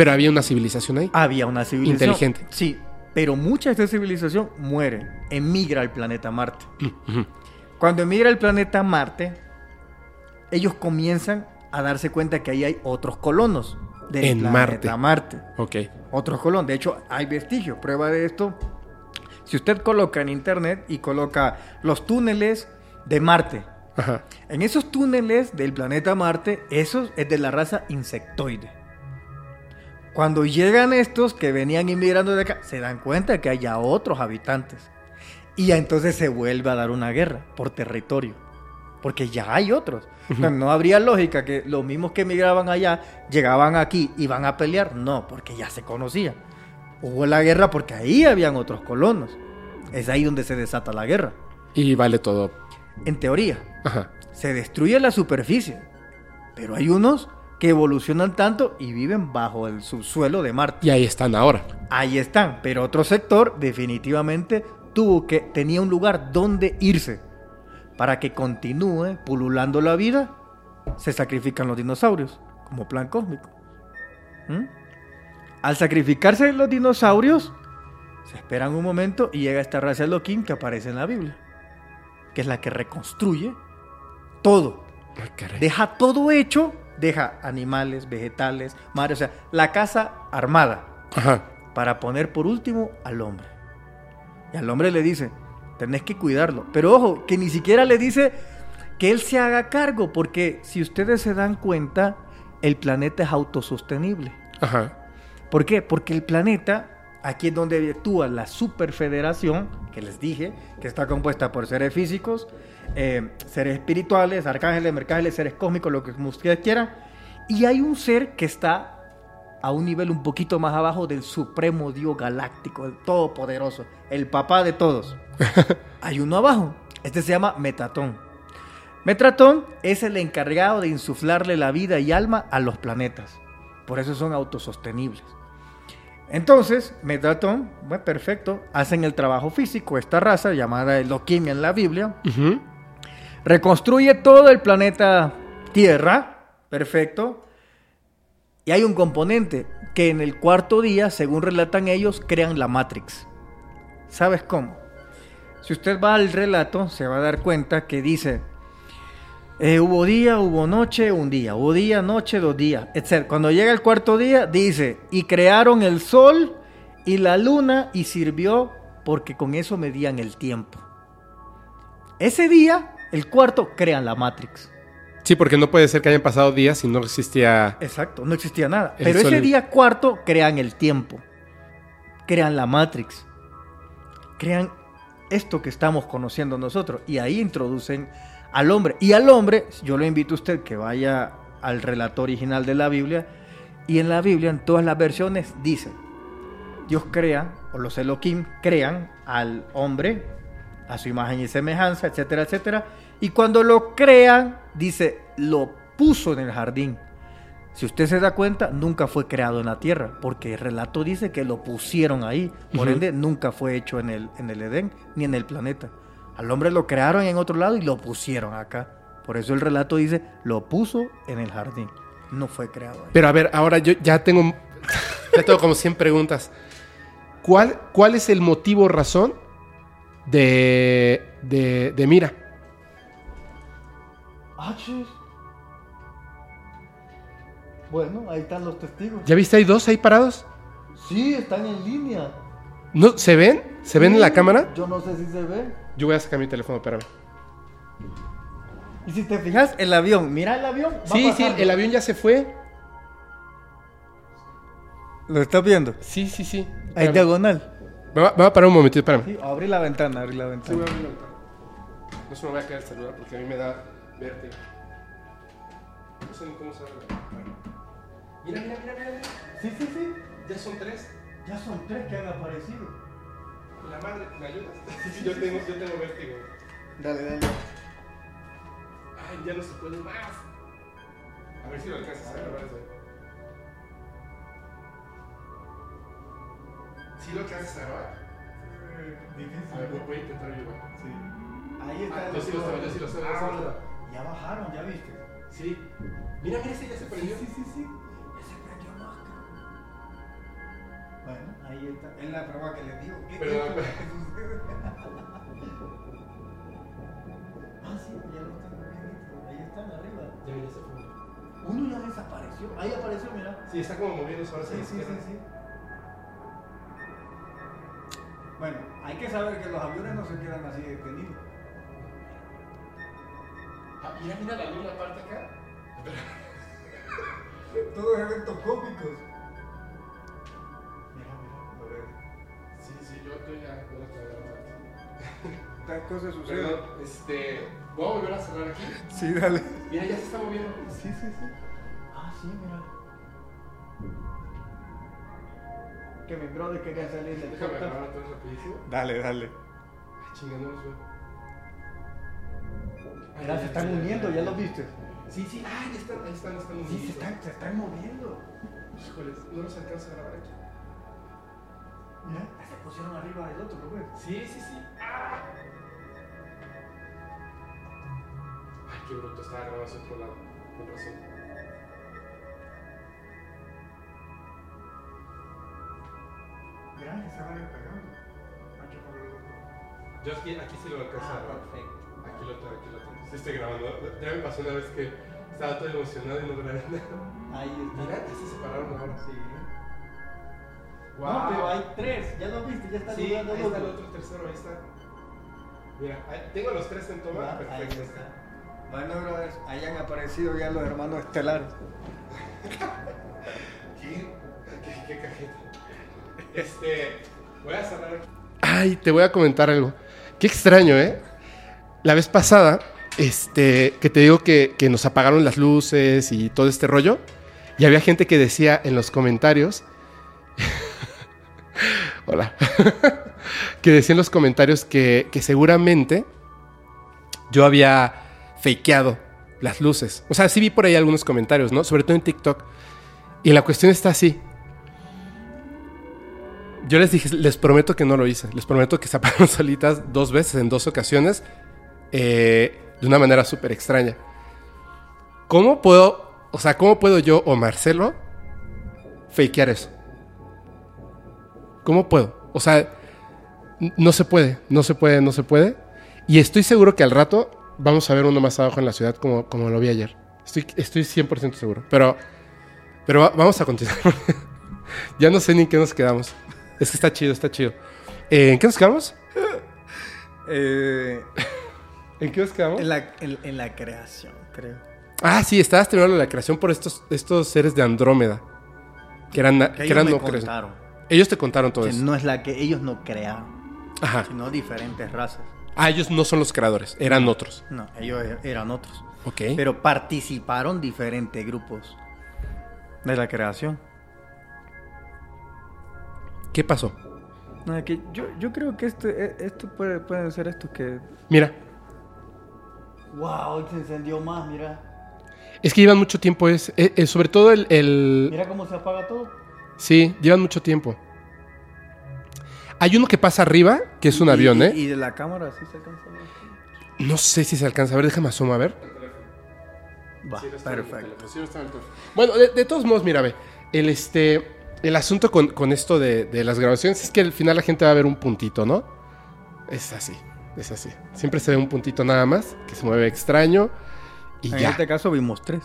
Pero había una civilización ahí. Había una civilización. Inteligente. Sí, pero mucha de esta civilización muere, emigra al planeta Marte. Ujú. Cuando emigra el planeta Marte, ellos comienzan a darse cuenta que ahí hay otros colonos del En planeta Marte. Ok. Otros colonos. De hecho, hay vestigios. Prueba de esto. Si usted coloca en internet y coloca los túneles de Marte. Ajá. En esos túneles del planeta Marte, esos es de la raza insectoide. Cuando llegan estos que venían inmigrando de acá, se dan cuenta que hay ya otros habitantes. Y entonces se vuelve a dar una guerra por territorio. Porque ya hay otros. O sea, no habría lógica que los mismos que emigraban allá llegaban aquí y van a pelear. No, porque ya se conocían. Hubo la guerra porque ahí habían otros colonos. Es ahí donde se desata la guerra. Y vale todo. En teoría Ajá. se destruye la superficie. Pero hay unos que evolucionan tanto y viven bajo el subsuelo de Marte. Y ahí están ahora. Ahí están, pero otro sector definitivamente tuvo que tenía un lugar donde irse para que continúe pululando la vida. Se sacrifican los dinosaurios como plan cósmico. ¿Mm? Al sacrificarse los dinosaurios, se esperan un momento y llega esta raza Elohim que aparece en la Biblia, que es la que reconstruye todo deja todo hecho, deja animales, vegetales, mares, o sea, la casa armada Ajá. para poner por último al hombre. Y al hombre le dice, tenés que cuidarlo. Pero ojo, que ni siquiera le dice que él se haga cargo, porque si ustedes se dan cuenta, el planeta es autosostenible. Ajá. ¿Por qué? Porque el planeta, aquí es donde actúa la superfederación, que les dije, que está compuesta por seres físicos, eh, seres espirituales, arcángeles, mercángeles, seres cósmicos, lo que ustedes quieran. Y hay un ser que está a un nivel un poquito más abajo del supremo Dios galáctico, el todopoderoso, el papá de todos. hay uno abajo. Este se llama Metatón. Metatón es el encargado de insuflarle la vida y alma a los planetas. Por eso son autosostenibles. Entonces, Metatón, bueno, perfecto, hacen el trabajo físico, esta raza llamada Elohim en la Biblia. Reconstruye todo el planeta Tierra, perfecto, y hay un componente que en el cuarto día, según relatan ellos, crean la Matrix. ¿Sabes cómo? Si usted va al relato, se va a dar cuenta que dice, eh, hubo día, hubo noche, un día, hubo día, noche, dos días, etc. Cuando llega el cuarto día, dice, y crearon el sol y la luna y sirvió porque con eso medían el tiempo. Ese día, el cuarto, crean la Matrix. Sí, porque no puede ser que hayan pasado días y no existía. Exacto, no existía nada. Pero sol ese día cuarto crean el tiempo, crean la Matrix, crean esto que estamos conociendo nosotros y ahí introducen al hombre. Y al hombre, yo lo invito a usted que vaya al relato original de la Biblia y en la Biblia, en todas las versiones, dice, Dios crea, o los Elohim crean al hombre a su imagen y semejanza, etcétera, etcétera. Y cuando lo crean, dice, lo puso en el jardín. Si usted se da cuenta, nunca fue creado en la tierra, porque el relato dice que lo pusieron ahí. Por ende, nunca fue hecho en el, en el Edén ni en el planeta. Al hombre lo crearon en otro lado y lo pusieron acá. Por eso el relato dice, lo puso en el jardín. No fue creado ahí. Pero a ver, ahora yo ya tengo. Ya tengo como 100 preguntas. ¿Cuál, cuál es el motivo razón de, de, de Mira? Ah, chis. Bueno, ahí están los testigos. ¿Ya viste? Hay dos ahí parados. Sí, están en línea. ¿No, ¿Se ven? ¿Se ven en la cámara? Yo no sé si se ve. Yo voy a sacar mi teléfono, espérame. Y si te fijas, el avión, mira el avión. va Sí, sí, el avión ya se fue. ¿Lo estás viendo? Sí, sí, sí. Ahí Espérame. diagonal. Me va, me va a parar un momentito, espérame. Sí, abrí la ventana, abrí la Sí, ventana. voy a abrir la ventana. No se me va a caer el celular porque a mí me da vértigo. No sé ni cómo se ventana. Mira, mira, mira, mira. Sí, sí, sí. Ya son tres. Ya son tres que han aparecido. La madre, ¿me ayudas? Sí, sí, yo tengo, yo tengo vértigo. Dale, dale. Ay, ya no se puede más. A ver si lo alcanzas a grabar eso. ¿Sí lo alcanzas a grabar? A ver, voy- voy a intentar yo. Sí. Ahí está. Ah, el yo sí lo sé, yo sí lo sé, sí. Ya bajaron, ya viste. Sí. Mira, mira, ese ya se prendió. Sí, sí, sí. Ya se prendió más, cabrón. Bueno, ahí está. Es la prueba que les digo. ¿Qué Pero- sucede? ah, sí, ya lo están. Ahí están arriba. Ya, ya se fue. Uno ya desapareció. Ahí apareció, mira. Sí, está como moviéndose ahora. Sí, sí, sí, sí. Bueno, hay que saber que los aviones no se quedan así detenidos. Ah, mira, mira la luna aparte acá. Todos eventos cómicos. Mira, mira, lo ves. Sí, sí, yo, yo ya no lo traigo aparte. Estas cosas Perdón, este. Voy a volver a cerrar aquí. Sí, dale. Mira, ya se está moviendo. Sí, sí, sí. Ah, sí, mira. Que mi brother quería salir del Déjame grabar todo rapidísimo. Dale, dale. Ay, chinga, no los veo. Ay, Mira, se están uniendo, ¿ya lo viste? Sí, sí, ah, ya están, ahí están, están Sí, se están, se están moviendo. Híjoles, no los alcanza a grabar aquí. Mira, se pusieron arriba del otro, ¿lo ves? Sí, sí, sí. Ah. Ay, qué bruto, estaba grabando hacia otro lado. Con razón. Mira, que se que ponerlo. Yo aquí, aquí sí lo alcanzo a grabar. perfecto. Aquí lo tengo, aquí lo tengo. Sí estoy grabando. Ya me pasó una vez que estaba todo emocionado y no grabé nada. Ahí está. Mira, ya se separaron ahora. Sí. Wow. No, pero hay tres. Ya lo viste, ya está Sí, ahí está el otro tercero, ahí está. Mira, ahí- tengo los tres en toma. Ah, Ahí Perfecto. está. Bueno, brothers, ahí han aparecido ya los hermanos estelares. ¿Qué? ¿Qué, qué cajeta? Este, voy a cerrar aquí. Ay, te voy a comentar algo. Qué extraño, ¿eh? La vez pasada, este, que te digo que, que nos apagaron las luces y todo este rollo, y había gente que decía en los comentarios, hola, que decía en los comentarios que, que seguramente yo había fakeado las luces. O sea, sí vi por ahí algunos comentarios, ¿no? Sobre todo en TikTok. Y la cuestión está así. Yo les dije, les prometo que no lo hice. Les prometo que se apagaron solitas dos veces, en dos ocasiones, eh, de una manera súper extraña. ¿Cómo puedo, o sea, cómo puedo yo o Marcelo fakear eso? ¿Cómo puedo? O sea, no se puede, no se puede, no se puede. Y estoy seguro que al rato vamos a ver uno más abajo en la ciudad como, como lo vi ayer. Estoy, estoy 100% seguro. Pero, pero va- vamos a continuar. ya no sé ni en qué nos quedamos. Es que está chido, está chido. Eh, ¿En qué nos quedamos? Eh, ¿En qué nos quedamos? en, la, en, en la creación, creo. Ah, sí, estabas terminando la creación por estos, estos seres de Andrómeda. Que eran, Que que ellos eran me no creación. contaron. Ellos te contaron todo Que eso. no es la que ellos no crearon, Ajá. sino diferentes razas. Ah, ellos no son los creadores, eran otros. No, ellos e- eran otros. Ok. Pero participaron diferentes grupos de la creación. ¿Qué pasó? No, que yo, yo creo que esto, e- esto puede, pueden ser estos que... Mira, ¡Wow! Se encendió más, mira. es que llevan mucho tiempo, es, eh, eh, sobre todo el, el- Mira cómo se apaga todo. Sí, llevan mucho tiempo. Hay uno que pasa arriba, que es un Y- avión, y- ¿eh? Y de la cámara sí se alcanza a ver. No sé si se alcanza a ver, déjame asomar a ver. Va, perfecto. Bueno, de, de todos modos, mira, ve, el, este, el asunto con, con esto de, de las grabaciones es que al final la gente va a ver un puntito, ¿no? Es así, es así. Siempre se ve un puntito nada más, que se mueve extraño y En ya. este caso vimos tres.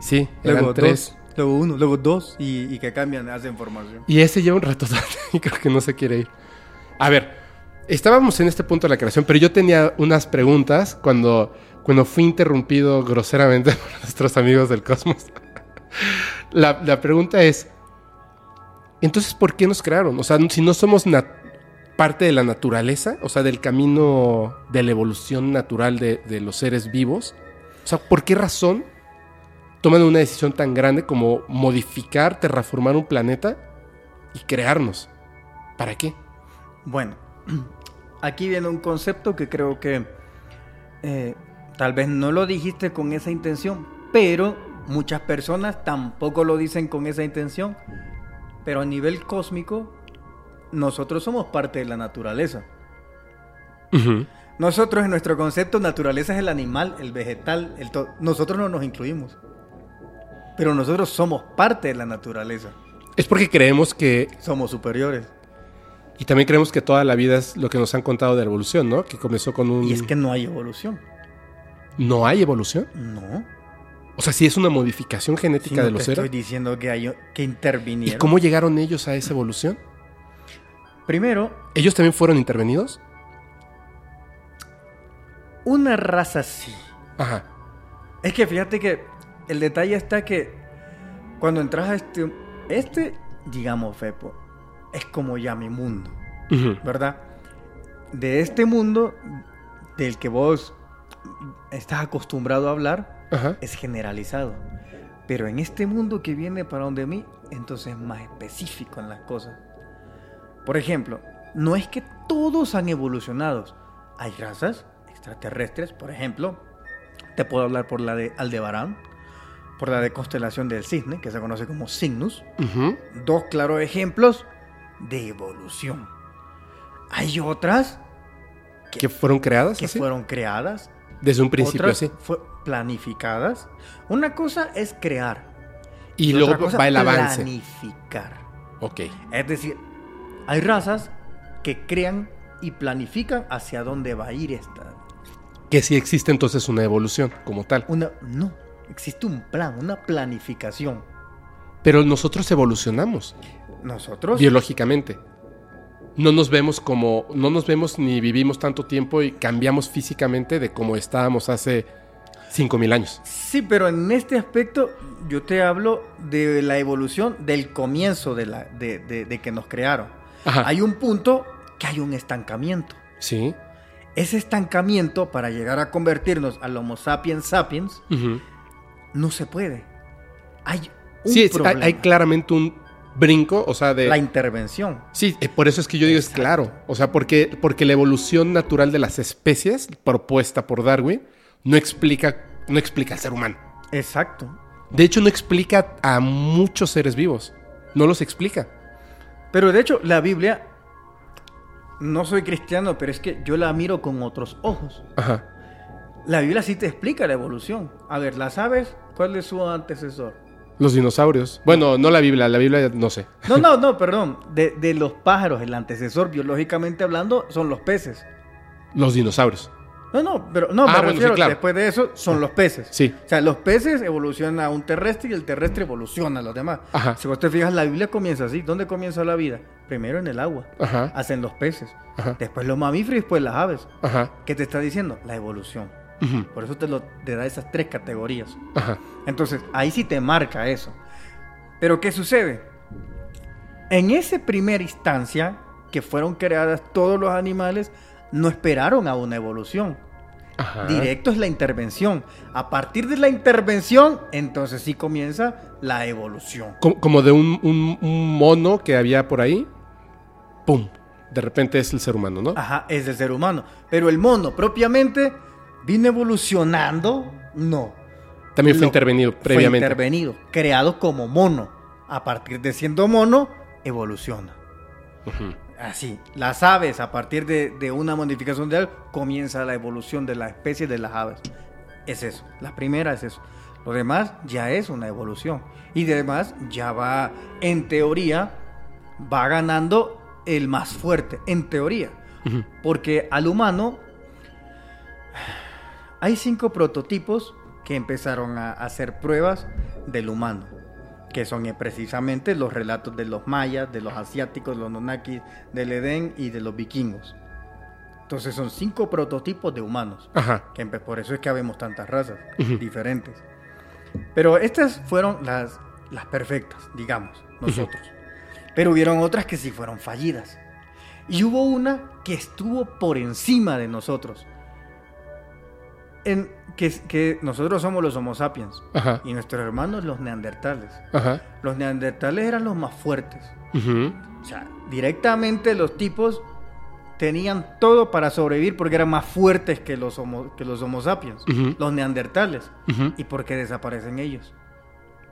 Sí, eran Luego tres. dos, luego uno, luego dos y, y que cambian, hacen formación. Y ese lleva un rato y creo que no se quiere ir. A ver, estábamos en este punto de la creación, pero yo tenía unas preguntas cuando, cuando fui interrumpido groseramente por nuestros amigos del cosmos. la, la pregunta es, entonces, ¿por qué nos crearon? O sea, si no somos nat- parte de la naturaleza, o sea, del camino de la evolución natural de, los seres vivos, o sea, ¿por qué razón toman una decisión tan grande como modificar, terraformar un planeta y crearnos? ¿Para qué? Bueno, aquí viene un concepto que creo que eh, tal vez no lo dijiste con esa intención, pero muchas personas tampoco lo dicen con esa intención. Pero a nivel cósmico, nosotros somos parte de la naturaleza. Nosotros en nuestro concepto, naturaleza es el animal, el vegetal, el nosotros no nos incluimos. Pero nosotros somos parte de la naturaleza. Es porque creemos que, Somos superiores. y también creemos que toda la vida es lo que nos han contado de la evolución, ¿no? Que comenzó con un... Y es que no hay evolución. ¿No hay evolución? No. O sea, sí es una modificación genética no de los estoy seres. diciendo que, hay, que ¿Y intervinieron. cómo llegaron ellos a esa evolución? Primero, ¿Ellos también fueron intervenidos? una raza sí. Ajá. Es que fíjate que el detalle está que cuando entras a este, este, digamos, Fepo, es como ya mi mundo, Ujú. ¿verdad? De este mundo del que vos estás acostumbrado a hablar, Ajá. es generalizado. Pero en este mundo que viene para donde mí, entonces es más específico en las cosas. Por ejemplo, no es que todos han evolucionado. Hay razas extraterrestres, por ejemplo. Te puedo hablar por la de Aldebarán, por la de constelación del cisne, que se conoce como Cygnus. Ujú. Dos claros ejemplos de evolución. Hay otras ¿Que fueron creadas que así? fueron creadas Desde un principio otras así. fue planificadas. Una cosa es crear. Y otra luego cosa, va el avance. Planificar. Ok. Es decir, hay razas que crean y planifican hacia dónde va a ir esta. Que sí existe entonces una evolución como tal. Una, no, existe un plan, una planificación. Pero nosotros evolucionamos Nosotros, biológicamente. No nos vemos como, no nos vemos ni vivimos tanto tiempo y cambiamos físicamente de como estábamos hace 5000 años. sí, pero en este aspecto yo te hablo de la evolución del comienzo de, la, de, de- de que nos crearon. Ajá. Hay un punto que hay un estancamiento. Sí. Ese estancamiento para llegar a convertirnos al Homo sapiens sapiens no se puede. Hay un Sí, es- hay, claramente un brinco, o sea, de... la intervención. Sí, eh, por eso es que yo digo es claro. O sea, porque, porque la evolución natural de las especies propuesta por Darwin no explica, no explica al ser humano. Exacto. De hecho, no explica a muchos seres vivos. No los explica. Pero de hecho, la Biblia, no soy cristiano, pero es que yo la miro con otros ojos. Ajá. La Biblia sí te explica la evolución. A ver, ¿las aves? ¿Cuál es su antecesor? Los dinosaurios. Bueno, no la Biblia, la Biblia no sé. No, no, no, perdón. De, de los pájaros, el antecesor, biológicamente hablando, son los peces. Los dinosaurios. No, no, pero no, Ah, me bueno, sí, refiero, claro. después de eso, son los peces. Sí. O sea, los peces evolucionan a un terrestre y el terrestre evoluciona a los demás. Ajá. Si vos te fijas, la Biblia comienza así. ¿Dónde comienza la vida? Primero en el agua. Ajá. Hacen los peces. Ajá. Después los mamíferos y después las aves. Ajá. ¿Qué te está diciendo? La evolución. Por eso te, lo, te da esas tres categorías. Ajá. Entonces, ahí sí te marca eso. Pero ¿qué sucede? En esa primera instancia que fueron creadas todos los animales, no esperaron a una evolución. Ajá. Directo es la intervención. A partir de la intervención, entonces sí comienza la evolución. Como, como de un, un- un mono que había por ahí. ¡Pum! De repente es el ser humano, ¿no? Ajá, es el ser humano. Pero el mono propiamente vino evolucionando, no. También fue Lo- intervenido Fue previamente. intervenido, creado como mono. A partir de siendo mono, evoluciona. Así, las aves, a partir de, de una modificación de algo, comienza la evolución de la especie de las aves. Es eso. La primera es eso. Lo demás ya es una evolución. Y además ya va, en teoría, va ganando el más fuerte. En teoría. Porque al humano hay cinco prototipos que empezaron a hacer pruebas del humano. Que son eh, precisamente los relatos de los mayas, de los asiáticos, los nonakis, del Edén y de los vikingos. Entonces son cinco prototipos de humanos. Ajá. Que por eso es que habemos tantas razas diferentes. Pero estas fueron las, las perfectas, digamos, nosotros. Pero hubieron otras que sí fueron fallidas. Y hubo una que estuvo por encima de nosotros. En, que, que nosotros somos los Homo sapiens Ajá. y nuestros hermanos los neandertales. Ajá. Los neandertales eran los más fuertes. Ujú. O sea, directamente los tipos tenían todo para sobrevivir porque eran más fuertes que los homo, que los homo sapiens, Ujú. los neandertales. Ujú. ¿Y por qué desaparecen ellos?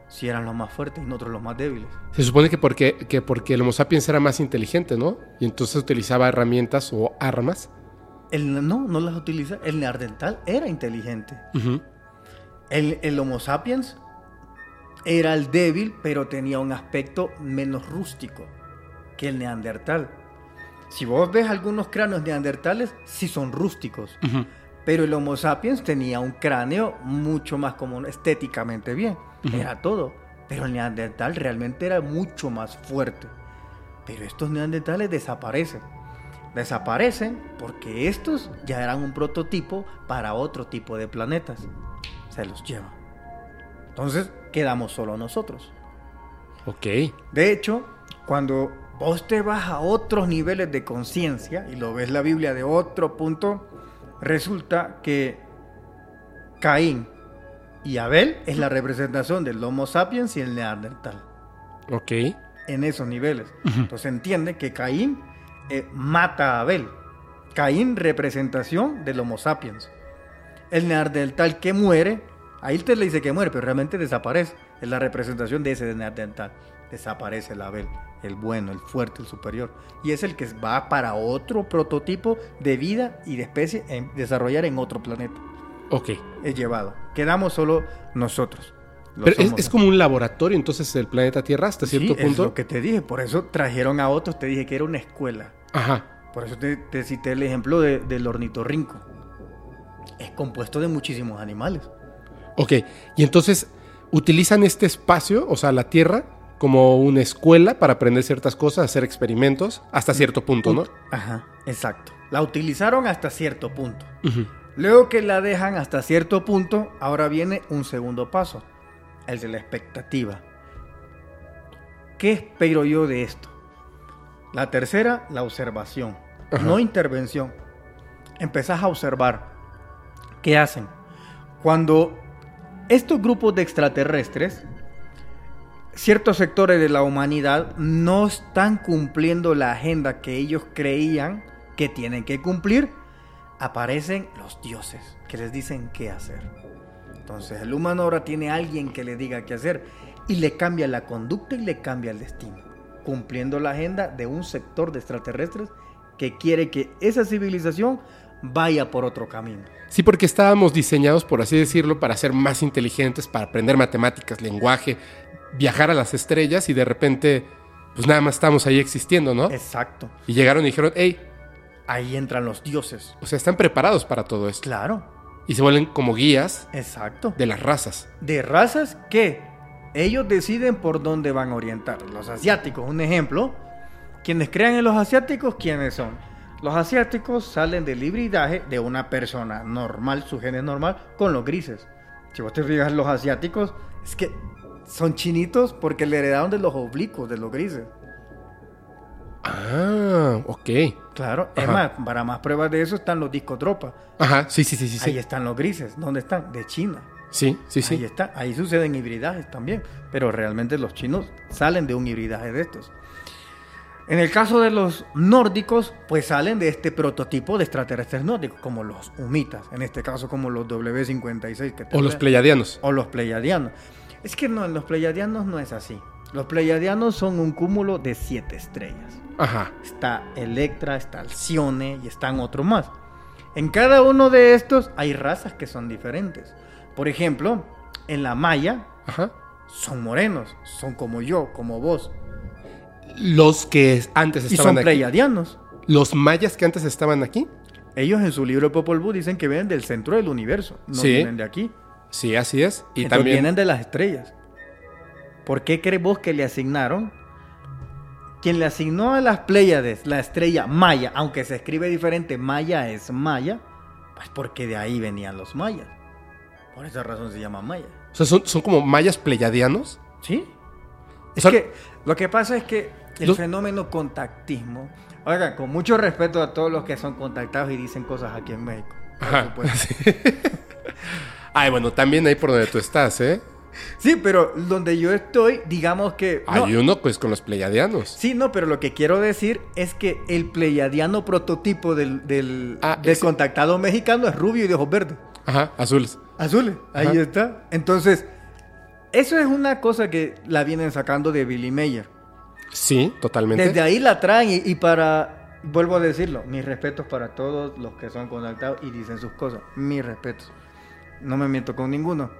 Si eran los más fuertes y nosotros los más débiles. Se supone que porque, que porque el Homo sapiens era más inteligente, ¿no? Y entonces utilizaba herramientas o armas. El, no, no las utiliza. El neandertal era inteligente. El, el Homo sapiens era el débil, pero tenía un aspecto menos rústico que el neandertal. Si vos ves algunos cráneos neandertales, sí son rústicos. Pero el Homo sapiens tenía un cráneo mucho más común, estéticamente bien. Era todo. Pero el neandertal realmente era mucho más fuerte. Pero estos neandertales desaparecen. Desaparecen porque estos ya eran un prototipo para otro tipo de planetas. Se los llevan. Entonces quedamos solo nosotros. Ok. De hecho, cuando vos te vas a otros niveles de conciencia y lo ves la Biblia de otro punto, resulta que Caín y Abel es la representación del Homo sapiens y el Neandertal. Ok. En esos niveles. Entonces entiende que Caín eh, mata a Abel. Caín representación del Homo sapiens. El Neandertal que muere, ahí usted le dice que muere, pero realmente desaparece. Es la representación de ese Neandertal. Desaparece el Abel, el bueno, el fuerte, el superior. Y es el que va para otro prototipo de vida y de especie en desarrollar en otro planeta. Ok. Es llevado. Quedamos solo nosotros. Pero es, es como un laboratorio entonces el planeta Tierra hasta Sí, cierto es punto. lo que te dije. Por eso trajeron a otros. Te dije que era una escuela. Ajá. Por eso te, te cité el ejemplo de- del ornitorrinco. Es compuesto de muchísimos animales. Ok. Y entonces utilizan este espacio, o sea, la Tierra, como una escuela para aprender ciertas cosas, hacer experimentos, hasta cierto punto, ¿no? Ajá, exacto. La utilizaron hasta cierto punto. Luego que la dejan hasta cierto punto, ahora viene un segundo paso, el de la expectativa. ¿Qué espero yo de esto? La tercera, la observación, Ajá. no intervención. Empezás a observar qué hacen. Cuando estos grupos de extraterrestres, ciertos sectores de la humanidad no están cumpliendo la agenda que ellos creían que tienen que cumplir, aparecen los dioses que les dicen qué hacer. Entonces el humano ahora tiene a alguien que le diga qué hacer y le cambia la conducta y le cambia el destino, cumpliendo la agenda de un sector de extraterrestres que quiere que esa civilización vaya por otro camino. Sí, porque estábamos diseñados, por así decirlo, para ser más inteligentes, para aprender matemáticas, lenguaje, viajar a las estrellas y de repente, pues nada más estamos ahí existiendo, ¿no? Exacto. Y llegaron y dijeron, hey, Ahí entran los dioses. o sea, están preparados para todo esto. Claro. Y se vuelven como guías Exacto. de las razas. de razas que ellos deciden por dónde van a orientar. Los asiáticos, un ejemplo. Quienes crean en los asiáticos, ¿quiénes son? Los asiáticos salen del hibridaje de una persona normal, su gen es normal, con los grises. Si vos te fijas, los asiáticos es que son chinitos porque le heredaron de los oblicuos, de los grises. Ah, ok. Claro, es Ajá. más, para más pruebas de eso están los discotropas. Ajá, sí, sí, sí, sí. Ahí Sí, están los grises. ¿Dónde están? De China. sí, sí. Ahí sí. está, ahí suceden hibridajes también, pero realmente los chinos salen de un hibridaje de estos. En el caso de los nórdicos, pues salen de este prototipo de extraterrestres nórdicos, como los humitas, en este caso como los W56 que O los pleiadianos. o los pleiadianos. Es que no, en los pleiadianos no es así. Los pleiadianos son un cúmulo de siete estrellas. Ajá. Está Electra, está Alcione y están otros más. En cada uno de estos hay razas que son diferentes. Por ejemplo, en la Maya Ajá. son morenos, son como yo, como vos. Los que antes Y estaban son aquí. pleiadianos. Los mayas que antes estaban aquí. Ellos en su libro Popol Vuh dicen que vienen del centro del universo, no Sí. vienen de aquí. Sí, así es. Y Entonces también. vienen de las estrellas. ¿por qué crees vos que le asignaron? Quien le asignó a las Pléyades la estrella Maya, aunque se escribe diferente, Maya es Maya, pues porque de ahí venían los mayas. Por esa razón se llama Maya. O sea, son, son como mayas pleyadianos. ¿Sí? Es sea, que lo que pasa es que el los- fenómeno contactismo, oigan, con mucho respeto a todos los que son contactados y dicen cosas aquí en México. Ajá. supuesto. Ay, bueno, también ahí por donde tú estás, ¿eh? Sí, pero donde yo estoy, digamos que... no, Hay uno, pues, con los pleyadianos. Sí, no, pero lo que quiero decir es que el pleiadiano prototipo del, del, Ah, del ese- contactado mexicano es rubio y de ojos verdes. Ajá, azules. Azules, ahí Ajá. está. Entonces, eso es una cosa que la vienen sacando de Billy Mayer. Sí, totalmente. Desde ahí la traen y, y para, vuelvo a decirlo, mis respetos para todos los que son contactados y dicen sus cosas. Mis respetos. No me miento con ninguno.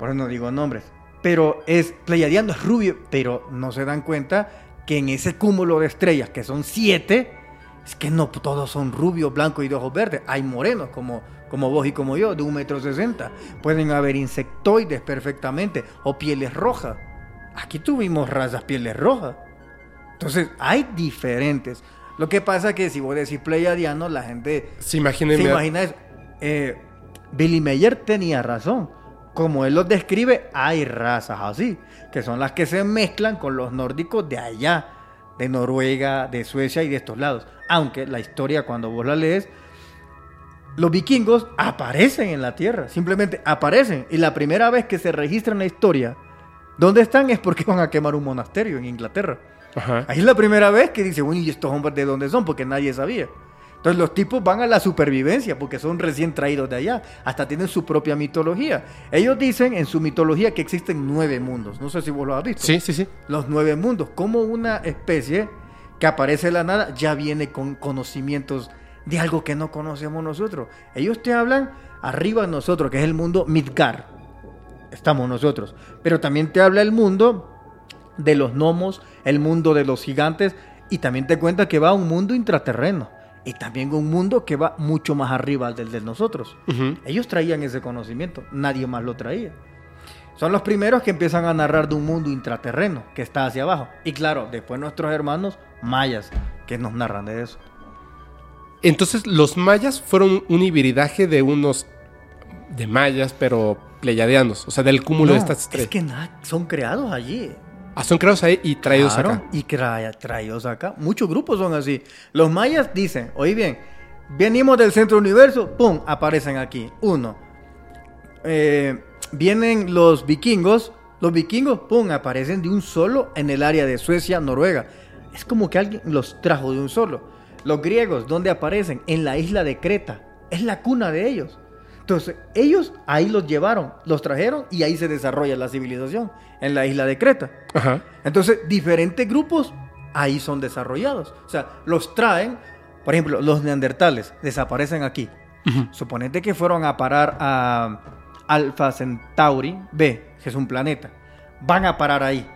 Por eso no digo nombres. Pero es, Pleiadiano es rubio, pero no se dan cuenta que en ese cúmulo de estrellas, que son siete, es que no todos son rubios, blancos y de ojos verdes. Hay morenos, como, como vos y como yo, de un metro sesenta. Pueden haber insectoides perfectamente, o pieles rojas. Aquí tuvimos razas pieles rojas. Entonces, hay diferentes. Lo que pasa que si vos decís pleiadiano, la gente Se imaginen, se imagina eso. Eh, Billy Mayer tenía razón. Como él los describe, hay razas así, que son las que se mezclan con los nórdicos de allá, de Noruega, de Suecia y de estos lados. Aunque la historia, cuando vos la lees, los vikingos aparecen en la tierra, simplemente aparecen. Y la primera vez que se registra en la historia, ¿dónde están? Es porque van a quemar un monasterio en Inglaterra. Ajá. Ahí es la primera vez que dice, bueno, ¿y estos hombres de dónde son? Porque nadie sabía. Entonces los tipos van a la supervivencia porque son recién traídos de allá. Hasta tienen su propia mitología. Ellos dicen en su mitología que existen nueve mundos. No sé si vos lo has visto. Sí, sí, sí. Los nueve mundos. Como una especie que aparece de la nada ya viene con conocimientos de algo que no conocemos nosotros. Ellos te hablan arriba de nosotros, que es el mundo Midgar. Estamos nosotros. Pero también te habla el mundo de los gnomos, el mundo de los gigantes, y también te cuenta que va a un mundo intraterreno, y también un mundo que va mucho más arriba del de nosotros. Ellos traían ese conocimiento, nadie más lo traía. Son los primeros que empiezan a narrar de un mundo intraterreno que está hacia abajo. Y claro, después nuestros hermanos mayas que nos narran de eso. Entonces, los mayas fueron un hibridaje de unos de mayas, pero pleyadianos, o sea, del cúmulo de estas tres. Es que nada, son creados allí. Ah, son creados ahí y traídos Claro, acá. Y crea- traídos acá. Muchos grupos son así. Los mayas dicen, oye bien, venimos del centro universo, ¡pum! Aparecen aquí. Uno. Eh, vienen los vikingos, los vikingos, ¡pum! Aparecen de un solo en el área de Suecia, Noruega. Es como que alguien los trajo de un solo. Los griegos, ¿dónde aparecen? En la isla de Creta. Es la cuna de ellos. Entonces, ellos ahí los llevaron, los trajeron y ahí se desarrolla la civilización, en la isla de Creta. Ajá. Entonces, diferentes grupos ahí son desarrollados. O sea, los traen, por ejemplo, los neandertales desaparecen aquí. Suponete que fueron a parar a Alpha Centauri B, que es un planeta. Van a parar ahí.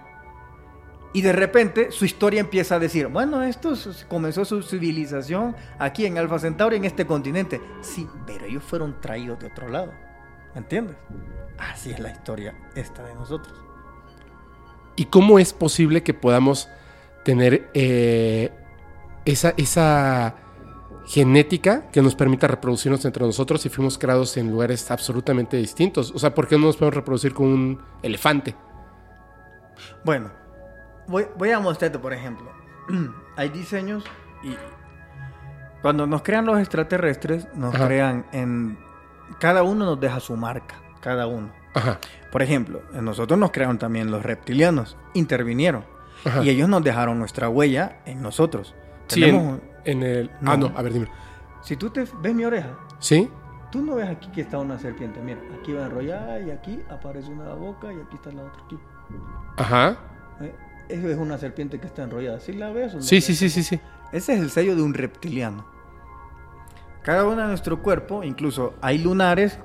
Y de repente su historia empieza a decir, bueno, esto comenzó su civilización aquí en Alpha Centauri, en este continente. Sí, pero ellos fueron traídos de otro lado. ¿Me entiendes? Así es la historia esta de nosotros. ¿Y cómo es posible que podamos tener eh, esa, esa genética que nos permita reproducirnos entre nosotros si fuimos creados en lugares absolutamente distintos? O sea, ¿por qué no nos podemos reproducir con un elefante? Bueno, voy, voy a mostrarte, por ejemplo. Hay diseños y cuando nos crean los extraterrestres, nos Ajá. crean en... Cada uno nos deja su marca, cada uno. Ajá. Por ejemplo, nosotros nos crearon también los reptilianos, intervinieron. Ajá. Y ellos nos dejaron nuestra huella en nosotros. Sí, Tenemos- en, en el... Ah, No. no, a ver, dime. Si tú te ves mi oreja, ¿Sí? tú no ves aquí que está una serpiente. Mira, aquí va enrollada y aquí aparece una boca y aquí está la otra aquí. Ajá. ¿Eh? Eso es una serpiente que está enrollada. ¿Sí la ves o no? Sí, sí, sí, sí, sí. Ese es el sello de un reptiliano. Cada uno de nuestro cuerpo, incluso hay lunares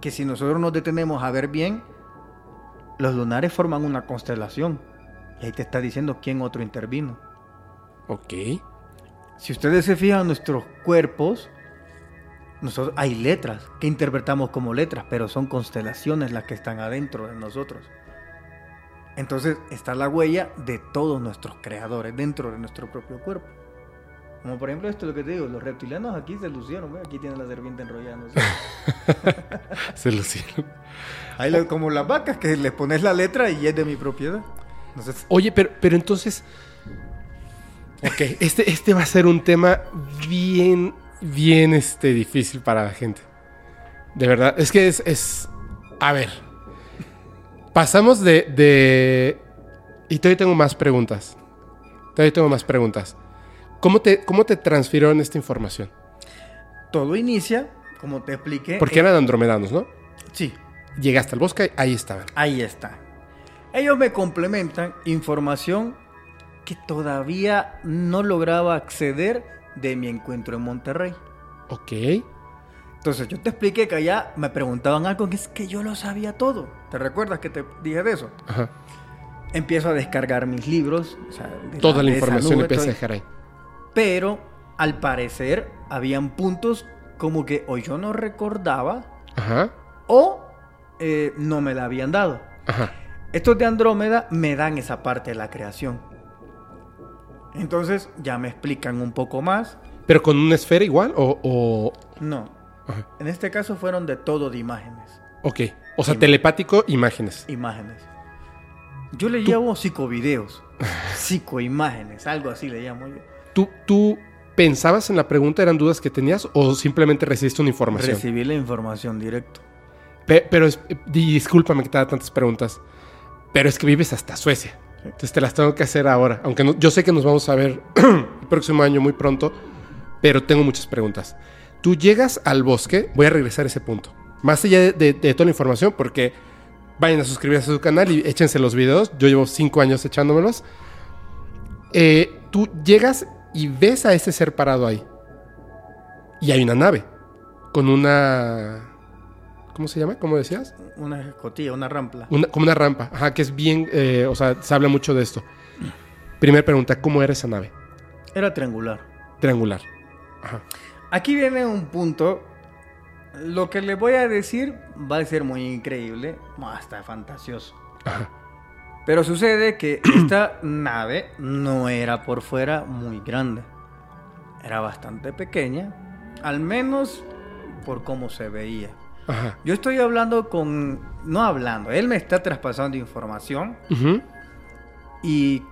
que si nosotros nos detenemos a ver bien, los lunares forman una constelación. Y ahí te está diciendo quién otro intervino. Ok. Si ustedes se fijan, nuestros cuerpos, nosotros, hay letras que interpretamos como letras, pero son constelaciones las que están adentro de nosotros. Entonces está la huella de todos nuestros creadores dentro de nuestro propio cuerpo. Como por ejemplo esto es lo que te digo, los reptilianos aquí se lucieron, ¿ve? aquí tienen la serpiente enrollada. Se lucieron. Ahí lo- como las vacas que les pones la letra y es de mi propiedad. Entonces, Oye, pero, pero entonces. Ok, este, este va a ser un tema bien, bien este, difícil para la gente. De verdad, es que es. es a ver. Pasamos de, de. Y todavía tengo más preguntas. Todavía tengo más preguntas. ¿Cómo te, cómo te transfirieron esta información? todo inicia, como te expliqué. Porque eran andromedanos, ¿no? Sí, Llegaste al bosque, ahí estaban. ahí está. Ellos me complementan información que todavía no lograba acceder de mi encuentro en Monterrey. Ok. Entonces yo te expliqué que allá me preguntaban algo que es que yo lo sabía todo. ¿Te recuerdas que te dije de eso? Ajá. Empiezo a descargar mis libros. o sea, de Toda la de información nube, empieza a dejar ahí. Pero al parecer habían puntos como que o yo no recordaba Ajá. o eh, no me la habían dado. Ajá. Estos de Andrómeda me dan esa parte de la creación. Entonces ya me explican un poco más. ¿Pero con una esfera igual o...? o... No, Ajá. en este caso fueron de todo de imágenes. Ok. O sea, telepático, imágenes. Imágenes. Yo le llamo psicovideos, psicoimágenes, algo así le llamo yo. ¿Tú, ¿Tú pensabas en la pregunta, eran dudas que tenías o simplemente recibiste una información? Recibí la información directo. Pe- pero es, discúlpame que te haga tantas preguntas, pero es que vives hasta Suecia. Entonces te las tengo que hacer ahora. Aunque no- yo sé que nos vamos a ver el próximo año muy pronto, pero tengo muchas preguntas. Tú llegas al bosque, voy a regresar a ese punto. Más allá de, de- de toda la información, porque vayan a suscribirse a su canal y échense los videos. Yo llevo cinco años echándomelos. Eh, tú llegas y ves a ese ser parado ahí. Y hay una nave con una... ¿Cómo se llama? ¿Cómo decías? Una escotilla, una rampla. Una- como una rampa. Ajá, que es bien... eh, o sea, se habla mucho de esto. Primera pregunta, ¿cómo era esa nave? Era triangular. Triangular. Ajá. Aquí viene un punto. Lo que les voy a decir va a ser muy increíble, hasta fantasioso. Ajá. Pero sucede que esta nave no era por fuera muy grande. Era bastante pequeña, al menos por cómo se veía. Ajá. Yo estoy hablando con... No hablando, él me está traspasando información y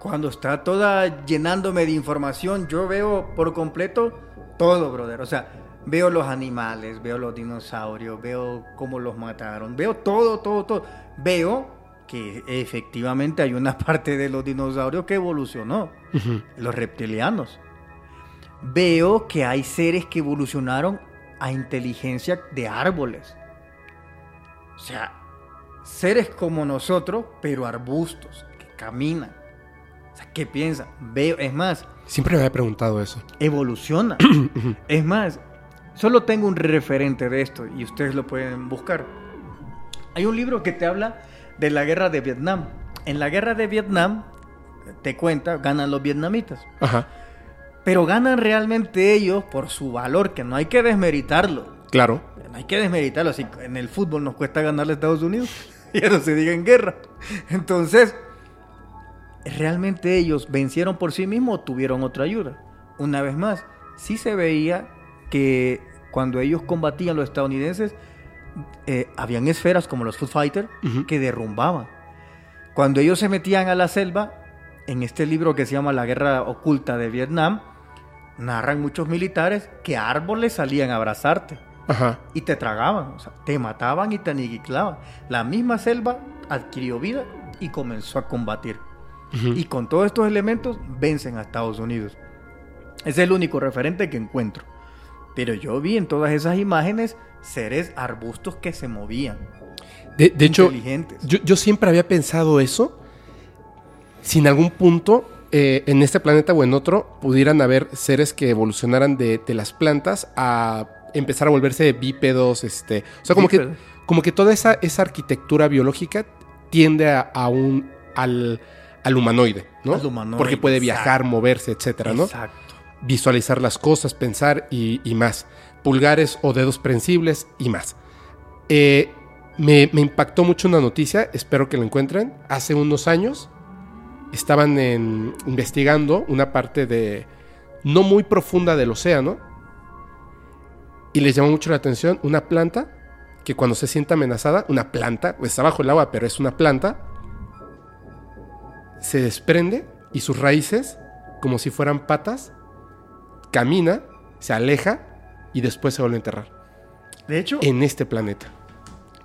cuando está toda llenándome de información, yo veo por completo todo, brother. O sea, veo los animales, veo los dinosaurios, veo cómo los mataron, veo todo, todo, todo. Veo que efectivamente hay una parte de los dinosaurios que evolucionó, los reptilianos. Veo que hay seres que evolucionaron a inteligencia de árboles. O sea, seres como nosotros, pero arbustos, que caminan. O sea, ¿qué piensan? Veo, es más, Siempre me había preguntado eso. evoluciona. es más, solo tengo un referente de esto y ustedes lo pueden buscar. Hay un libro que te habla de la guerra de Vietnam. En la guerra de Vietnam, te cuenta, ganan los vietnamitas. Ajá. Pero ganan realmente ellos por su valor, que no hay que desmeritarlo. Claro. No hay que desmeritarlo. Si en el fútbol nos cuesta ganarle a Estados Unidos, ya no se diga en guerra. Entonces, ¿realmente ellos vencieron por sí mismos o tuvieron otra ayuda? Una vez más, sí se veía que cuando ellos combatían los estadounidenses, eh, habían esferas como los Foot Fighters que derrumbaban. Cuando ellos se metían a la selva, en este libro que se llama La Guerra Oculta de Vietnam, narran muchos militares que árboles salían a abrazarte Ajá. y te tragaban, o sea, te mataban y te aniquilaban. La misma selva adquirió vida y comenzó a combatir. Y con todos estos elementos vencen a Estados Unidos. Es el único referente que encuentro. Pero yo vi en todas esas imágenes seres arbustos que se movían. De, de hecho, yo, yo siempre había pensado eso. Si en algún punto, eh, en este planeta o en otro, pudieran haber seres que evolucionaran de, de las plantas a empezar a volverse bípedos, este. O sea, como que, como que toda esa, esa arquitectura biológica tiende a, a un. al, al humanoide, ¿no? Al humanoide, Porque puede exacto. viajar, moverse, etcétera, ¿no? Exacto. Visualizar las cosas, pensar y, más. Pulgares o dedos prensibles y más. Eh, me, impactó mucho una noticia, espero que la encuentren. Hace unos años estaban investigando una parte de no muy profunda del océano y les llamó mucho la atención una planta que cuando se siente amenazada, una planta, pues está bajo el agua, pero es una planta, se desprende y sus raíces, como si fueran patas, camina, se aleja y después se vuelve a enterrar De hecho, en este planeta.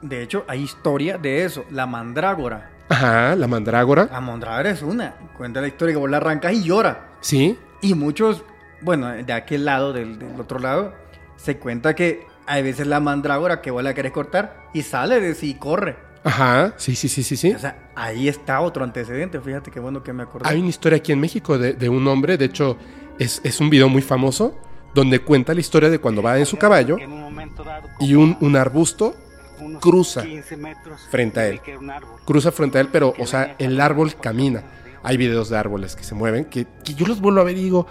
de hecho, hay historia de eso. La mandrágora. Ajá, la mandrágora. La mandrágora es una. Cuenta la historia que vos la arrancas y llora. Sí, Y muchos, bueno, de aquel lado, del, del otro lado, se cuenta que hay veces la mandrágora que vos la querés cortar y sale de sí y corre. ajá, sí, sí, sí, sí, sí. O sea, ahí está otro antecedente. Fíjate qué bueno que me acordé. Hay una historia aquí en México de, de un hombre, de hecho es, es un video muy famoso, donde cuenta la historia de cuando va en su caballo y un, un arbusto cruza 15 metros frente a él. cruza frente a él, pero, o sea, el árbol camina. Hay videos de árboles que se mueven, que, que yo los vuelvo a ver y digo,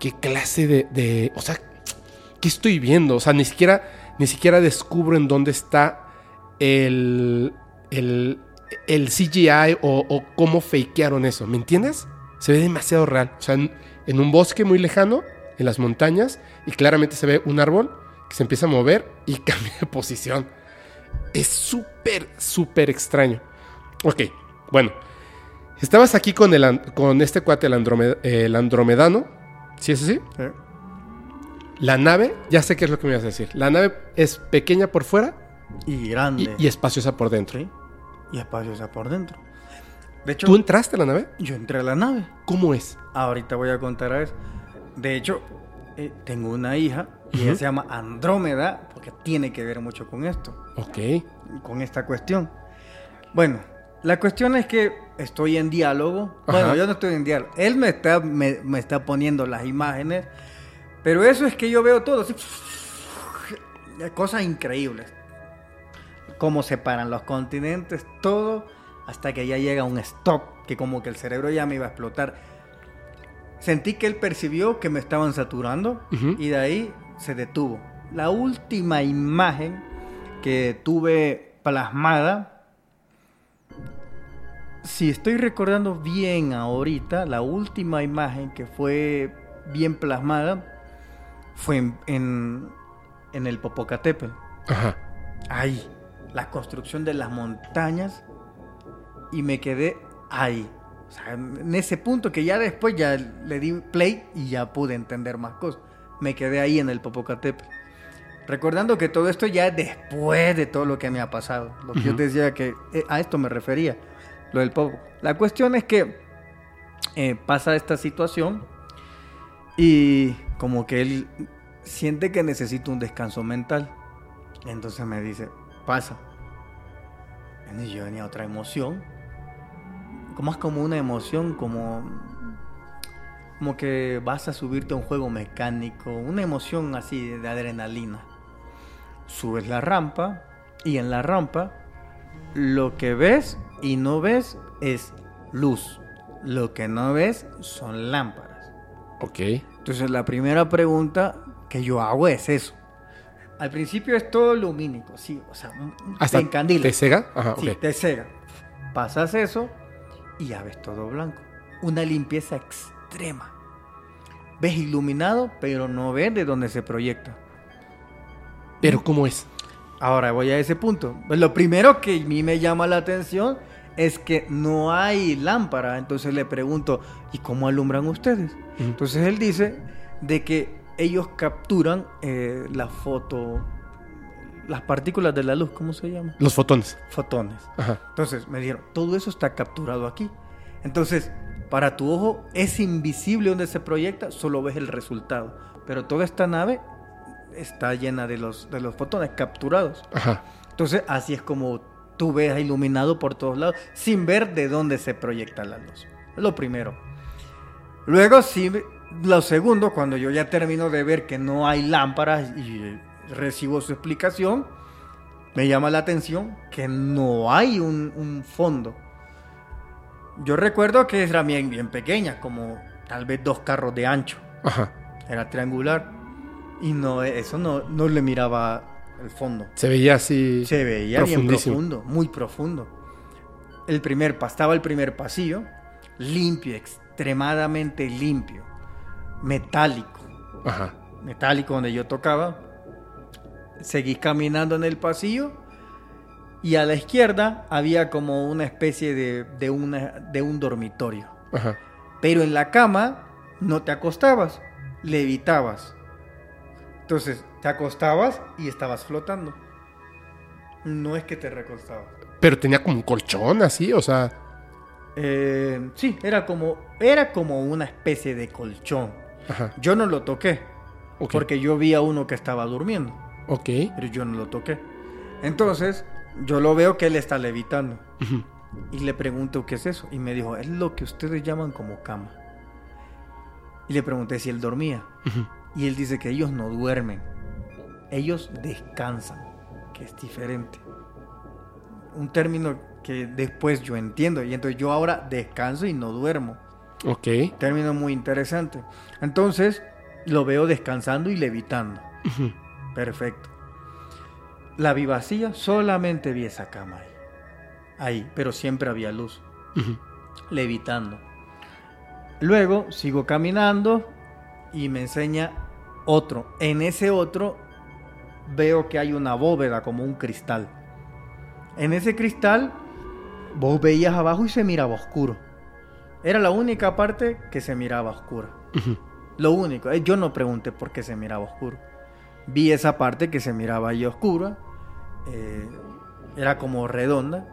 ¿qué clase de, de- o sea, qué estoy viendo? O sea, ni siquiera, ni siquiera descubro en dónde está el, el, el CGI o, o cómo fakearon eso, ¿me entiendes? Se ve demasiado real. O sea, en, en un bosque muy lejano, en las montañas, y claramente se ve un árbol que se empieza a mover y cambia de posición. Es súper, súper extraño. Ok, bueno. Estabas aquí con, el, con este cuate, el, el andromedano. ¿Sí es así? Sí. La nave, ya sé qué es lo que me ibas a decir. La nave es pequeña por fuera Y y, grande. y espaciosa por dentro. Sí. Y espaciosa por dentro. De hecho, ¿Tú entraste a la nave? yo entré a la nave. ¿Cómo es? Ahorita voy a contar a eso. De hecho, eh, tengo una hija y ella se llama Andrómeda porque tiene que ver mucho con esto, Ok. con esta cuestión. Bueno, la cuestión es que estoy en diálogo. Ajá. Bueno, yo no estoy en diálogo. Él me está, me, me está poniendo las imágenes, pero eso es que yo veo todo. así, cosas increíbles. Cómo separan los continentes, todo, hasta que ya llega un stop, que como que el cerebro ya me iba a explotar. Sentí que él percibió que me estaban saturando y de ahí se detuvo. La última imagen que tuve plasmada, si estoy recordando bien ahorita, la última imagen que fue bien plasmada fue en, en, en el Popocatépetl. Ajá. Ahí, la construcción de las montañas y me quedé ahí. O sea, en ese punto que ya después ya le di play y ya pude entender más cosas. Me quedé ahí en el Popocatépetl. Recordando que todo esto ya es después de todo lo que me ha pasado. Lo que yo Ujú. te decía que eh, a esto me refería, lo del Popo. La cuestión es que eh, pasa esta situación y como que él siente que necesita un descanso mental. Entonces me dice, pasa. Y yo venía otra emoción. Como es como una emoción, como, como que vas a subirte a un juego mecánico, una emoción así de adrenalina. Subes la rampa y en la rampa lo que ves y no ves es luz. Lo que no ves son lámparas. Ok. Entonces la primera pregunta que yo hago es eso. Al principio es todo lumínico, sí, o sea, Hasta te encandila. ¿Te cega? Ajá, Sí, ok. te cega. Pasas eso y ya ves todo blanco. Una limpieza extrema. Ves iluminado, pero no ves de dónde se proyecta. Pero ¿cómo es? Ahora voy a ese punto. Pues lo primero que a mí me llama la atención es que no hay lámpara. Entonces le pregunto, ¿y cómo alumbran ustedes? Entonces él dice de que ellos capturan eh, la foto, las partículas de la luz, ¿cómo se llama? Los fotones. Fotones. Ajá. Entonces me dijeron, todo eso está capturado aquí. Entonces, para tu ojo es invisible donde se proyecta, solo ves el resultado. Pero toda esta nave está llena de los, de los fotones capturados. Ajá. Entonces, así es como tú ves iluminado por todos lados, sin ver de dónde se proyecta la luz. Lo primero. Luego, sí, lo segundo, cuando yo ya termino de ver que no hay lámparas y recibo su explicación, me llama la atención que no hay un, un fondo. Yo recuerdo que era bien, bien pequeña, como tal vez dos carros de ancho Ajá. era triangular y no eso no, no le miraba el fondo. Se veía así. Se veía bien profundo, muy profundo. El primer, estaba el primer pasillo, limpio, extremadamente limpio, metálico, Ajá. metálico donde yo tocaba. Seguí caminando en el pasillo y a la izquierda había como una especie de, de, una, de un dormitorio. Ajá. Pero en la cama no te acostabas, levitabas. Entonces te acostabas y estabas flotando. No es que te recostabas. Pero tenía como un colchón así, o sea. Eh, sí, era como, era como una especie de colchón. Ajá. Yo no lo toqué, porque yo vi a uno que estaba durmiendo, Ok. pero yo no lo toqué. Entonces, yo lo veo que él está levitando. Y le pregunto qué es eso. Y me dijo, es lo que ustedes llaman como cama. Y le pregunté si él dormía. Y él dice que ellos no duermen. Ellos descansan, que es diferente. Un término que después yo entiendo. Y entonces yo ahora descanso y no duermo. Ok. Término muy interesante. Entonces lo veo descansando y levitando. Ujú. Perfecto. La vi vacía, solamente vi esa cama ahí. Ahí, pero siempre había luz. Levitando. Luego sigo caminando y me enseña otro. En ese otro veo que hay una bóveda como un cristal. En ese cristal vos veías abajo y se miraba oscuro. Era la única parte que se miraba oscura. Lo único, eh, yo no pregunté por qué se miraba oscuro. Vi esa parte que se miraba ahí oscura. eh, era como redonda.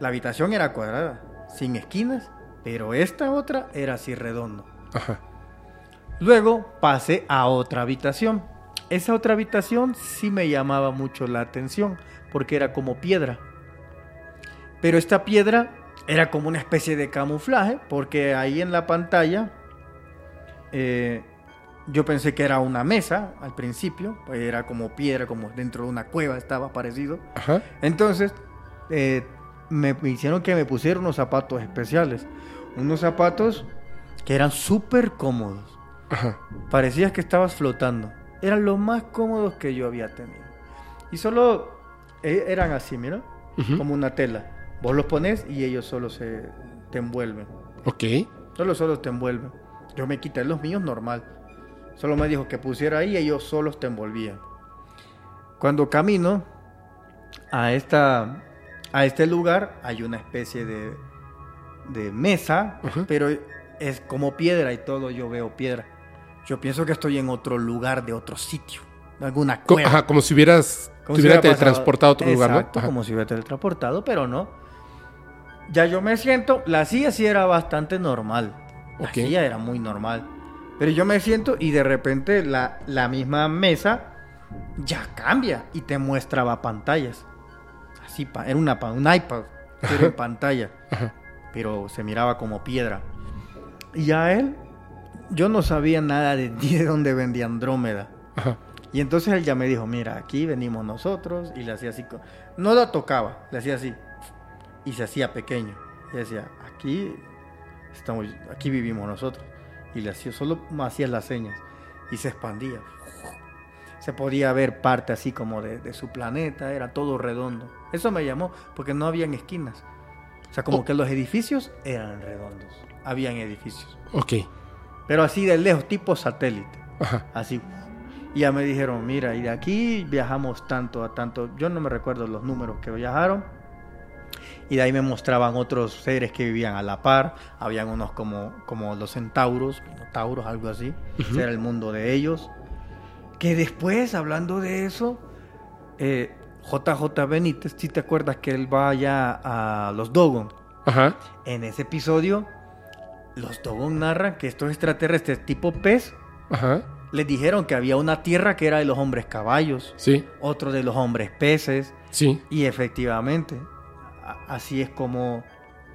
La habitación era cuadrada, sin esquinas, pero esta otra era así redonda. Ajá. Luego pasé a otra habitación. Esa otra habitación sí me llamaba mucho la atención porque era como piedra. Pero esta piedra era como una especie de camuflaje porque ahí en la pantalla eh, yo pensé que era una mesa al principio, pues era como piedra, como dentro de una cueva estaba parecido. Ajá. Entonces, eh, me, me hicieron que me pusiera unos zapatos especiales. Unos zapatos que eran súper cómodos. Ajá. Parecías que estabas flotando. Eran los más cómodos que yo había tenido. Y solo eh, eran así, mira, Ujú. como una tela. Vos los pones y ellos solo se te envuelven. Ok. Solo, solo te envuelven. Yo me quité los míos normal. Solo me dijo que pusiera ahí y ellos solos te envolvían. Cuando camino a, esta, a este lugar hay una especie de, de mesa, pero es como piedra y todo yo veo piedra. Yo pienso que estoy en otro lugar de otro sitio, alguna cueva. Ajá, como si hubieras Como te hubiera teletransportado a otro lugar, ¿no? Ajá. como si hubiera teletransportado, pero no. Ya yo me siento, la silla sí era bastante normal. La Ok. silla era muy normal. Pero yo me siento y de repente la, la misma mesa ya cambia y te mostraba pantallas. Así, era una, un iPad, pero en pantalla. Pero se miraba como piedra. Y a él, yo no sabía nada de, de dónde vendía Andrómeda. Ajá. Y entonces él ya me dijo, mira, aquí venimos nosotros. Y le hacía así. No lo tocaba, le hacía así. Y se hacía pequeño. Y decía, aquí estamos, aquí vivimos nosotros. Y le hacía, solo hacía las señas. Y se expandía. Se podía ver parte así como de, de su planeta, era todo redondo. Eso me llamó, porque no habían esquinas. O sea, como Oh. que los edificios eran redondos. Habían edificios. Ok. Pero así de lejos, tipo satélite. Ajá. Así. Y ya me dijeron, mira, y de aquí viajamos tanto a tanto. Yo no me recuerdo los números que viajaron. Y de ahí me mostraban otros seres que vivían a la par. Habían unos como, como los centauros, minotauros, algo así. Ese era el mundo de ellos. Que después, hablando de eso, eh, JJ Benítez, si te acuerdas que él va allá a los Dogon. Ajá. En ese episodio, los Dogon narran que estos extraterrestres tipo pez Ajá. les dijeron que había una tierra que era de los hombres caballos, Sí. otro de los hombres peces, Sí. y efectivamente, así es como,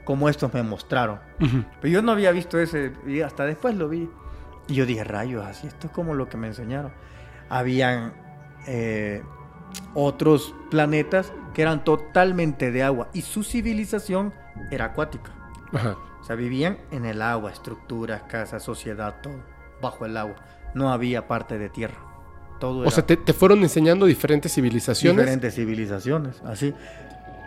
como estos me mostraron. Pero yo no había visto ese, y hasta después lo vi. Y yo dije, rayos, así, esto es como lo que me enseñaron. Habían eh, otros planetas que eran totalmente de agua y su civilización era acuática. Ajá. O sea, vivían en el agua, estructuras, casas, sociedad, todo, bajo el agua. No había parte de tierra. Todo O era sea, te, te fueron enseñando diferentes civilizaciones. diferentes civilizaciones, así.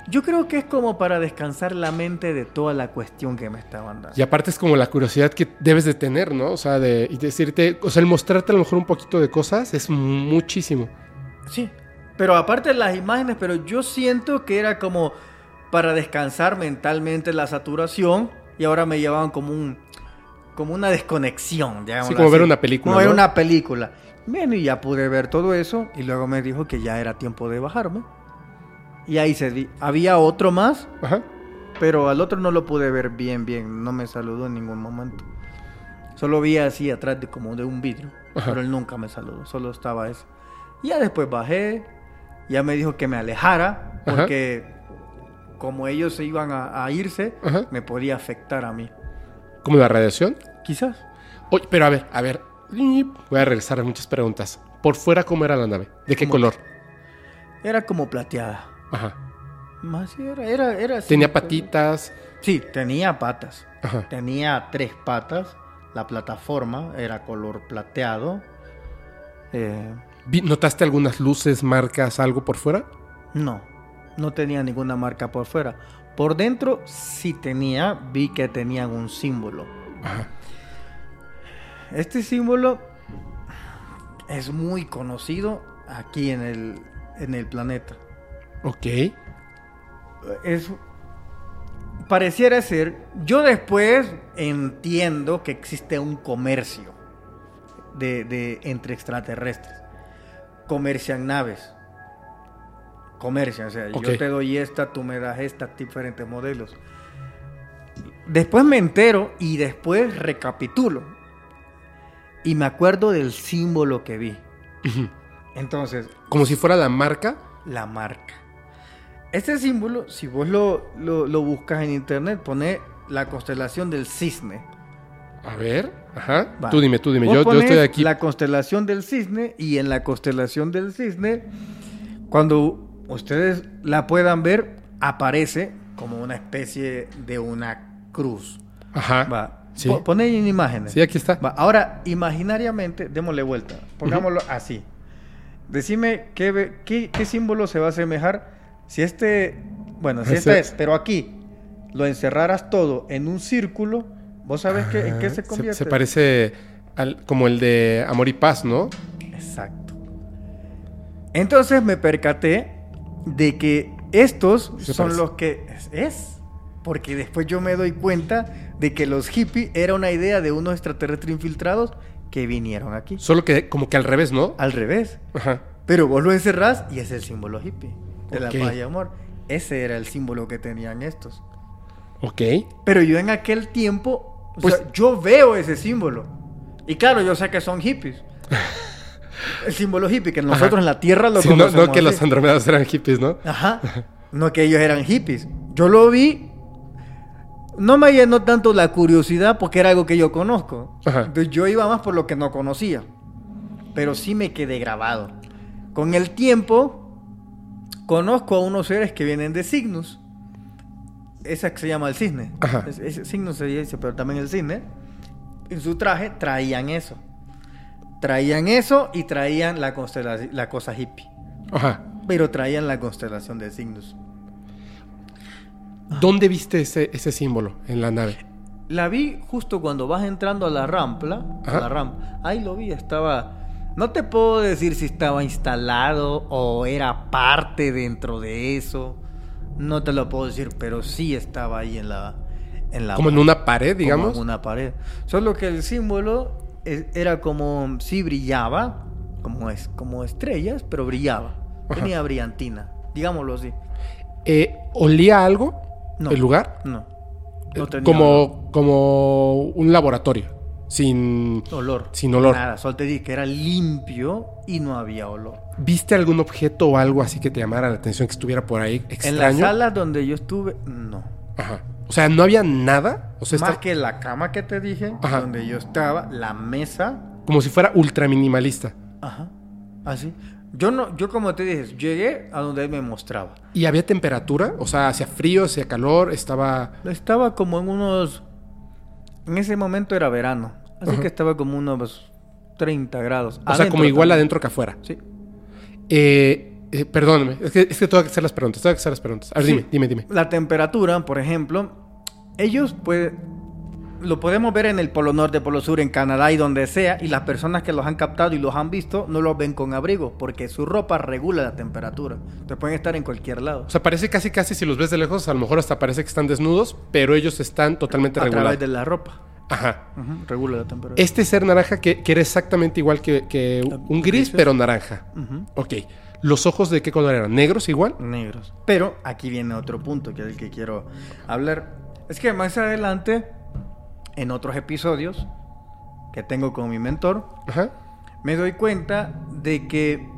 Yo creo que es como para descansar la mente de toda la cuestión que me estaban dando. Y aparte es como la curiosidad que debes de tener, ¿no? O sea, de y decirte, o sea, el mostrarte a lo mejor un poquito de cosas es muchísimo. Sí, pero aparte de las imágenes, pero yo siento que era como para descansar mentalmente la saturación y ahora me llevaban como un como una desconexión, digámoslo Sí, como así. ver una película, Como ver ¿no? una película. Bueno, y ya pude ver todo eso y luego me dijo que ya era tiempo de bajarme. Y ahí se. Había otro más, Ajá. pero al otro no lo pude ver bien, bien. No me saludó en ningún momento. Solo vi así atrás de como de un vidrio. Ajá. Pero él nunca me saludó, solo estaba ese. Y ya después bajé, ya me dijo que me alejara, Ajá. porque como ellos se iban a, a irse, me podía afectar a mí. Como la radiación. Quizás. Oye, pero a ver, a ver. Voy a regresar a muchas preguntas. Por fuera, ¿cómo era la nave? ¿De qué color? Era como plateada. Ajá. Más era, era, era así. Tenía patitas. Sí, tenía patas. Ajá. Tenía tres patas. La plataforma era color plateado. Eh, ¿Notaste algunas luces, marcas, algo por fuera? no, no tenía ninguna marca por fuera. Por dentro sí tenía, vi que tenían un símbolo. Ajá. Este símbolo es muy conocido aquí en el, en el planeta. Ok. Es, pareciera ser, yo después entiendo que existe un comercio de, de- entre extraterrestres. Comercian naves. Comercian, o sea, yo te doy esta, tú me das esta, diferentes modelos. Después me entero y después recapitulo. Y me acuerdo del símbolo que vi. Entonces, Como si fuera la marca. la marca. Este símbolo, si vos lo, lo- lo buscas en internet, pone la constelación del cisne. A ver. Ajá. Va. Tú dime, tú dime. Yo, yo estoy aquí. La constelación del cisne y en la constelación del cisne, cuando ustedes la puedan ver, aparece como una especie de una cruz. Ajá. Va. Sí. Po- Pone en imágenes. Sí, aquí está. Va, Ahora, imaginariamente, démosle vuelta. Pongámoslo así. Decime qué, qué, qué símbolo se va a asemejar si este, bueno, si este es, pero aquí lo encerraras todo en un círculo, ¿vos sabés qué, en qué se convierte? Se, parece al- como el de Amor y Paz, ¿no? Exacto. Entonces me percaté de que estos Se son parece. los que es, es, porque después yo me doy cuenta de que los hippies era una idea de unos extraterrestres infiltrados que vinieron aquí. Solo que como que al revés, ¿no? Al revés. Ajá. Pero vos lo encerrás y es el símbolo hippie de Ok. la paz y amor. Ese era el símbolo que tenían estos. Ok. Pero yo en aquel tiempo, o Pues- sea, yo veo ese símbolo. Y claro, yo sé que son hippies. el símbolo hippie, que nosotros Ajá. en la Tierra lo Sí, no, conocemos no que así. los andromedas eran hippies, ¿no? Ajá. No que ellos eran hippies. Yo lo vi. No me llenó tanto la curiosidad porque era algo que yo conozco. Ajá. Entonces yo iba más por lo que no conocía. Pero sí me quedé grabado. Con el tiempo, conozco a unos seres que vienen de Cygnus. Esa que se llama el cisne. Ajá. Es- se dice, pero también el cisne. En su traje traían eso. Traían eso y traían la, constelación, la cosa hippie. Ajá. Pero traían la constelación de Cygnus. ¿Dónde viste ese, ese símbolo en la nave? La vi justo cuando vas entrando a la rampa, a la rampa. Ahí lo vi, estaba. No te puedo decir si estaba instalado o era parte dentro de eso. No te lo puedo decir, pero sí estaba ahí en la, en la Como en una pared, como digamos. en una pared. Solo que el símbolo es- era como sí brillaba, como es, como estrellas, pero brillaba. Ajá. Tenía brillantina, digámoslo así. Eh, ¿Olía algo? No. ¿El lugar? No. No tenía olor. como, como un laboratorio. Sin. olor. Sin olor. Nada, solo te dije que era limpio y no había olor. ¿Viste algún objeto o algo así que te llamara la atención que estuviera por ahí En la extraño? sala donde yo estuve, no. Ajá. O sea, no había nada. O sea, Más está que la cama que te dije, Ajá. donde yo estaba, la mesa, como si fuera ultra minimalista. ajá, así. Yo no, yo como te dije, llegué a donde él me mostraba. ¿Y había temperatura? O sea, hacía frío, hacía calor, estaba. Estaba como en unos, en ese momento era verano, así Ajá. que estaba como unos 30 grados. O sea, como igual también. adentro que afuera. Sí. Eh, eh, perdóname, es que, es que tengo que hacer las preguntas, tengo que hacer las preguntas. A ver, Sí. dime, dime, dime. La temperatura, por ejemplo, ellos pues lo podemos ver en el Polo Norte, Polo Sur, en Canadá y donde sea, y las personas que los han captado y los han visto no los ven con abrigo, porque su ropa regula la temperatura. Entonces pueden estar en cualquier lado. O sea, parece casi, casi, si los ves de lejos, a lo mejor hasta parece que están desnudos, pero ellos están totalmente a regulados. través de la ropa. Ajá. Regula la temperatura. Este ser naranja que, que era exactamente igual que, que un gris, Grises. pero naranja. Ujú. Ok. ¿Los ojos de qué color eran? ¿Negros igual? negros. Pero aquí viene otro punto que es el que quiero hablar. Es que más adelante, en otros episodios que tengo con mi mentor, Ajá. me doy cuenta de que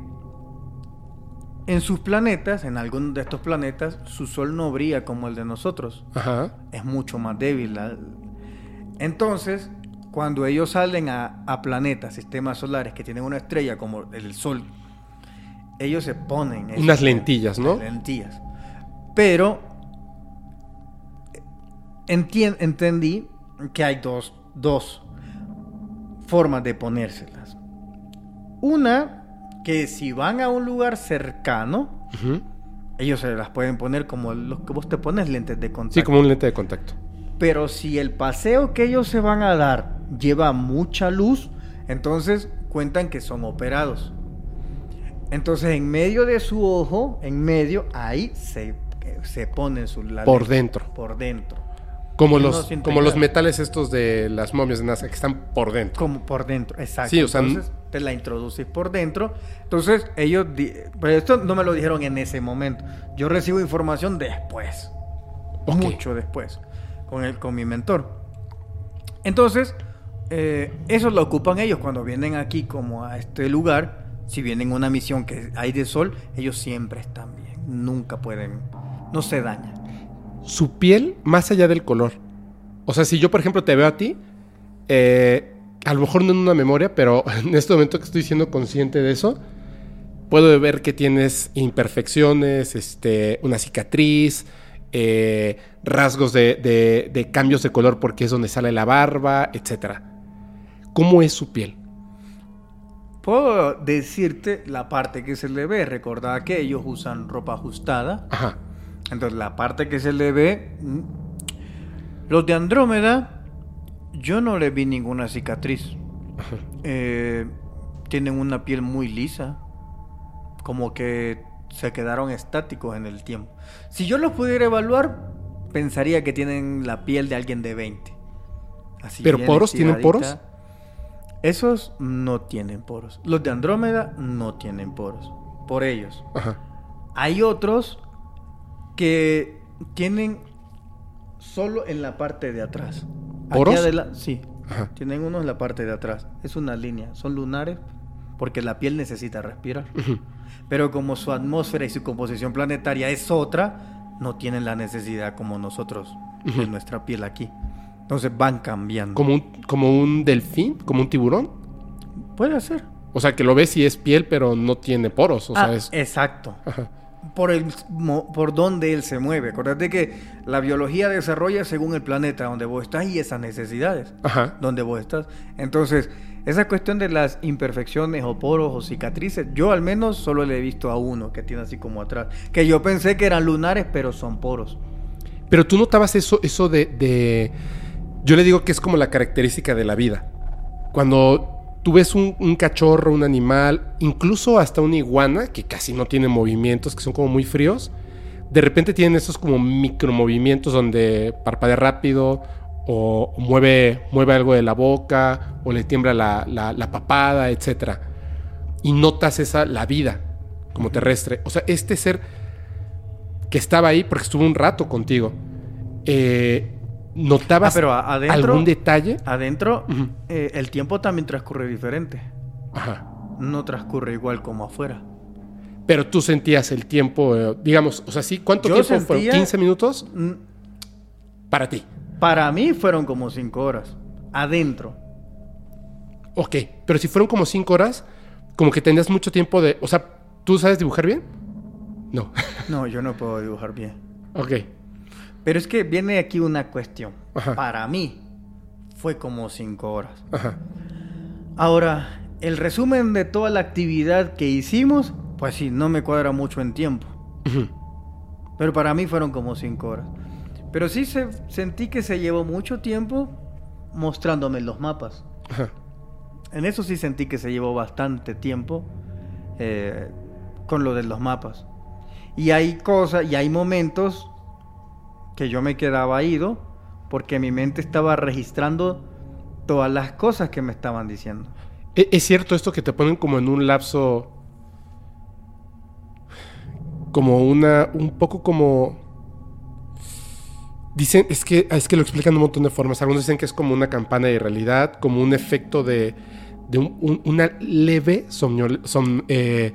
en sus planetas, en algunos de estos planetas, su sol no brilla como el de nosotros. Ajá. Es mucho más débil. la- Entonces, cuando ellos salen a, a planetas, sistemas solares que tienen una estrella como el sol, ellos se ponen Unas lentillas, ¿no? lentillas. Pero entien- entendí que hay dos, dos formas de ponérselas. Una, que si van a un lugar cercano, ellos se las pueden poner como los que vos te pones lentes de contacto. Sí, como un lente de contacto. Pero si el paseo que ellos se van a dar lleva mucha luz, entonces cuentan que son operados. Entonces en medio de su ojo, en medio, ahí se, se ponen su la Por dentro. Por dentro. Como los, como los metales estos de las momias de NASA que están por dentro. Como por dentro, exacto. Sí, o sea, Entonces te la introduces por dentro. Entonces ellos, pero esto no me lo dijeron en ese momento. Yo recibo información después. Mucho después con, el, con mi mentor. Entonces, eh, eso lo ocupan ellos cuando vienen aquí como a este lugar. Si vienen a una misión que hay de sol, ellos siempre están bien. Nunca pueden, no se dañan. Su piel, más allá del color. O sea, si yo, por ejemplo, te veo a ti, eh, a lo mejor no en una memoria, pero en este momento que estoy siendo consciente de eso, puedo ver que tienes imperfecciones, este, una cicatriz, eh, rasgos de, de- de cambios de color porque es donde sale la barba, etc. ¿Cómo es su piel? Puedo decirte la parte que se le ve. Recordad que ellos usan ropa ajustada. Ajá. Entonces, la parte que se le ve. mm, Los de Andrómeda, yo no le vi ninguna cicatriz. Eh, tienen una piel muy lisa. Como que se quedaron estáticos en el tiempo. Si yo los pudiera evaluar, pensaría que tienen la piel de alguien de 20. Así ¿Pero poros? ¿Tienen estiradita. Esos no tienen poros. Los de Andrómeda no tienen poros. Por ellos. Ajá. Hay otros que tienen solo en la parte de atrás. Aquí ¿Poros? adela- sí. Ajá. Tienen uno en la parte de atrás. Es una línea. Son lunares porque la piel necesita respirar. Pero como su atmósfera y su composición planetaria es otra, no tienen la necesidad como nosotros Ujú. de nuestra piel aquí. Entonces van cambiando. Como un, como un delfín, como un tiburón. Puede ser. O sea, que lo ves y es piel, pero no tiene poros. O sea, Ah, es. Exacto. Ajá. Por el por donde él se mueve. Acuérdate que la biología desarrolla según el planeta donde vos estás y esas necesidades Ajá. donde vos estás. Entonces, esa cuestión de las imperfecciones o poros o cicatrices, yo al menos solo le he visto a uno que tiene así como atrás, que yo pensé que eran lunares, pero son poros. Pero tú notabas eso, eso de, de- Yo le digo que es como la característica de la vida. Cuando tú ves un, un cachorro, un animal, incluso hasta una iguana, que casi no tiene movimientos, que son como muy fríos, de repente tienen esos como micromovimientos donde parpadea rápido, o mueve, mueve algo de la boca, o le tiembla la, la- la papada, etc. Y notas esa, la vida como terrestre. O sea, este ser que estaba ahí porque estuvo un rato contigo. Eh, ¿Notabas Ah, pero a- adentro- algún detalle? Adentro, eh, el tiempo también transcurre diferente. Ajá. No transcurre igual como afuera. Pero tú sentías el tiempo, eh, digamos, o sea, sí, ¿cuánto Yo tiempo fue? sentía- ¿15 minutos? Mm, Para ti. Para mí fueron como cinco horas. Adentro. Ok, pero si fueron como 5 horas, como que tenías mucho tiempo de... O sea, ¿tú sabes dibujar bien? No. No, yo no puedo dibujar bien. ok. Pero es que viene aquí una cuestión. Ajá. Para mí fue como cinco horas. Ajá. Ahora, el resumen de toda la actividad que hicimos, pues sí, no me cuadra mucho en tiempo. Pero para mí fueron como cinco horas. Pero sí se, sentí que se llevó mucho tiempo mostrándome los mapas. Ajá. En eso sí sentí que se llevó bastante tiempo eh, con lo de los mapas. Y hay cosas y hay momentos que yo me quedaba ido porque mi mente estaba registrando todas las cosas que me estaban diciendo. ¿E- ¿Es cierto esto que te ponen como en un lapso? Como una. Un poco como. Dicen, es que, es que lo explican de un montón de formas. Algunos dicen que es como una campana de realidad, como un efecto de, de un- un- una leve somnol- som- eh,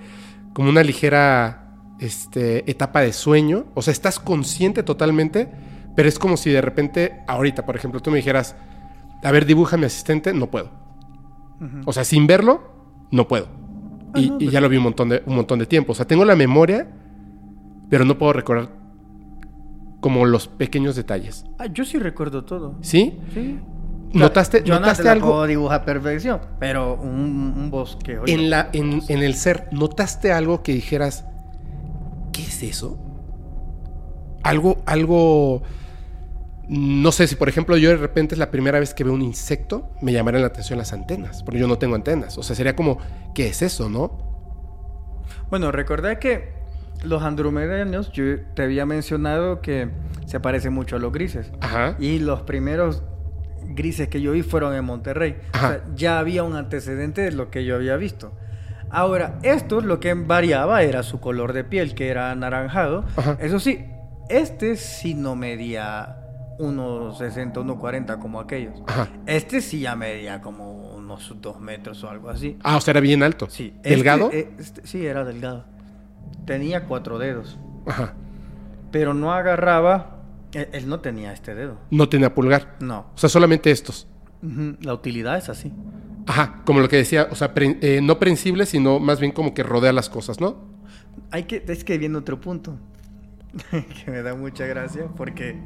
como una ligera este, etapa de sueño. O sea, estás consciente totalmente, pero es como si de repente, ahorita, por ejemplo, tú me dijeras, a ver, dibuja a mi asistente, no puedo. O sea, sin verlo, no puedo. Ah, Y, no, y pues ya lo vi un montón, de, un montón de tiempo. O sea, tengo la memoria, pero no puedo recordar como los pequeños detalles. Ah, yo sí recuerdo todo. ¿Sí? Sí. ¿Notaste, yo no notaste te algo puedo dibujar a perfección, pero un, un bosque. oye, en, la, en, en el ser? ¿Notaste algo que dijeras, ¿qué es eso? Algo, algo... No sé si, por ejemplo, yo de repente es la primera vez que veo un insecto, me llamarían la atención las antenas, porque yo no tengo antenas. O sea, sería como, ¿qué es eso, no? Bueno, recordé que los andromedanios, yo te había mencionado que se parecen mucho a los grises. Ajá. Y los primeros grises que yo vi fueron en Monterrey. O Ajá. sea, ya había un antecedente de lo que yo había visto. Ahora, estos lo que variaba era su color de piel, que era anaranjado. Ajá. Eso sí, este sí no medía unos 60, unos 40 como aquellos. Ajá. Este sí ya medía como unos 2 metros o algo así. Ah, o sea, era bien alto. Sí. ¿Delgado? Este, eh, este- sí, era delgado. Tenía cuatro dedos. Ajá. Pero no agarraba. Él, él no tenía este dedo. No tenía pulgar. No. O sea, solamente estos. La utilidad es así. Ajá, como lo que decía, o sea, pre- eh, no prensible, sino más bien como que rodea las cosas, ¿no? Hay que, es que viene otro punto. que me da mucha gracia porque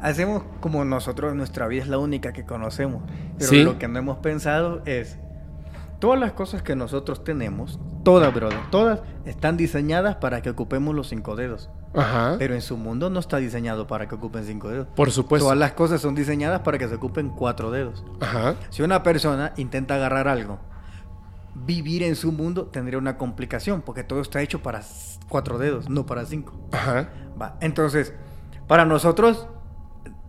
hacemos como nosotros, nuestra vida es la única que conocemos. Pero Sí. lo que no hemos pensado es. Todas las cosas que nosotros tenemos, todas, brother, todas están diseñadas para que ocupemos los cinco dedos. Ajá. Pero en su mundo no está diseñado para que ocupen cinco dedos. Por supuesto. Todas las cosas son diseñadas para que se ocupen cuatro dedos. Ajá. Si una persona intenta agarrar algo, vivir en su mundo tendría una complicación, porque todo está hecho para cuatro dedos, no para cinco. Ajá. Va. Entonces, para nosotros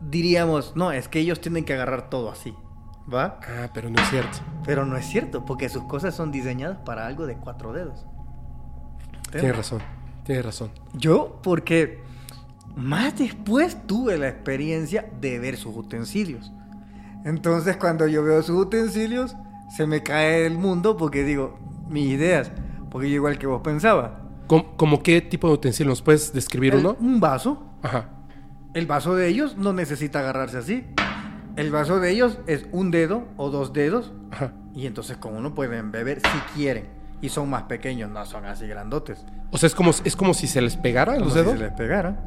diríamos, no, es que ellos tienen que agarrar todo así. ¿Va? Ah, pero no es cierto. Pero no es cierto, porque sus cosas son diseñadas para algo de cuatro dedos. Tienes razón. Tienes razón. Yo, porque más después tuve la experiencia de ver sus utensilios. Entonces, cuando yo veo sus utensilios, se me cae el mundo porque digo, mis ideas. Porque yo, igual que vos pensaba. ¿Cómo, como qué tipo de utensilio? ¿Nos puedes describir El- uno? Un vaso. Ajá. El vaso de ellos no necesita agarrarse así. El vaso de ellos es un dedo o dos dedos. Ajá. Y entonces con uno pueden beber si quieren. Y son más pequeños, no son así grandotes. O sea, es como, es como si se les pegara Como los si dedos. se les pegara.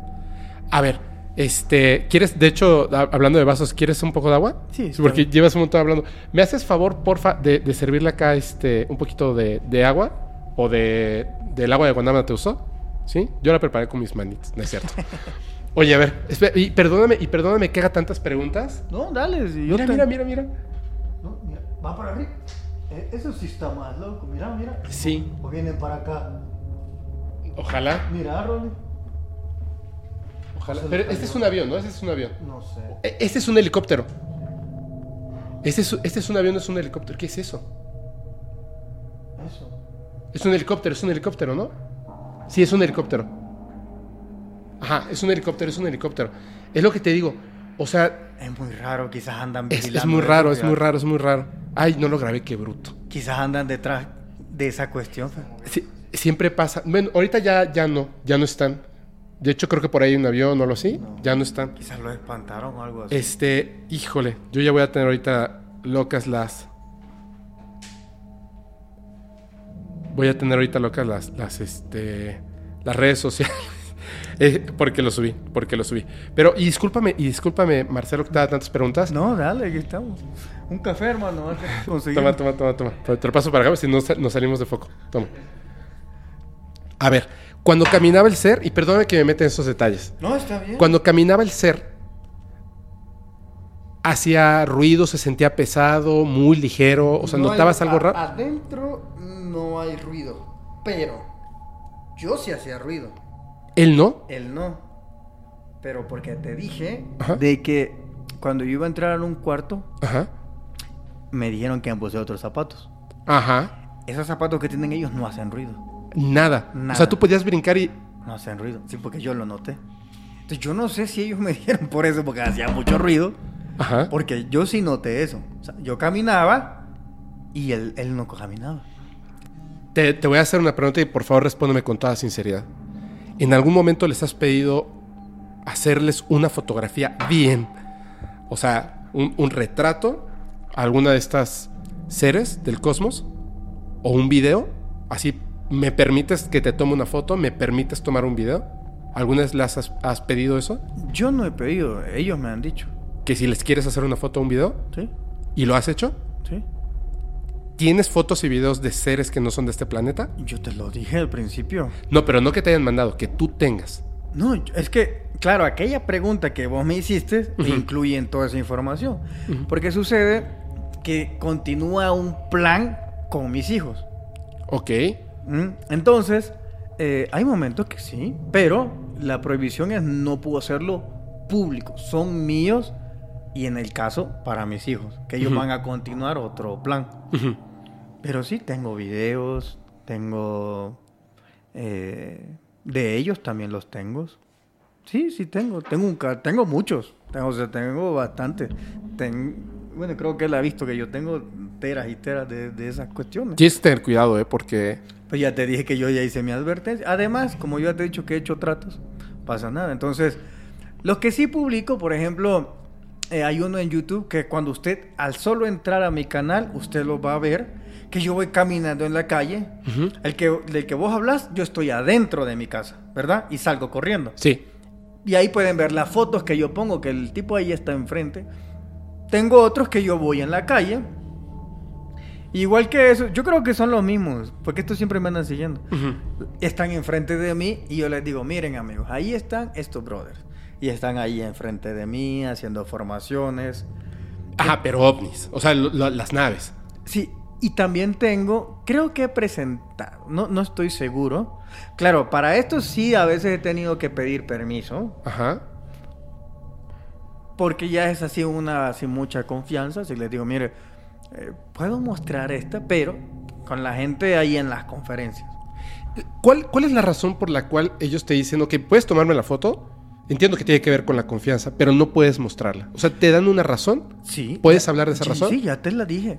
A ver, este, ¿quieres, de hecho, a- hablando de vasos, ¿quieres un poco de agua? Sí, está Porque bien. llevas un montón hablando. ¿Me haces favor, porfa, de, de servirle acá este, un poquito de, de agua? ¿O de, del agua de Guanábana te usó? ¿Sí? Yo la preparé con mis manitas, no es cierto. Oye, a ver, espera, y perdóname, y perdóname que haga tantas preguntas. No, dale. si Mira, te- mira, mira, mira. No, mira, va para arriba. Eh, eso sí está más loco. Mira, mira. Sí, O vienen para acá. ojalá, Mira, Rolly. ojalá. Pero este es un avión, ¿no? Este es un avión. No sé. E- Este es un helicóptero. Este es, este es un avión, no es un helicóptero. ¿Qué es eso? Eso. Es un helicóptero, es un helicóptero, ¿no? Sí, es un helicóptero. Ajá, es un helicóptero, es un helicóptero. Es lo que te digo. O sea, Es muy raro. Quizás andan es, vigilando. es muy raro, es muy raro, es muy raro. Ay, no lo grabé, qué bruto. Quizás andan detrás de esa cuestión. Sí, siempre pasa. Bueno, ahorita ya, ya no, ya no están. De hecho, creo que por ahí hay un avión o algo así. Ya no están. Quizás lo espantaron o algo así. Este, híjole, yo ya voy a tener ahorita locas las. Voy a tener ahorita locas las, las, este, las redes sociales. Eh, porque lo subí, porque lo subí. Pero, y discúlpame, y discúlpame, Marcelo, que te da tantas preguntas. No, dale, aquí estamos. Un café, hermano. toma, toma, toma, toma. Te lo paso para acá, si no nos salimos de foco. Toma. A ver, cuando caminaba el ser, y perdóname que me meta en esos detalles. No, está bien. Cuando caminaba el ser, hacía ruido, se sentía pesado, muy ligero, o sea, ¿notabas algo raro? Adentro no hay ruido, pero yo sí hacía ruido. ¿Él no? Él no. Pero porque te dije de que cuando yo iba a entrar a un cuarto, me dijeron que me puse otros zapatos. Ajá. Esos zapatos que tienen ellos no hacen ruido. Nada. O sea, tú podías brincar y... No hacen ruido. Sí, porque yo lo noté. Entonces yo no sé si ellos me dijeron por eso, porque hacía mucho ruido. Ajá. Porque yo sí noté eso. O sea, yo caminaba y él, él no caminaba. Te, te, voy a hacer una pregunta y por favor respóndeme con toda sinceridad. ¿En algún momento les has pedido hacerles una fotografía bien? O sea, un, un retrato a alguna de estas seres del cosmos o un video. Así, ¿me permites que te tome una foto? ¿Me permites tomar un video? ¿Alguna vez les has, has pedido eso? Yo no he pedido, ellos me han dicho que si les quieres hacer una foto o un video. Sí. ¿Y lo has hecho? Sí. ¿Tienes fotos y videos de seres que no son de este planeta? Yo te lo dije al principio. No, pero no que te hayan mandado, que tú tengas. No, es que, claro, aquella pregunta que vos me hiciste incluye en toda esa información. Porque sucede que continúa un plan con mis hijos. Ok. Entonces, eh, hay momentos que sí, pero la prohibición es no puedo hacerlo público. Son míos y en el caso para mis hijos, que ellos van a continuar otro plan. Pero sí, tengo videos, tengo... Eh, de ellos también los tengo. Sí, sí tengo. Tengo, un, tengo muchos. Tengo, o sea, tengo bastante. bueno, creo que él ha visto que yo tengo teras y teras de, de esas cuestiones. Tienes tener cuidado, ¿eh? Porque... Pues ya te dije que yo ya hice mi advertencia. Además, como yo ya te he dicho que he hecho tratos, pasa nada. Entonces, los que sí publico, por ejemplo, eh, hay uno en YouTube que cuando usted, al solo entrar a mi canal, usted lo va a ver, que yo voy caminando en la calle. el que, del que vos hablas, yo estoy adentro de mi casa, ¿verdad? Y salgo corriendo. Sí. Y ahí pueden ver las fotos que yo pongo, que el tipo ahí está enfrente. Tengo otros que yo voy en la calle. Igual que eso, yo creo que son los mismos, porque estos siempre me andan siguiendo. Están enfrente de mí y yo les digo, miren amigos, ahí están estos brothers y están ahí enfrente de mí haciendo formaciones. Ajá, pero ovnis, o sea, las naves. Sí, y también tengo, creo que he presentado, no, no estoy seguro. Claro, para esto sí a veces he tenido que pedir permiso. Ajá. Porque ya es así una, así mucha confianza. Si les digo, mire, eh, puedo mostrar esta, pero con la gente ahí en las conferencias. ¿Cuál, ¿Cuál es la razón por la cual ellos te dicen, ok, puedes tomarme la foto? Entiendo que tiene que ver con la confianza, pero no puedes mostrarla. O sea, ¿te dan una razón? Sí. ¿Puedes hablar de esa razón? Sí, ya te la dije.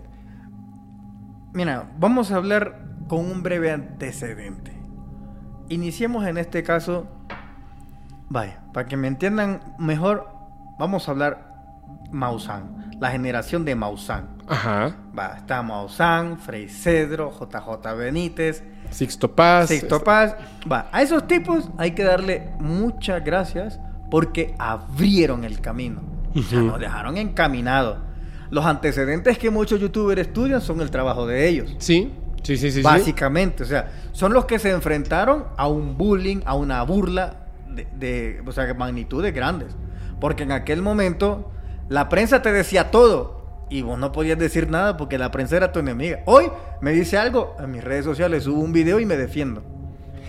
Mira, vamos a hablar con un breve antecedente. Iniciemos en este caso. Vaya, para que me entiendan mejor, vamos a hablar Maussan, la generación de Maussan. Ajá. Va, está Maussan, Frey Cedro, JJ Benítez, Sixto Paz. Sixto Paz. Va, a esos tipos hay que darle muchas gracias porque abrieron el camino. O sea, nos dejaron encaminados. Los antecedentes que muchos youtubers estudian son el trabajo de ellos. Sí, sí, sí, sí. Básicamente, o sea, son los que se enfrentaron a un bullying, a una burla de, de o sea, magnitudes grandes. Porque en aquel momento la prensa te decía todo y vos no podías decir nada porque la prensa era tu enemiga. Hoy me dice algo, en mis redes sociales subo un video y me defiendo.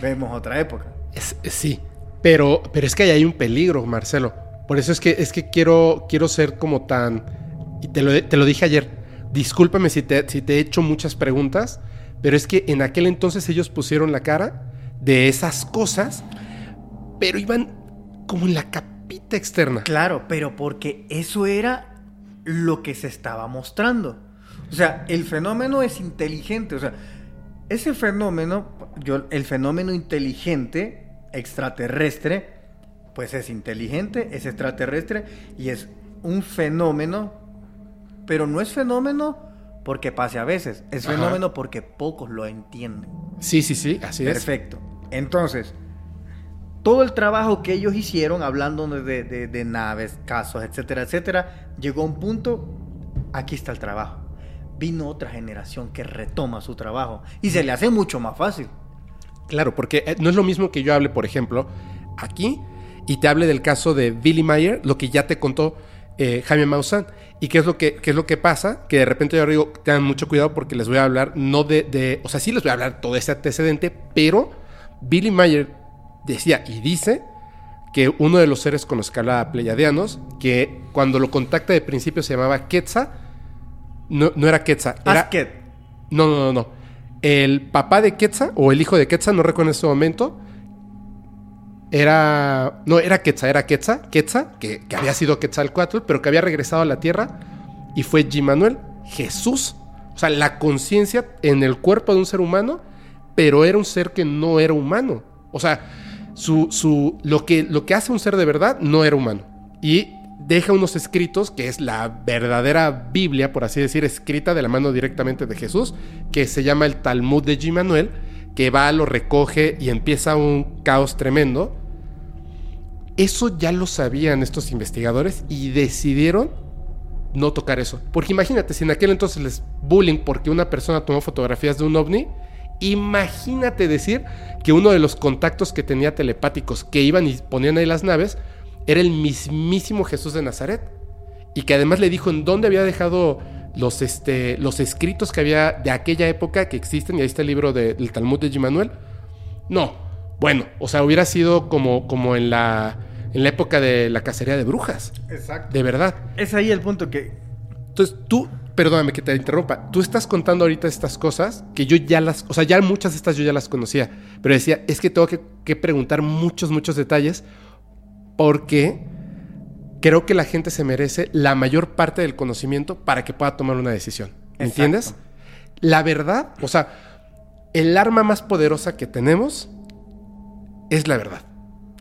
Vemos otra época. sí, pero, pero es que ahí hay un peligro, Marcelo. Por eso es que, es que quiero, quiero ser como tan... Y te lo, te lo dije ayer. Discúlpame si te, si te he hecho muchas preguntas, pero es que en aquel entonces ellos pusieron la cara de esas cosas, pero iban como en la capita externa. Claro, pero porque eso era lo que se estaba mostrando. O sea, el fenómeno es inteligente. O sea, ese fenómeno, yo, el fenómeno inteligente extraterrestre, pues es inteligente, es extraterrestre y es un fenómeno, pero no es fenómeno porque pase a veces, es fenómeno porque pocos lo entienden. Sí, sí, sí, así Perfecto. Entonces, todo el trabajo que ellos hicieron, hablando de, de- de naves, casos, etcétera, etcétera, llegó a un punto, aquí está el trabajo. Vino otra generación que retoma su trabajo y se le hace mucho más fácil. Claro, porque eh, no es lo mismo que yo hable, por ejemplo, aquí y te hable del caso de Billy Mayer, lo que ya te contó eh, Jaime Maussan. ¿Y qué es, lo que, qué es lo que pasa? Que de repente yo digo, tengan mucho cuidado porque les voy a hablar, no de, de- O sea, sí les voy a hablar todo ese antecedente, pero Billy Mayer decía y dice que uno de los seres con los que hablaba Pleiadianos, que cuando lo contacta de principio se llamaba Quetzal, no, no era Quetzal, era... Asket. No, no, no, no. El papá de Quetzal, o el hijo de Quetzal, no recuerdo en este momento, era... No, era Quetzal, era Quetzal, Quetzal, que, había sido Quetzalcoatl, pero que había regresado a la tierra, y fue Manuel Jesús. O sea, la conciencia en el cuerpo de un ser humano, pero era un ser que no era humano. O sea, su, su, lo, que, lo que hace un ser de verdad no era humano. Y deja unos escritos, que es la verdadera Biblia, por así decir, escrita de la mano directamente de Jesús, que se llama el Talmud de Manuel, que va, lo recoge y empieza un caos tremendo. Eso ya lo sabían estos investigadores y decidieron no tocar eso. Porque imagínate, si en aquel entonces les bullying porque una persona tomó fotografías de un ovni, imagínate decir que uno de los contactos que tenía telepáticos que iban y ponían ahí las naves era el mismísimo Jesús de Nazaret. Y que además le dijo en dónde había dejado los, este, los escritos que había de aquella época que existen, y ahí está el libro de- del Talmud de Manuel. No, bueno, o sea, hubiera sido como, como en, la, en la época de la cacería de brujas, Exacto. de verdad. Es ahí el punto que Entonces tú, perdóname que te interrumpa, tú estás contando ahorita estas cosas que yo ya las, o sea, ya muchas de estas yo ya las conocía, pero decía, es que tengo que, que preguntar muchos, muchos detalles porque creo que la gente se merece la mayor parte del conocimiento para que pueda tomar una decisión. ¿Me Exacto. entiendes? La verdad, o sea, el arma más poderosa que tenemos es la verdad.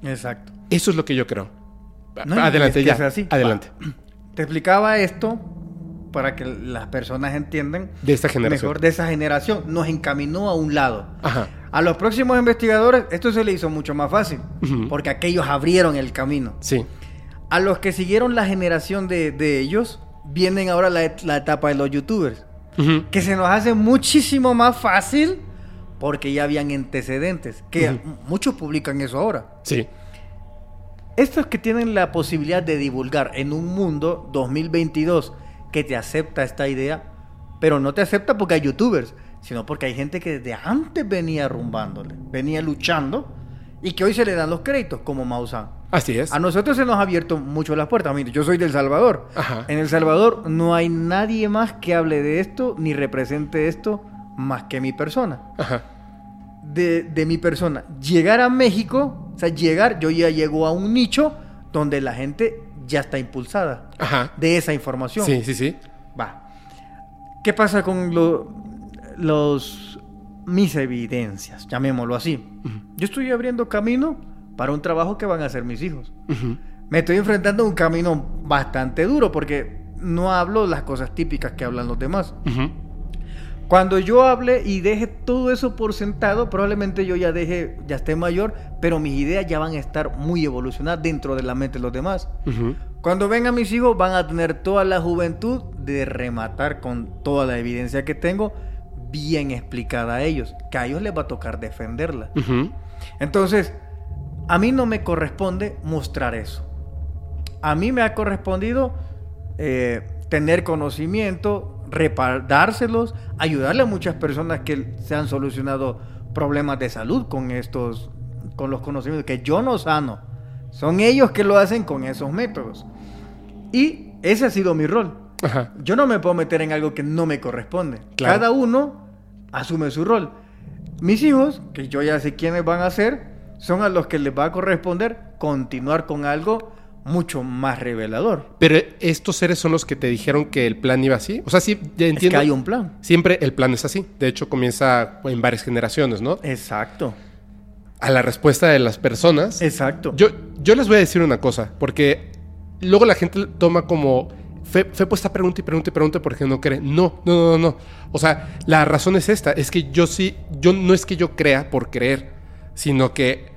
Exacto. Eso es lo que yo creo. No, adelante, es que ya. así. Adelante. Te explicaba esto para que las personas entiendan De esta generación. mejor de esa generación. Nos encaminó a un lado. Ajá. A los próximos investigadores esto se le hizo mucho más fácil, porque aquellos abrieron el camino. Sí. A los que siguieron la generación de, de ellos, vienen ahora la, la etapa de los youtubers, Ujú. que se nos hace muchísimo más fácil porque ya habían antecedentes, que muchos publican eso ahora. Sí. Estos que tienen la posibilidad de divulgar en un mundo 2022 que te acepta esta idea, pero no te acepta porque hay youtubers, sino porque hay gente que desde antes venía arrumbándole, venía luchando y que hoy se le dan los créditos, como Maussan. Así es. A nosotros se nos ha abierto mucho las puertas. Mire, yo soy del Salvador. Ajá. En El Salvador no hay nadie más que hable de esto ni represente esto más que mi persona Ajá. de, de mi persona. Llegar a México, o sea, llegar, yo ya llego a un nicho donde la gente ya está impulsada Ajá. de esa información. Sí, sí, sí. Va. ¿Qué pasa con lo- los mis evidencias? Llamémoslo así. Yo estoy abriendo camino para un trabajo que van a hacer mis hijos. Me estoy enfrentando a un camino bastante duro porque no hablo las cosas típicas que hablan los demás. Ujú. Cuando yo hable y deje todo eso por sentado, probablemente yo ya deje, ya esté mayor, pero mis ideas ya van a estar muy evolucionadas dentro de la mente de los demás. Cuando vengan mis hijos van a tener toda la juventud de rematar con toda la evidencia que tengo bien explicada a ellos, que a ellos les va a tocar defenderla. Entonces, a mí no me corresponde mostrar eso. A mí me ha correspondido eh, tener conocimiento, dárselos, ayudarle a muchas personas que se han solucionado problemas de salud con estos, con los conocimientos que yo no sano. Son ellos que lo hacen con esos métodos. Y ese ha sido mi rol. Ajá. Yo no me puedo meter en algo que no me corresponde. Claro. Cada uno asume su rol. Mis hijos, que yo ya sé quiénes van a ser, son a los que les va a corresponder continuar con algo mucho más revelador. Pero estos seres son los que te dijeron que el plan iba así. O sea, sí, ya Es entiendo. que hay un plan. Siempre el plan es así. De hecho, comienza en varias generaciones, ¿no? Exacto. A la respuesta de las personas. Exacto. Yo, yo les voy a decir una cosa, porque luego la gente toma como. Fe, fe puesta pregunta y pregunta y pregunta porque no cree. No, no, no, no. O sea, la razón es esta: es que yo sí, yo no es que yo crea por creer, sino que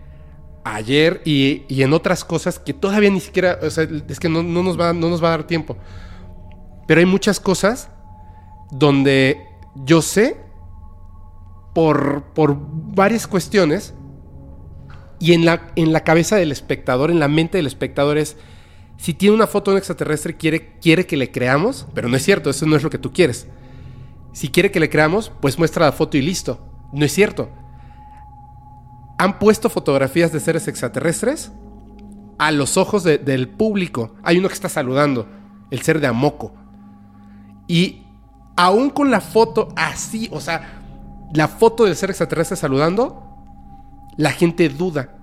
ayer y, y en otras cosas que todavía ni siquiera, es que no, no nos va, no nos va a dar tiempo. Pero hay muchas cosas donde yo sé por, por varias cuestiones y en la, en la cabeza del espectador, en la mente del espectador es, si tiene una foto de un extraterrestre quiere, quiere que le creamos, pero no es cierto, eso no es lo que tú quieres. Si quiere que le creamos, pues muestra la foto y listo. No es cierto. Han puesto fotografías de seres extraterrestres a los ojos de- del público. Hay uno que está saludando, el ser de Amoco. Y aún con la foto así, o sea, la foto del ser extraterrestre saludando, la gente duda.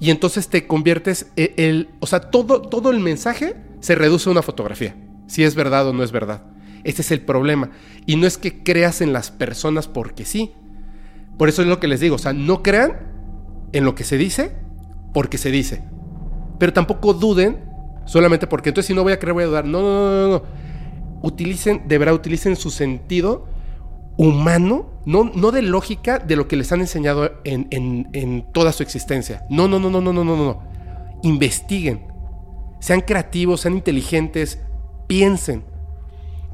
Y entonces te conviertes e- el, o sea, todo todo el mensaje se reduce a una fotografía, si es verdad o no es verdad. Ese es el problema y no es que creas en las personas porque sí. Por eso es lo que les digo, o sea, no crean en lo que se dice porque se dice. Pero tampoco duden solamente porque entonces si no voy a creer voy a dudar. No, no, no, no, no. Utilicen, de verdad, utilicen su sentido humano, no, no de lógica de lo que les han enseñado en, en- en toda su existencia. No, no, no, no, no, no, no, no. Investiguen. Sean creativos, sean inteligentes, piensen.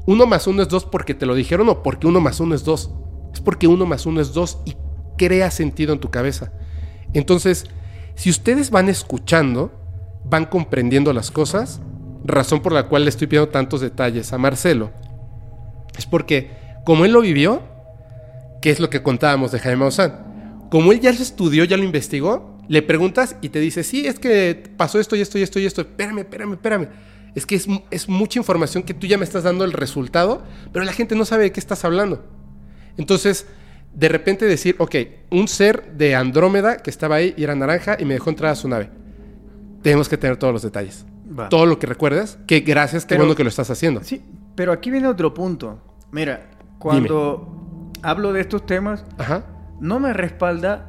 Uno más uno es dos porque te lo dijeron o porque uno más uno es dos. Es porque uno más uno es dos y crea sentido en tu cabeza. Entonces, si ustedes van escuchando, van comprendiendo las cosas, razón por la cual le estoy pidiendo tantos detalles a Marcelo, es porque como él lo vivió, que es lo que contábamos de Jaime Maussan, como él ya lo estudió, ya lo investigó, le preguntas y te dice, sí, es que pasó esto y esto y esto y esto, espérame, espérame, espérame. Es que es, es mucha información que tú ya me estás dando el resultado, pero la gente no sabe de qué estás hablando. Entonces, de repente decir, ok, un ser de Andrómeda que estaba ahí y era naranja y me dejó entrar a su nave. Tenemos que tener todos los detalles. Va. Todo lo que recuerdas, que gracias, qué bueno que lo estás haciendo. Sí, pero aquí viene otro punto. Mira, cuando hablo de estos temas, Ajá. no me respalda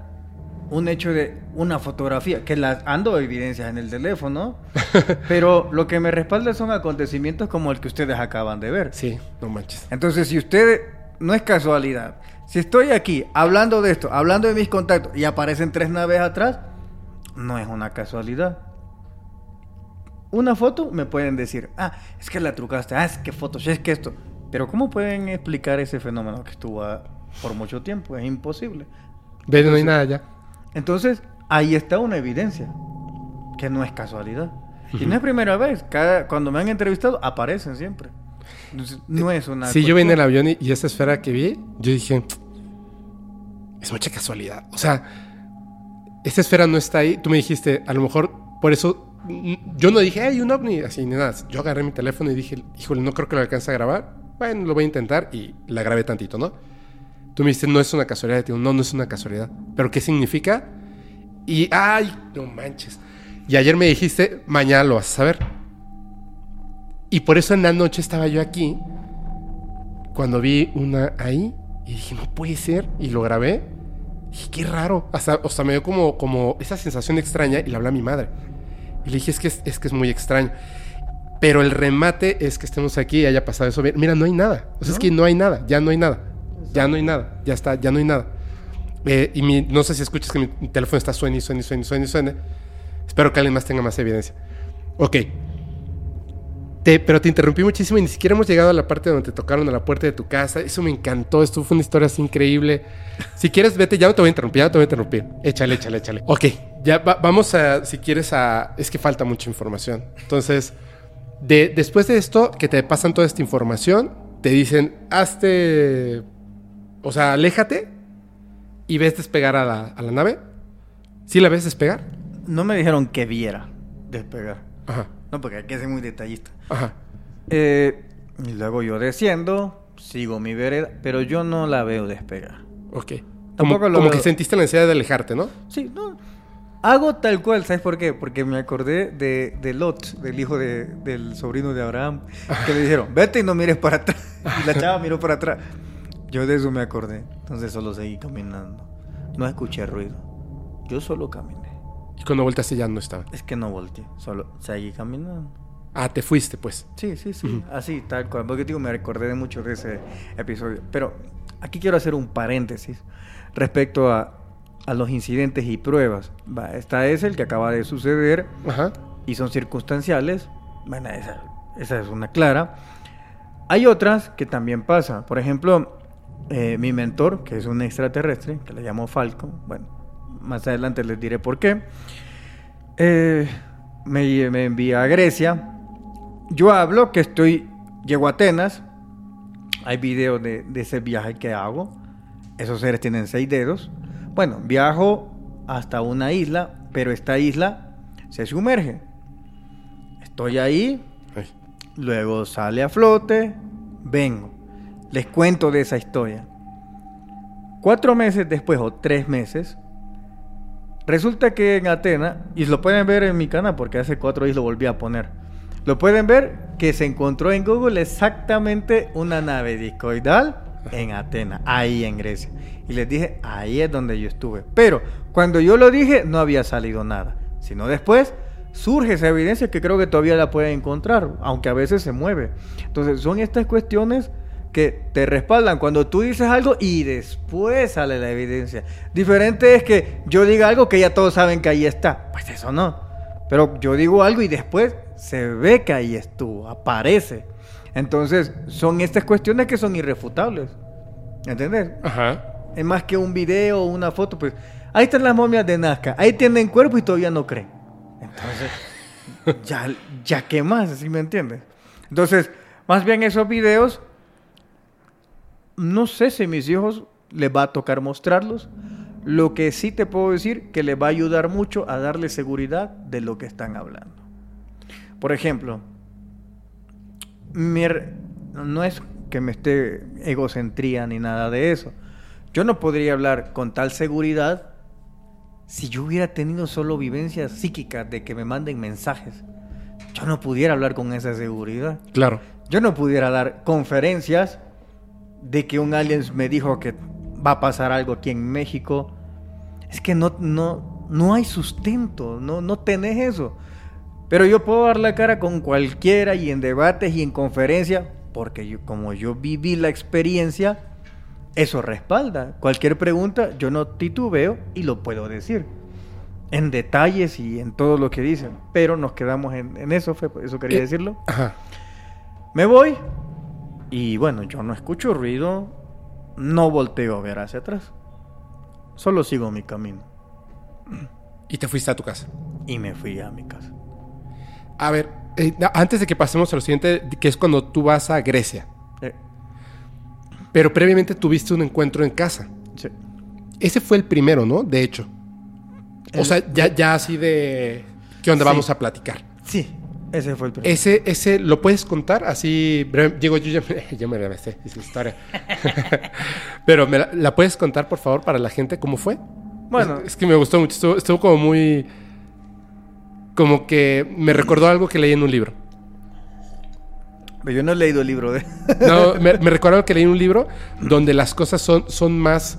un hecho de una fotografía, que las ando evidencias en el teléfono, pero lo que me respalda son acontecimientos como el que ustedes acaban de ver. Sí, no manches. Entonces, si usted no es casualidad, si estoy aquí hablando de esto, hablando de mis contactos y aparecen tres naves atrás, no es una casualidad. Una foto me pueden decir, ah, es que la trucaste, ah, es que fotos, es que esto. Pero ¿cómo pueden explicar ese fenómeno que estuvo por mucho tiempo? Es imposible. Ve, no hay nada ya. Entonces, ahí está una evidencia, que no es casualidad. Y no es primera vez, cada, cuando me han entrevistado aparecen siempre. No es una... Sí, yo venía en el avión y, y esa esfera que vi, yo dije, es mucha casualidad. O sea, esta esfera no está ahí. Tú me dijiste, a lo mejor por eso, yo no dije, hay un ovni, así ni nada. Yo agarré mi teléfono y dije, híjole, no creo que lo alcance a grabar. Bueno, lo voy a intentar y la grabé tantito, ¿no? Tú me dijiste, no es una casualidad. Digo, no, no es una casualidad. ¿Pero qué significa? Y, ay, no manches. Y ayer me dijiste, mañana lo vas a saber. Y por eso en la noche estaba yo aquí, cuando vi una ahí, y dije, no puede ser, y lo grabé. Y dije, qué raro. Hasta, o sea, me dio como, como esa sensación extraña y le hablé a mi madre. Y le dije, es que es, es que es muy extraño. Pero el remate es que estemos aquí y haya pasado eso. Mira, no hay nada. O sea, es que no hay nada, ya no hay nada. Ya no hay nada, ya está, ya no hay nada. Eh, y mi- no sé si escuchas que mi, mi teléfono está suene y suene y suene y suene y suene. Espero que alguien más tenga más evidencia. Ok. Te- pero te interrumpí muchísimo y ni siquiera hemos llegado a la parte donde te tocaron a la puerta de tu casa. Eso me encantó. Esto fue una historia así increíble. Si quieres, vete. Ya no te voy a interrumpir. Ya no te voy a interrumpir. Échale, échale, échale. Ok. Ya va- vamos a, si quieres, a... Es que falta mucha información. Entonces, de, después de esto, que te pasan toda esta información, te dicen, hazte... O sea, aléjate y ves despegar a la, a la nave. ¿Sí la ves despegar? No me dijeron que viera despegar. Ajá. No, porque hay que ser muy detallista. Ajá. Eh, y luego yo desciendo, sigo mi vereda, pero yo no la veo despegar. Ok. Como, Tampoco lo como veo. que sentiste la necesidad de alejarte, ¿no? Sí, no. Hago tal cual, ¿sabes por qué? Porque me acordé de, de Lot, del hijo de- del sobrino de Abraham, que le dijeron, vete y no mires para atrás. Y la chava miró para atrás. Yo de eso me acordé. Entonces solo seguí caminando. No escuché ruido. Yo solo caminé. Y cuando volteaste ya no estaba. Es que no volteé, solo seguí caminando. Ah, te fuiste, pues. Sí, sí, sí. Así, tal cual. Porque digo, me recordé de mucho de ese episodio. Pero aquí quiero hacer un paréntesis respecto a a los incidentes y pruebas. Va, esta es el que acaba de suceder Ajá. y son circunstanciales. Bueno, esa, esa es una clara. Hay otras que también pasa. Por ejemplo, eh, mi mentor, que es un extraterrestre, que le llamo Falco, bueno, más adelante les diré por qué, eh, me, me envía a Grecia. Yo hablo que estoy, llego a Atenas, hay videos de, de ese viaje que hago. Esos seres tienen seis dedos. Bueno, viajo hasta una isla, pero esta isla se sumerge. Estoy ahí, Ay. luego sale a flote, vengo. Les cuento de esa historia. Cuatro meses después, o tres meses, resulta que en Atenas, y lo pueden ver en mi canal porque hace cuatro días lo volví a poner, lo pueden ver que se encontró en Google exactamente una nave discoidal en Atenas, ahí en Grecia. Y les dije, ahí es donde yo estuve. Pero cuando yo lo dije, no había salido nada. Sino después surge esa evidencia que creo que todavía la pueden encontrar, aunque a veces se mueve. Entonces son estas cuestiones que te respaldan cuando tú dices algo y después sale la evidencia. Diferente es que yo diga algo que ya todos saben que ahí está. Pues eso no. Pero yo digo algo y después se ve que ahí estuvo, aparece. Entonces son estas cuestiones que son irrefutables. ¿Entendés? Ajá. Es más que un video o una foto, pues ahí están las momias de Nazca, ahí tienen cuerpo y todavía no creen. Entonces, ya, ya qué más, ¿sí me entiendes? Entonces, más bien esos videos, no sé si a mis hijos les va a tocar mostrarlos. Lo que sí te puedo decir que les va a ayudar mucho a darle seguridad de lo que están hablando. Por ejemplo, mi no es que me esté egocentría ni nada de eso. Yo no podría hablar con tal seguridad si yo hubiera tenido solo vivencias psíquicas de que me manden mensajes. Yo no pudiera hablar con esa seguridad. Claro. Yo no pudiera dar conferencias de que un alien me dijo que va a pasar algo aquí en México. Es que no, no, no hay sustento, no, no tenés eso. Pero yo puedo dar la cara con cualquiera y en debates y en conferencias, porque yo, como yo viví la experiencia, eso respalda. Cualquier pregunta, yo no titubeo y lo puedo decir. En detalles y en todo lo que dicen. Pero nos quedamos en, en eso, por eso quería decirlo. Ajá. Me voy y bueno, yo no escucho ruido, no volteo a ver hacia atrás. Solo sigo mi camino Y te fuiste a tu casa. y me fui a mi casa. A ver, eh, antes de que pasemos a lo siguiente, que es cuando tú vas a Grecia. Eh, Pero previamente tuviste un encuentro en casa. sí. Ese fue el primero, ¿no? De hecho. O sea, ya, ya así de... ¿Qué onda? Sí. Vamos a platicar. Sí, ese fue el primero. Ese, ese, ¿lo puedes contar? Así, digo, yo ya me, yo me la historia. Pero, ¿me la, la puedes contar, por favor, para la gente cómo fue? Bueno. Es, es que me gustó mucho. Estuvo, estuvo como muy... Como que me recordó algo que leí en un libro. Pero Yo no he leído el libro de... No, me, me recordó algo que leí en un libro donde las cosas son, son más...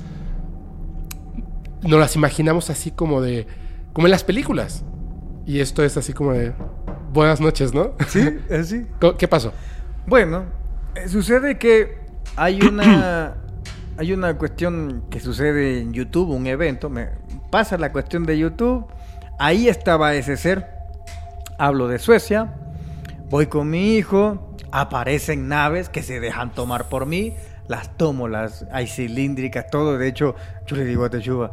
Nos las imaginamos así como de... Como en las películas. Y esto es así como de... Buenas noches, ¿no? sí, así. Co- ¿Qué pasó? Bueno, eh, sucede que hay una hay una cuestión que sucede en YouTube, un evento, me pasa la cuestión de YouTube, ahí estaba ese ser, hablo de Suecia, voy con mi hijo, aparecen naves que se dejan tomar por mí, las tomo, las hay cilíndricas, todo, de hecho, yo le digo a Teshuva,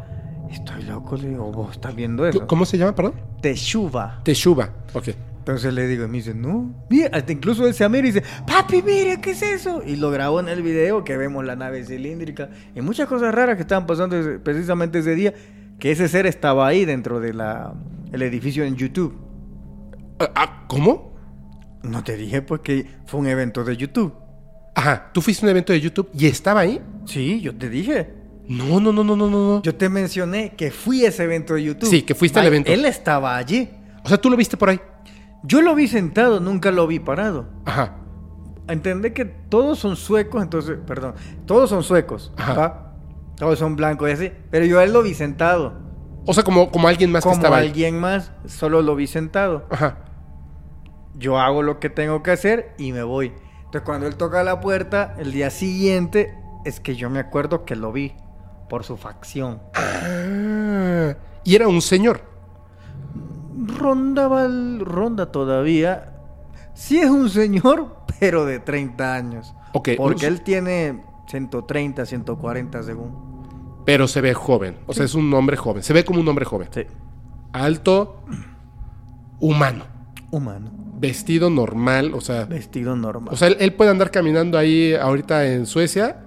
estoy loco, le digo, vos estás viendo eso. ¿Cómo se llama, perdón? Teshuva. Teshuva. Ok. Entonces le digo, y me dice, no, mira, hasta incluso él se mira y dice, papi, mire, ¿qué es eso? Y lo grabó en el video que vemos la nave cilíndrica y muchas cosas raras que estaban pasando precisamente ese día, que ese ser estaba ahí dentro de la el edificio en YouTube. Ah, ah, ¿Cómo? No te dije pues que fue un evento de YouTube. Ajá, tú fuiste a un evento de YouTube y estaba ahí. Sí, yo te dije. No, no, no, no, no, no. Yo te mencioné que fui a ese evento de YouTube. Sí, que fuiste al evento. Él estaba allí. O sea, tú lo viste por ahí. Yo lo vi sentado, nunca lo vi parado. Ajá. Entendé que todos son suecos, entonces, perdón, todos son suecos, Ajá. ¿va? Todos son blancos y así, pero yo a él lo vi sentado. O sea, como, como alguien más Como que estaba ahí. alguien más, solo lo vi sentado. Ajá. Yo hago lo que tengo que hacer y me voy. Entonces, cuando él toca la puerta, el día siguiente, es que yo me acuerdo que lo vi. por su facción. Ah, y era un señor. Rondaba el- ronda todavía. Sí es un señor, pero de 30 años. Ok, Porque un- él tiene 130, 140 según. Pero se ve joven. O sea, es un hombre joven. Se ve como un hombre joven. Sí. Alto, humano. Humano. Vestido normal. O sea, Vestido normal. o sea él, él puede andar caminando ahí ahorita en Suecia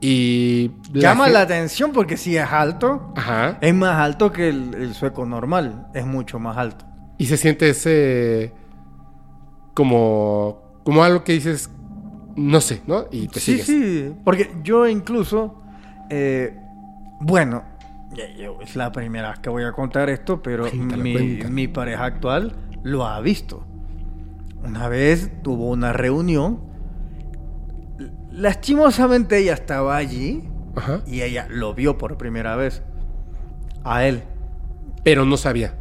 y... Llama la atención porque si es alto, Ajá. es más alto que el, el sueco normal. Es mucho más alto. Y se siente ese... Como... Como algo que dices... No sé, ¿no? Y te sí, sigues. sí. Porque yo incluso, eh, bueno, es la primera vez que voy a contar esto, pero mi, pareja actual lo ha visto. Una vez tuvo una reunión. Lastimosamente ella estaba allí Ajá. y ella lo vio por primera vez. A él. Pero no sabía.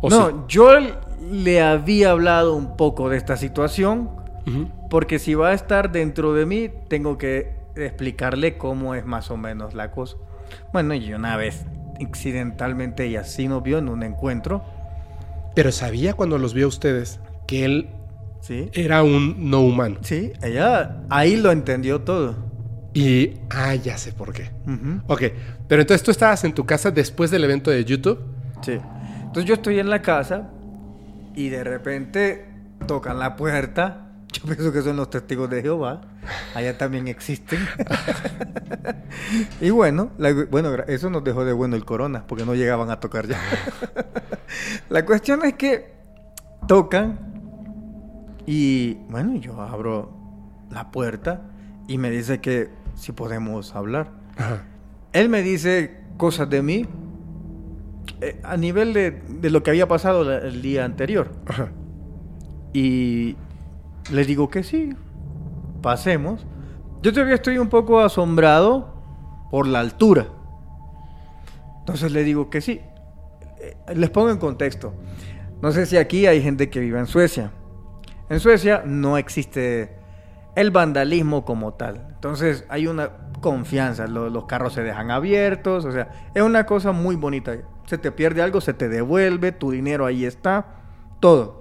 ¿O no, sí? yo le había hablado un poco de esta situación porque si va a estar dentro de mí, tengo que explicarle cómo es más o menos la cosa. Bueno, y una vez, accidentalmente, ella sí nos vio en un encuentro, Pero sabía cuando los vio a ustedes que él ¿sí? era un no humano. Sí, ella ahí lo entendió todo. Y... Ah, ya sé por qué. Ujú. Ok. Pero entonces tú estabas en tu casa después del evento de YouTube. Sí. Entonces yo estoy en la casa y de repente tocan la puerta. Yo pienso que son los testigos de Jehová. Allá también existen. y bueno, la- bueno, eso nos dejó de bueno el corona, porque no llegaban a tocar ya. la cuestión es que tocan y bueno, yo abro la puerta y me dice que si podemos hablar. Ajá. Él me dice cosas de mí eh, a nivel de, de lo que había pasado la- el día anterior. Ajá. Y le digo que sí, pasemos. Yo todavía estoy un poco asombrado por la altura. Entonces le digo que sí. Eh, Les pongo en contexto. No sé si aquí hay gente que vive en Suecia. En Suecia no existe el vandalismo como tal. Entonces hay una confianza. Lo- los carros se dejan abiertos. O sea, es una cosa muy bonita. Se te pierde algo, se te devuelve, tu dinero ahí está, todo.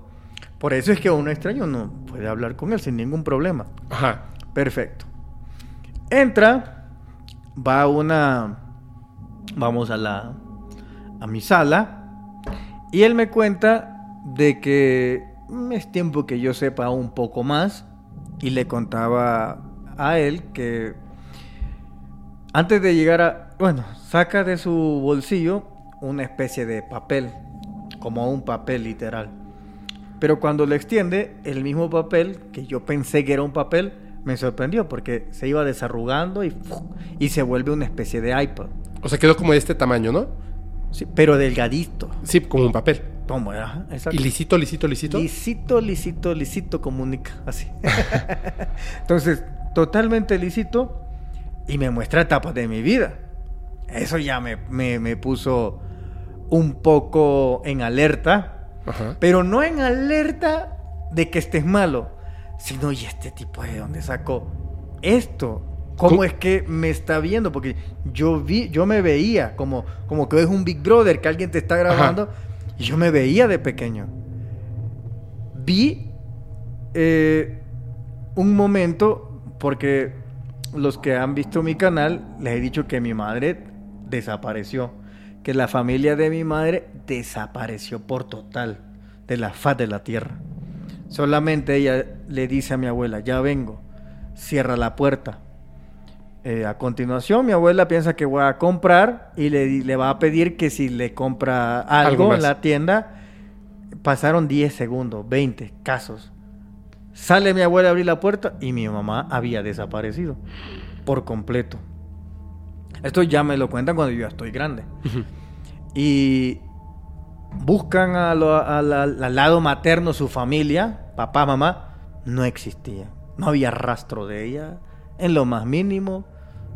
Por eso es que un extraño no puede hablar con él sin ningún problema. Ajá. Perfecto. Entra, va a una, vamos a la, a mi sala, y él me cuenta de que mm, es tiempo que yo sepa un poco más, y le contaba a él que antes de llegar a, bueno, saca de su bolsillo una especie de papel, como un papel literal. Pero cuando lo extiende, el mismo papel, que yo pensé que era un papel, me sorprendió porque se iba desarrugando y, y se vuelve una especie de iPad. O sea, quedó como de este tamaño, ¿no? Sí, pero delgadito. Sí, como un papel. Como era, exacto. Y lisito, lisito, lisito. Lisito, lisito, lisito comunica, así. Entonces, totalmente lisito y me muestra etapas de mi vida. Eso ya me, me, me puso un poco en alerta, Ajá. pero no en alerta de que estés malo, sino, ¿y este tipo de dónde sacó esto? ¿Cómo, ¿Cómo? es que me está viendo? Porque yo vi, yo me veía como, como que es un Big Brother, que alguien te está grabando, y yo me veía de pequeño. Vi eh, un momento, porque los que han visto mi canal, les he dicho que mi madre desapareció, que la familia de mi madre desapareció por total de la faz de la tierra. Solamente ella le dice a mi abuela, ya vengo, cierra la puerta. Eh, a continuación, mi abuela piensa que voy a comprar y le, va a pedir que si le compra Algo algo, en la tienda, pasaron 10 segundos, 20 casos. Sale mi abuela a abrir la puerta y mi mamá había desaparecido por completo. Esto ya me lo cuentan cuando yo ya estoy grande. Y buscan a lo- a la- al lado materno su familia, papá, mamá, no existía. No había rastro de ella en lo más mínimo.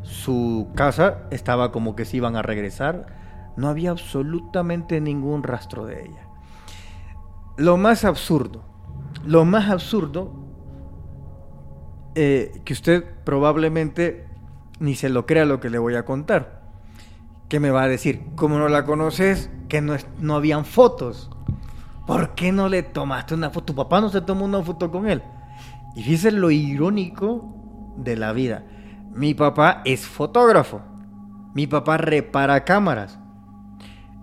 Su casa estaba como que se iban a regresar. No había absolutamente ningún rastro de ella. Lo más absurdo, lo más absurdo eh, que usted probablemente ni se lo crea lo que le voy a contar. ¿Qué me va a decir? Como no la conoces, que no, es- no habían fotos. ¿Por qué no le tomaste una foto? Tu papá no se tomó una foto con él. Y fíjese lo irónico de la vida. Mi papá es fotógrafo. Mi papá repara cámaras.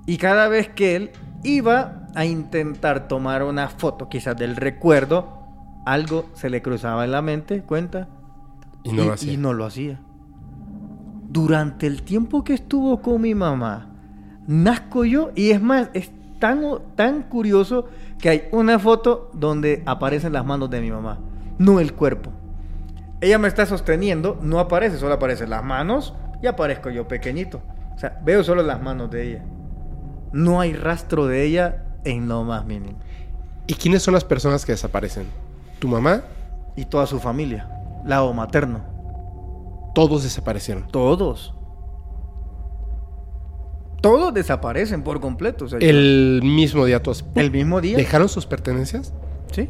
Y cada vez que él iba a intentar tomar una foto, quizás del recuerdo, algo se le cruzaba en la mente, cuenta, Y no lo hacía. y no lo hacía. Durante el tiempo que estuvo con mi mamá, nazco yo y es más, es tan, tan curioso que hay una foto donde aparecen las manos de mi mamá, no el cuerpo. Ella me está sosteniendo, no aparece, solo aparecen las manos y aparezco yo pequeñito. O sea, veo solo las manos de ella. No hay rastro de ella en lo más mínimo. ¿Y quiénes son las personas que desaparecen? ¿Tu mamá? Y toda su familia, lado materno, Todos desaparecieron. todos. Todos desaparecen por completo. o sea, El mismo día todos. el mismo día. ¿Dejaron sus pertenencias? Sí.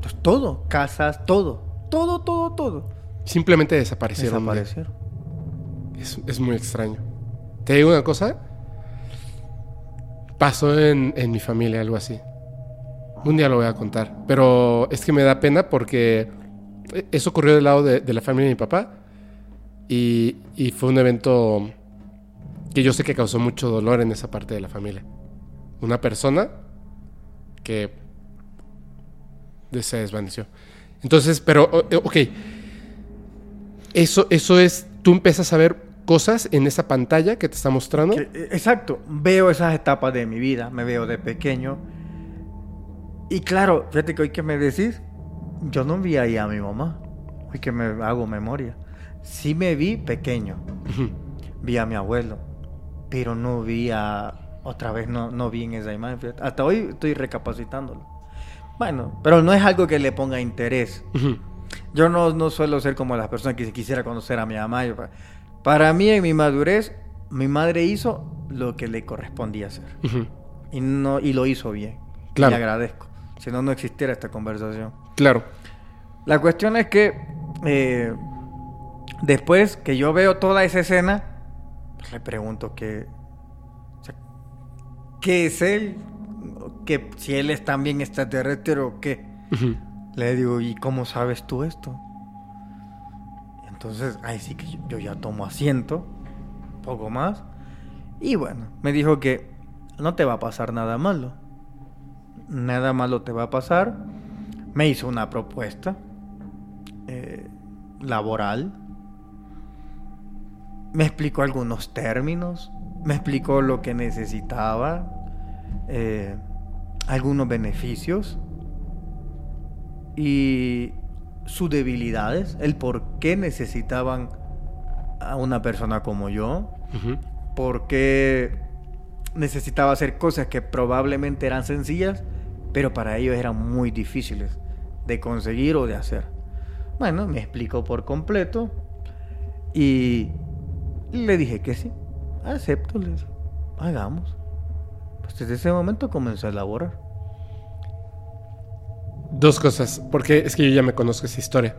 Pues todo, casas, todo. Todo, todo, todo. Simplemente desaparecieron. Desaparecieron. Es, es muy extraño. Te digo una cosa. Pasó en, en mi familia algo así. Un día lo voy a contar. Pero es que me da pena porque eso ocurrió del lado de, de la familia de mi papá. Y, fue un evento que yo sé que causó mucho dolor en esa parte de la familia. Una persona que se desvaneció. Entonces, pero, o- ok. Eso, eso es, tú empiezas a ver cosas en esa pantalla que te está mostrando. Eh, exacto. Veo esas etapas de mi vida. Me veo de pequeño. Y claro, fíjate que hoy que me decís, yo no vi ahí a mi mamá. Hoy que me hago memoria. Sí me vi pequeño. Vi a mi abuelo. Pero no vi a... Otra vez no, no vi en esa imagen. fíjate. Hasta hoy estoy recapacitándolo. Bueno, pero no es algo que le ponga interés. Yo no, no suelo ser como las personas que si quisiera conocer a mi mamá. Para mí, en mi madurez, mi madre hizo lo que le correspondía hacer. Y, no, y lo hizo bien. Claro. Y agradezco. Si no, no existiera esta conversación. Claro. La cuestión es que eh, después que yo veo toda esa escena, pues le pregunto que, o sea, qué es él, que si él es también extraterrestre o qué. Le digo, ¿y cómo sabes tú esto? Entonces, ahí sí que yo, yo ya tomo asiento, poco más. Y bueno, me dijo que no te va a pasar nada malo. Nada malo te va a pasar. Me hizo una propuesta eh, laboral. Me explicó algunos términos. Me explicó lo que necesitaba. eh, algunos beneficios y sus debilidades, el por qué necesitaban a una persona como yo, Ujú. por qué necesitaba hacer cosas que probablemente eran sencillas, pero para ellos eran muy difíciles de conseguir o de hacer. Bueno, me explicó por completo y le dije que sí, acepto, le dije, hagamos. Pues desde ese momento comencé a elaborar. Dos cosas, porque es que yo ya me conozco esa historia.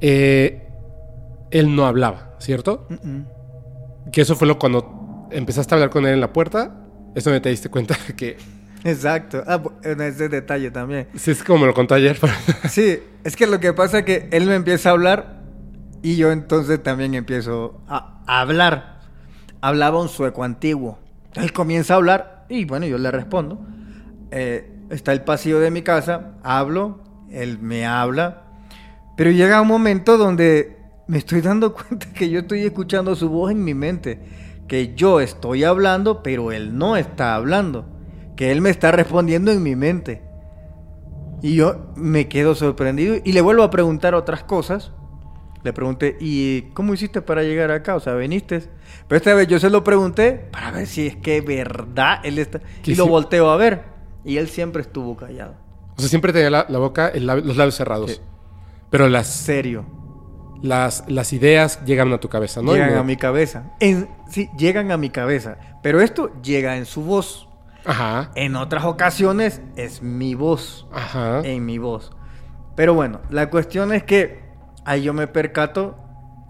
Eh, él no hablaba, ¿cierto? Que eso fue lo cuando empezaste a hablar con él en la puerta. Eso me te diste cuenta que... Exacto. Ah, en ese detalle también. Sí, es como me lo contó ayer. pero- Sí, es que lo que pasa es que él me empieza a hablar y yo entonces también empiezo a, hablar. Hablaba un sueco antiguo. Él comienza a hablar y bueno, yo le respondo. Eh, está el pasillo de mi casa, hablo, él me habla, pero llega un momento donde me estoy dando cuenta que yo estoy escuchando su voz en mi mente, que yo estoy hablando, pero él no está hablando, que él me está respondiendo en mi mente. Y yo me quedo sorprendido y le vuelvo a preguntar otras cosas. Le pregunté, ¿y cómo hiciste para llegar acá? O sea, viniste. Pero esta vez yo se lo pregunté para ver si es que verdad él está. Y lo sí. volteo a ver. Y él siempre estuvo callado. O sea, siempre tenía la, la boca, el lab- los labios cerrados. Sí. Pero las, Serio. las, las ideas llegan a tu cabeza, ¿no? llegan Y- a mi cabeza. En, sí, llegan a mi cabeza. Pero esto llega en su voz. Ajá. En otras ocasiones es mi voz. Ajá. en mi voz. Pero bueno, la cuestión es que ahí yo me percato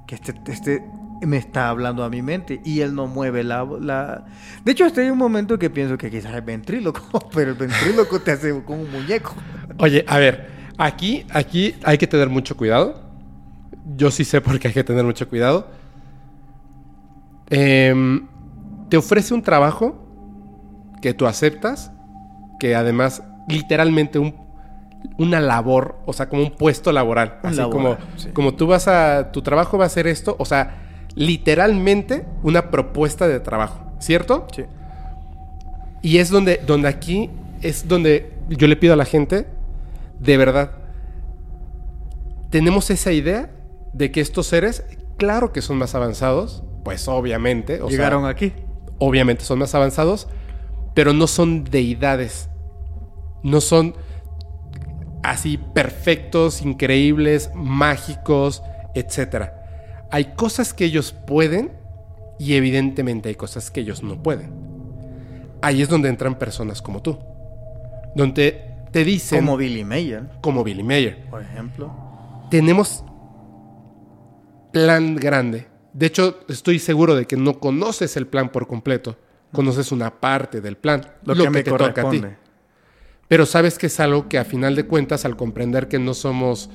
que este, este me está hablando a mi mente y él no mueve la... la... De hecho, hasta hay un momento que pienso que quizás es ventríloco, pero el ventríloco te hace como un muñeco. Oye, a ver, aquí, aquí hay que tener mucho cuidado. Yo sí sé por qué hay que tener mucho cuidado. Em, te ofrece un trabajo que tú aceptas, que además literalmente un, una labor, o sea, como un puesto laboral. Un así laboral, como, sí. como tú vas a, tu trabajo va a ser esto, o sea, literalmente una propuesta de trabajo, ¿cierto? Sí. Y es donde, donde aquí es donde yo le pido a la gente, de verdad, tenemos esa idea de que estos seres, claro que son más avanzados, pues obviamente, o sea, Llegaron aquí. obviamente son más avanzados, pero no son deidades. No son así perfectos, increíbles, mágicos, etc. Hay cosas que ellos pueden y evidentemente hay cosas que ellos no pueden. Ahí es donde entran personas como tú. Donde te dicen, Como como, Billy Mayer, Billy Mayer, por ejemplo. tenemos plan grande. De hecho, estoy seguro de que no conoces el plan por completo. Conoces una parte del plan, Lo, que, me corresponde. Pero sabes que es algo que a final de cuentas, al comprender que no somos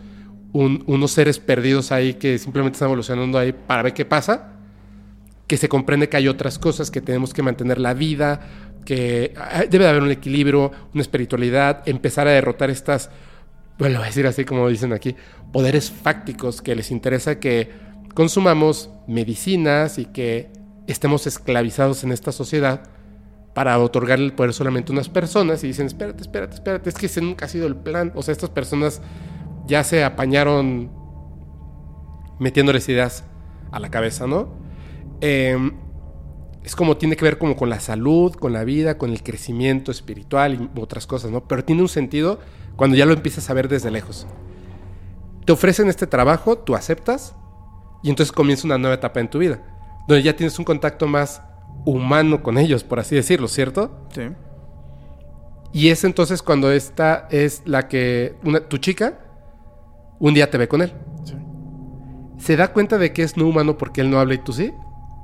un- unos seres perdidos ahí que simplemente están evolucionando ahí para ver qué pasa, que se comprende que hay otras cosas, que tenemos que mantener la vida, que ah, debe de haber un equilibrio, una espiritualidad, empezar a derrotar estas, bueno, voy a decir así como dicen aquí, poderes fácticos que les interesa que consumamos medicinas y que estemos esclavizados en esta sociedad para otorgarle el poder solamente a unas personas y dicen, espérate, espérate, espérate, es que ese nunca ha sido el plan. O sea, estas personas ya se apañaron metiéndoles ideas a la cabeza, ¿no? Eh, es como tiene que ver como con la salud, con la vida, con el crecimiento espiritual y otras cosas, ¿no? Pero tiene un sentido cuando ya lo empiezas a ver desde lejos. Te ofrecen este trabajo, tú aceptas y entonces comienza una nueva etapa en tu vida, donde ya tienes un contacto más humano con ellos, por así decirlo, ¿cierto? Sí. Y es entonces cuando esta es la que una, tu chica un día te ve con él. Sí. ¿Se da cuenta de que es no humano porque él no habla y tú sí?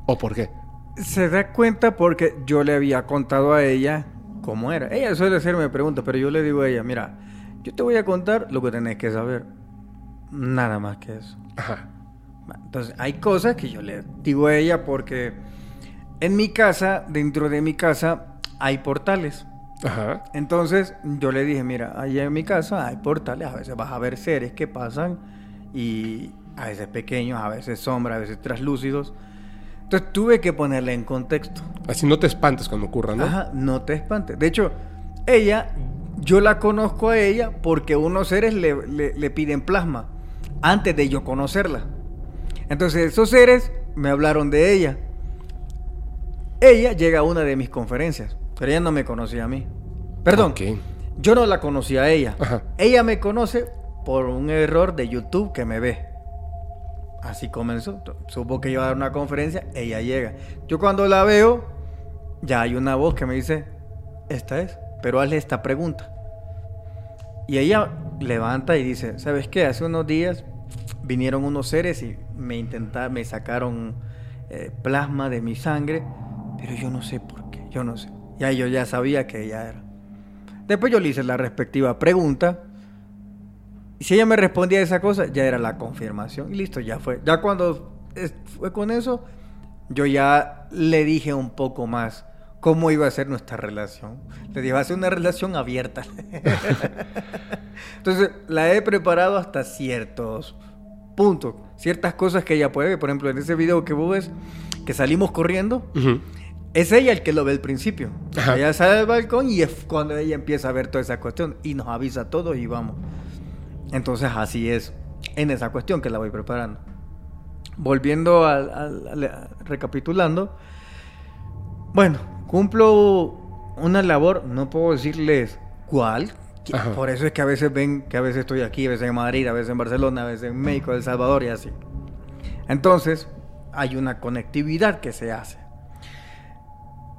¿O por qué? Se da cuenta porque yo le había contado a ella cómo era. Ella suele hacerme preguntas, pero yo le digo a ella, mira, yo te voy a contar lo que tenés que saber. Nada más que eso. Ajá. Entonces, hay cosas que yo le digo a ella porque en mi casa, dentro de mi casa, hay portales. Ajá. Entonces, yo le dije, mira, allá en mi casa hay portales, a veces vas a ver seres que pasan y a veces pequeños, a veces sombras, a veces translúcidos. Entonces, tuve que ponerle en contexto. Así no te espantes cuando ocurra, ¿no? Ajá, no te espantes. De hecho, ella, yo la conozco a ella porque unos seres le, le- le piden plasma antes de yo conocerla. Entonces, esos seres me hablaron de ella. Ella llega a una de mis conferencias, pero ella no me conocía a mí. Perdón, Ok. yo no la conocía a ella. Ajá. Ella me conoce por un error de YouTube que me ve. Así comenzó. Supo que iba a dar una conferencia, ella llega. Yo cuando la veo, ya hay una voz que me dice, esta es, pero hazle esta pregunta. Y ella levanta y dice, ¿sabes qué? Hace unos días vinieron unos seres y me intentaron, me sacaron eh, plasma de mi sangre, pero yo no sé por qué, yo no sé. Ya yo ya sabía que ella era. Después yo le hice la respectiva pregunta. Y si ella me respondía esa cosa, ya era la confirmación. Y listo, ya fue. Ya cuando fue con eso, yo ya le dije un poco más cómo iba a ser nuestra relación. Le dije, va a ser una relación abierta. Entonces, la he preparado hasta ciertos puntos. Ciertas cosas que ella puede. Por ejemplo, en ese video que vos ves, que salimos corriendo, Ujú. Es ella el que lo ve al principio. Ajá. Ella sale del balcón y es cuando ella empieza a ver toda esa cuestión y nos avisa todo y vamos. Entonces así es en esa cuestión que la voy preparando. Volviendo al- recapitulando, bueno, cumplo una labor, no puedo decirles cuál. Ajá. Por eso es que a veces ven que a veces estoy aquí, a veces en Madrid, a veces en Barcelona, a veces en México, El Salvador y así. Entonces, hay una conectividad que se hace.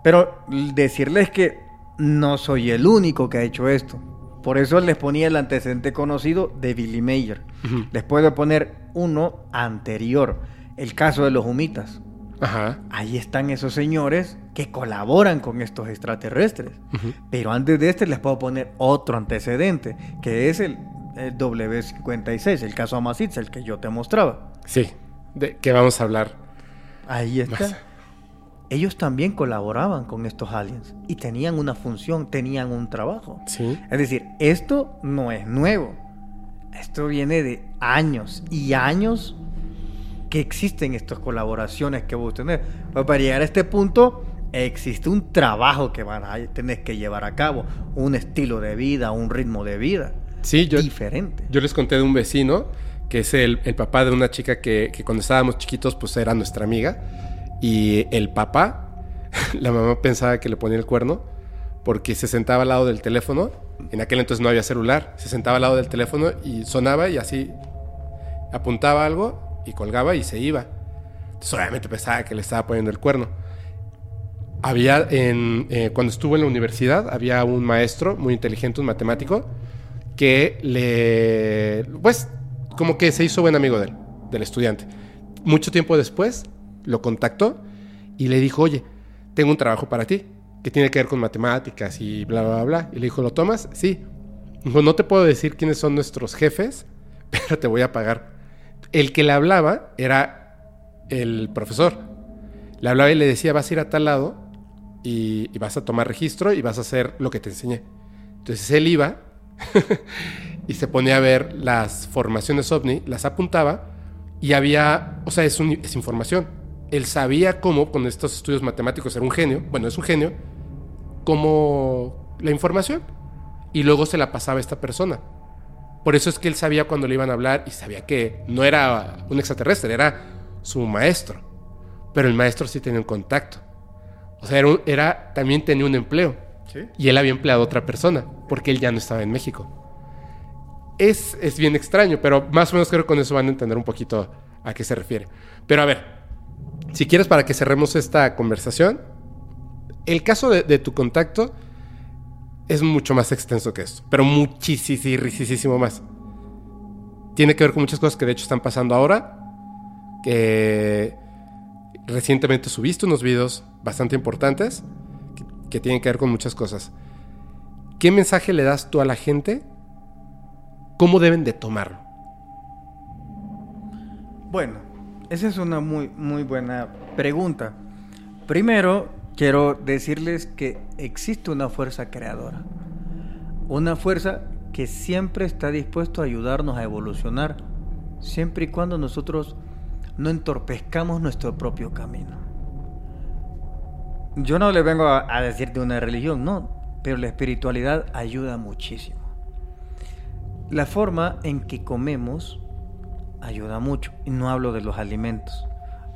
Pero decirles que no soy el único que ha hecho esto. Por eso les ponía el antecedente conocido de Billy Mayer. Ujú. Les puedo poner uno anterior. el caso de los humitas. Ajá. Ahí están esos señores que colaboran con estos extraterrestres. Pero antes de este les puedo poner otro antecedente, que es el, el W56, el caso Amasitza, el que yo te mostraba. Sí. De que vamos a hablar. Ahí está. Más. Ellos también colaboraban con estos aliens y tenían una función, tenían un trabajo. Sí. Es decir, esto no es nuevo. Esto viene de años y años que existen estas colaboraciones que vos tenés. Pero para llegar a este punto, existe un trabajo que van a tener que llevar a cabo, un estilo de vida, un ritmo de vida Sí, yo, diferente. yo les conté de un vecino que es el, el papá de una chica que, que cuando estábamos chiquitos pues era nuestra amiga y el papá, la mamá pensaba que le ponía el cuerno porque se sentaba al lado del teléfono, en aquel entonces no había celular, se sentaba al lado del teléfono y sonaba y así apuntaba algo y colgaba y se iba. Entonces obviamente pensaba que le estaba poniendo el cuerno. Había, eh, cuando estuvo en la universidad, había un maestro muy inteligente, un matemático, que le, pues, como que se hizo buen amigo de del estudiante. Mucho tiempo después lo contactó y le dijo, oye, tengo un trabajo para ti, que tiene que ver con matemáticas y bla, bla, bla. Y le dijo, ¿lo tomas? Sí. Dijo, no te puedo decir quiénes son nuestros jefes, pero te voy a pagar. El que le hablaba era el profesor. Le hablaba y le decía, vas a ir a tal lado y, vas a tomar registro y vas a hacer lo que te enseñé. Entonces él iba y se ponía a ver las formaciones ovni, las apuntaba y había, o sea, es, es información. Él sabía cómo, con estos estudios matemáticos, era un genio, bueno, es un genio, como la información. Y luego se la pasaba a esta persona. Por eso es que él sabía cuando le iban a hablar y sabía que no era un extraterrestre, era su maestro. Pero el maestro sí tenía un contacto. O sea, era, también tenía un empleo. Y él había empleado a otra persona, porque él ya no estaba en México. Es, es bien extraño, pero más o menos creo que con eso van a entender un poquito a qué se refiere. Pero a ver, si quieres para que cerremos esta conversación, el caso de, tu contacto es mucho más extenso que esto, pero muchísimo más. Tiene que ver con muchas cosas que de hecho están pasando ahora, que recientemente subiste unos videos bastante importantes que, que tienen que ver con muchas cosas. ¿Qué mensaje le das tú a la gente? ¿Cómo deben de tomarlo? Bueno, esa es una muy, muy buena pregunta. Primero, quiero decirles que existe una fuerza creadora. Una fuerza que siempre está dispuesto a ayudarnos a evolucionar, siempre y cuando nosotros no entorpezcamos nuestro propio camino. Yo no le vengo a, a decir de una religión, no, pero la espiritualidad ayuda muchísimo. La forma en que comemos ayuda mucho. Y no hablo de los alimentos,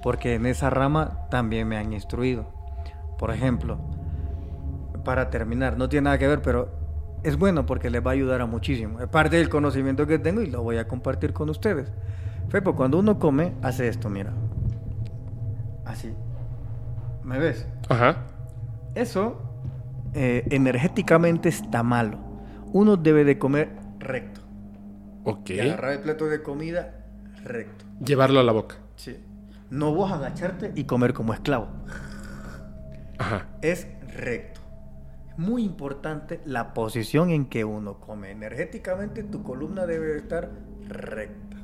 porque en esa rama también me han instruido. Por ejemplo, para terminar, no tiene nada que ver, pero es bueno porque les va a ayudar a muchísimo. Es parte del conocimiento que tengo y lo voy a compartir con ustedes. Fepo, cuando uno come, hace esto, mira. Así. ¿Me ves? Ajá. Eso eh, energéticamente está malo. Uno debe de comer recto. Ok. Y agarrar el plato de comida recto. Llevarlo a la boca. Sí. No vos agacharte y comer como esclavo. Ajá. Es recto. Muy importante la posición en que uno come. Energéticamente tu columna debe estar recta.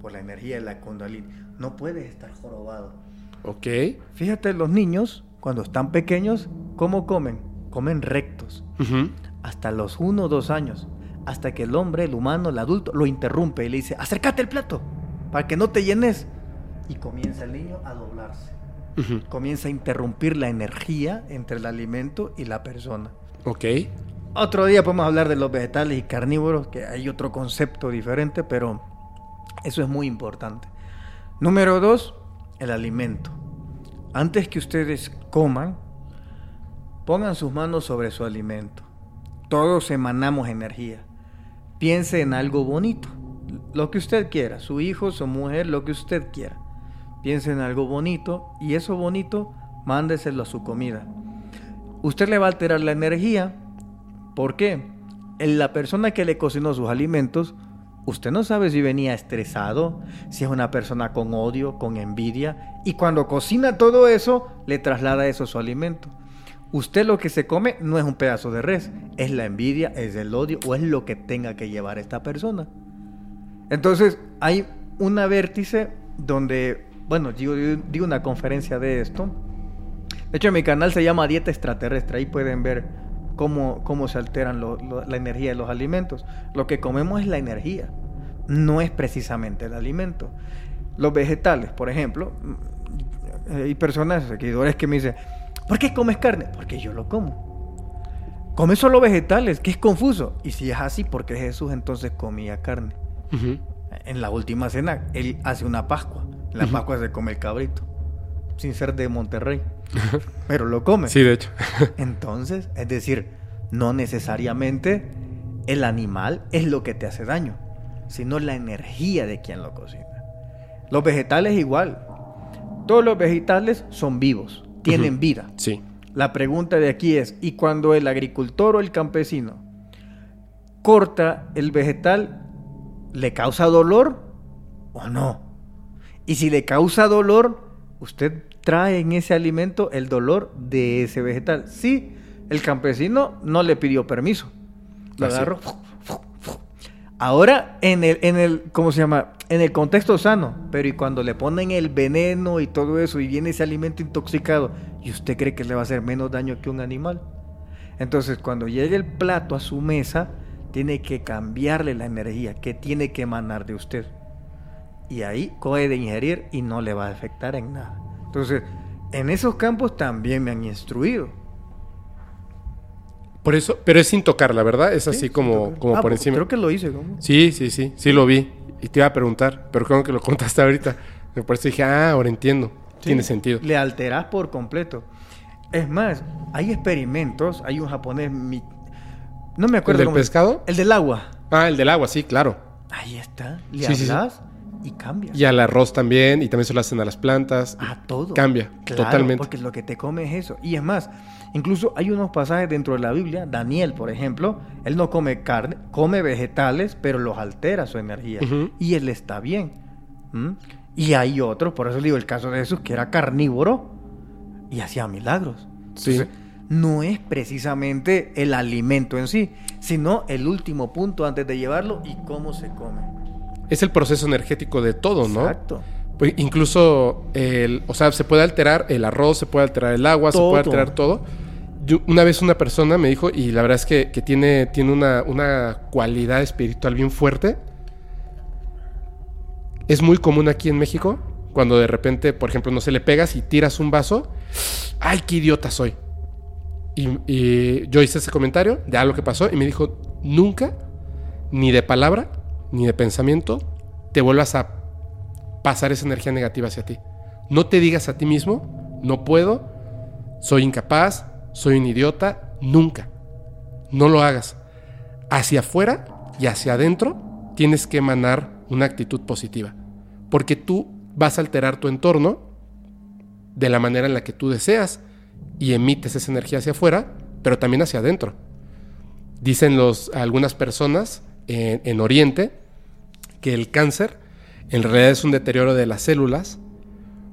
Por la energía de la kundalini. No puedes estar jorobado. Ok. Fíjate, los niños, cuando están pequeños, ¿cómo comen? Comen rectos. Hasta los 1 o 2 años, hasta que el hombre, el humano, el adulto, lo interrumpe y le dice, acércate el plato, para que no te llenes. Y comienza el niño a doblarse. Comienza a interrumpir la energía entre el alimento y la persona. Ok. Otro día podemos hablar de los vegetales y carnívoros, que hay otro concepto diferente, pero eso es muy importante. Número dos, el alimento. Antes que ustedes coman, pongan sus manos sobre su alimento. Todos emanamos energía. Piense en algo bonito, lo que usted quiera, su hijo, su mujer, lo que usted quiera. Piense en algo bonito y eso bonito mándeselo a su comida. Usted le va a alterar la energía. ¿Por qué? En La persona que le cocinó sus alimentos Usted no sabe si venía estresado, si es una persona con odio, con envidia, y cuando cocina todo eso, le traslada eso a su alimento. Usted lo que se come no es un pedazo de res, es la envidia, es el odio o es lo que tenga que llevar esta persona. Entonces hay una vértice donde, bueno, digo, digo una conferencia de esto. De hecho, mi canal se llama Dieta Extraterrestre, ahí pueden ver cómo, cómo se alteran la energía de los alimentos. Lo que comemos es la energía, no es precisamente el alimento. Los vegetales, por ejemplo, mm, hay personas, seguidores que me dicen, ¿por qué comes carne? Porque yo lo como. Come solo vegetales, que es confuso. Y si es así, ¿por qué Jesús entonces comía carne? En la última cena, él hace una Pascua. En la Pascua se come el cabrito, sin ser de Monterrey. pero lo come. Sí, de hecho. Entonces, es decir, no necesariamente el animal es lo que te hace daño, sino la energía de quien lo cocina. Los vegetales igual. Todos los vegetales son vivos, tienen vida. Sí. La pregunta de aquí es, ¿y cuando el agricultor o el campesino corta el vegetal, le causa dolor o no? Y si le causa dolor, usted trae en ese alimento el dolor de ese vegetal. Sí, el campesino no le pidió permiso. Lo agarró. Ahora, en el, en el, ¿cómo se llama? En el contexto sano, pero y cuando le ponen el veneno y todo eso y viene ese alimento intoxicado, ¿y usted cree que le va a hacer menos daño que un animal? Entonces, cuando llegue el plato a su mesa, tiene que cambiarle la energía que tiene que emanar de usted. Y ahí puede ingerir y no le va a afectar en nada. Entonces, en esos campos también me han instruido. Por eso, pero es sin tocar, la verdad, es así como, como Ah, por pues, encima. Creo que lo hice, ¿cómo? Sí, sí, sí, sí lo vi. Y te iba a preguntar, pero creo que lo contaste ahorita. Por eso dije, ah, ahora entiendo. Sí, Tiene sentido. Le alteras por completo. Es más, hay experimentos, hay un japonés, mi- no me ¿El acuerdo del cómo se- pescado? El del agua. Ah, el del agua, sí, claro. Ahí está. Le Sí, sí, sí. hablas y cambia. Y al arroz también, y también se lo hacen a las plantas. A todo. Cambia, Claro, totalmente. Porque lo que te come es eso. Y es más, incluso hay unos pasajes dentro de la Biblia, Daniel, por ejemplo, él no come carne, come vegetales, pero los altera su energía. Y él está bien. ¿Mm? Y hay otros, por eso digo el caso de Jesús, que era carnívoro y hacía milagros. Sí. Entonces, no es precisamente el alimento en sí, sino el último punto antes de llevarlo y cómo se come. Es el proceso energético de todo, ¿no? Exacto. Pues incluso, el, o sea, se puede alterar el arroz, se puede alterar el agua, se puede alterar todo. Una vez una persona me dijo, y la verdad es que, tiene, tiene una, una cualidad espiritual bien fuerte. Es muy común aquí en México, cuando de repente, por ejemplo, no se le pegas y tiras un vaso. ¡Ay, qué idiota soy! Y, yo hice ese comentario, ya lo que pasó, y me dijo, nunca, ni de palabra, ni de pensamiento, te vuelvas a pasar esa energía negativa hacia ti. No te digas a ti mismo, no puedo, soy incapaz, soy un idiota, nunca. No lo hagas. Hacia afuera y hacia adentro tienes que emanar una actitud positiva. Porque tú vas a alterar tu entorno de la manera en la que tú deseas y emites esa energía hacia afuera, pero también hacia adentro. Dicen los, algunas personas en, en Oriente que el cáncer en realidad es un deterioro de las células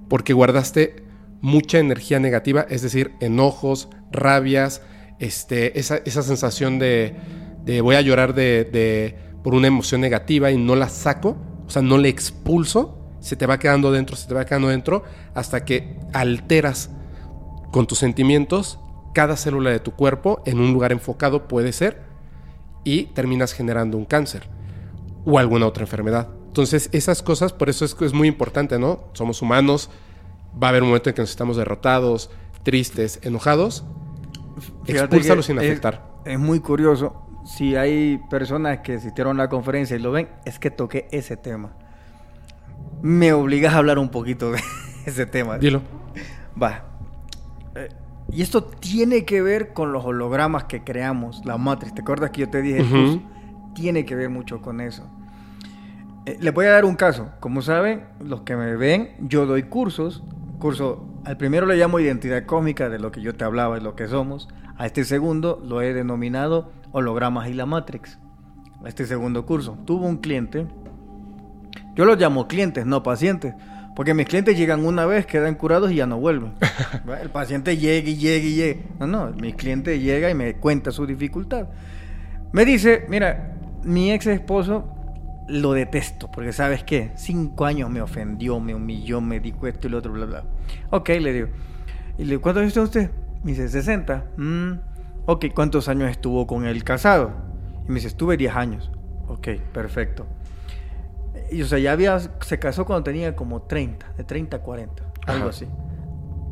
porque guardaste mucha energía negativa, es decir, enojos, rabias, este, esa, esa sensación de, de voy a llorar de, de- por una emoción negativa y no la saco, o sea, no le expulso, se te va quedando dentro, se te va quedando dentro, hasta que alteras con tus sentimientos cada célula de tu cuerpo en un lugar enfocado puede ser y terminas generando un cáncer o alguna otra enfermedad. Entonces, esas cosas, por eso es, es muy importante, ¿no? Somos humanos, va a haber un momento en que nos estamos derrotados, tristes, enojados. Fíjate Expúlsalo sin es- afectar. Es, muy curioso. Si hay personas que asistieron a la conferencia y lo ven, es que toqué ese tema. Me obligas a hablar un poquito de ese tema. Dilo. Va. Eh, y esto tiene que ver con los hologramas que creamos, la Matrix. ¿Te acuerdas que yo te dije? Ujú. curso? Tiene que ver mucho con eso. Eh, les voy a dar un caso. Como saben, los que me ven, yo doy cursos. Curso, al primero le llamo identidad cósmica de lo que yo te hablaba y lo que somos. A este segundo lo he denominado hologramas y la Matrix. este segundo curso. Tuvo un cliente, yo los llamo clientes, no pacientes, porque mis clientes llegan una vez, quedan curados y ya no vuelven. El paciente llega y llega y llega. No, no, mi cliente llega y me cuenta su dificultad. Me dice, mira, mi ex esposo lo detesto, porque sabes qué, cinco años me ofendió, me humilló, me dijo esto y lo otro, bla, bla. Ok, le digo. Y le digo, ¿cuántos años tiene usted? Me dice, 60. Mm, ok, ¿cuántos años estuvo con él casado? Y me dice, estuve 10 años. Ok, perfecto. Y o sea, ya había, se casó cuando tenía como 30, de 30 a 40, algo Ajá. así.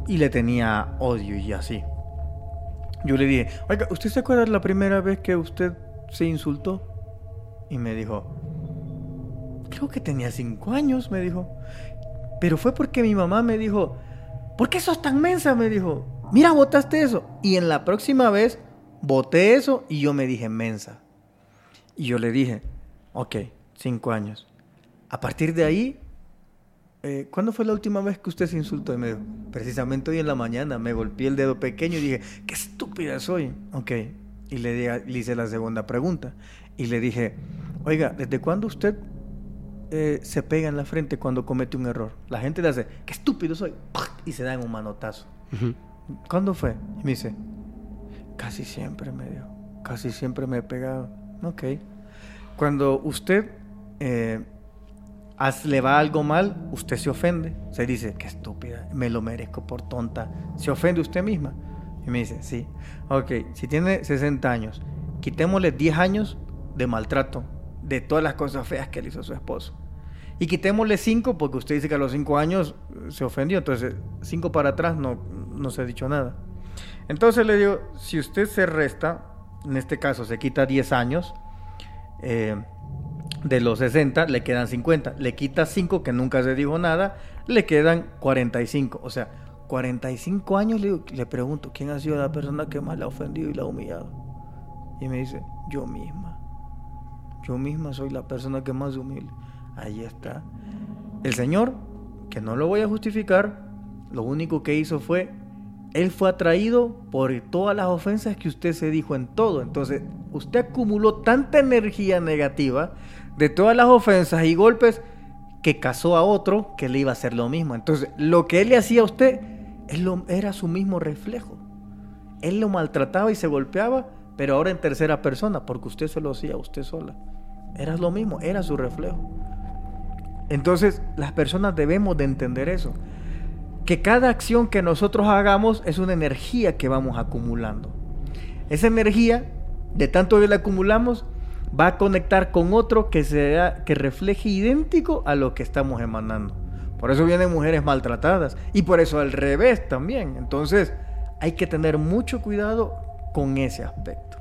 Y le tenía odio y así. Yo le dije, oiga, ¿usted se acuerda la primera vez que usted se insultó? Y me dijo, creo que tenía 5 años, me dijo. Pero fue porque mi mamá me dijo, ¿por qué sos tan mensa? Me dijo, mira, votaste eso. Y en la próxima vez voté eso y yo me dije mensa. Y yo le dije, ok, 5 años. A partir de ahí, eh, ¿cuándo fue la última vez que usted se insultó? Y me dijo, precisamente hoy en la mañana me golpeé el dedo pequeño y dije, qué estúpida soy. Ok, y le, le hice la segunda pregunta. Y le dije, oiga, ¿desde cuándo usted eh, se pega en la frente cuando comete un error? La gente le hace, qué estúpido soy. Y se dan un manotazo. Ujú. ¿Cuándo fue? Y me dice, casi siempre me dio, casi siempre me he pegado. Ok. Cuando usted eh, le va algo mal, usted se ofende. Se dice, qué estúpida, me lo merezco por tonta. ¿Se ofende usted misma? Y me dice, sí. Ok, si tiene 60 años, quitémosle 10 años de maltrato, de todas las cosas feas que le hizo su esposo. Y quitémosle 5 porque usted dice que a los 5 años se ofendió. Entonces, 5 para atrás no, no se ha dicho nada. Entonces le digo, si usted se resta, en este caso se quita 10 años, eh, de los 60 le quedan 50. Le quita 5 que nunca se dijo nada, le quedan 45. O sea, 45 años le, digo- le pregunto, ¿quién ha sido la persona que más la ha ofendido y la ha humillado? Y me dice, yo misma. Yo misma soy la persona que más humilde. Ahí está. El Señor, que no lo voy a justificar, lo único que hizo fue, Él fue atraído por todas las ofensas que usted se dijo en todo. Entonces, usted acumuló tanta energía negativa de todas las ofensas y golpes que casó a otro que le iba a hacer lo mismo. Entonces, lo que Él le hacía a usted era su mismo reflejo. Él lo maltrataba y se golpeaba, pero ahora en tercera persona, porque usted se lo hacía a usted sola. Era lo mismo, era su reflejo. Entonces, las personas debemos de entender eso. Que cada acción que nosotros hagamos es una energía que vamos acumulando. Esa energía, de tanto que la acumulamos, va a conectar con otro que, sea, que refleje idéntico a lo que estamos emanando. Por eso vienen mujeres maltratadas y por eso al revés también. Entonces, hay que tener mucho cuidado con ese aspecto.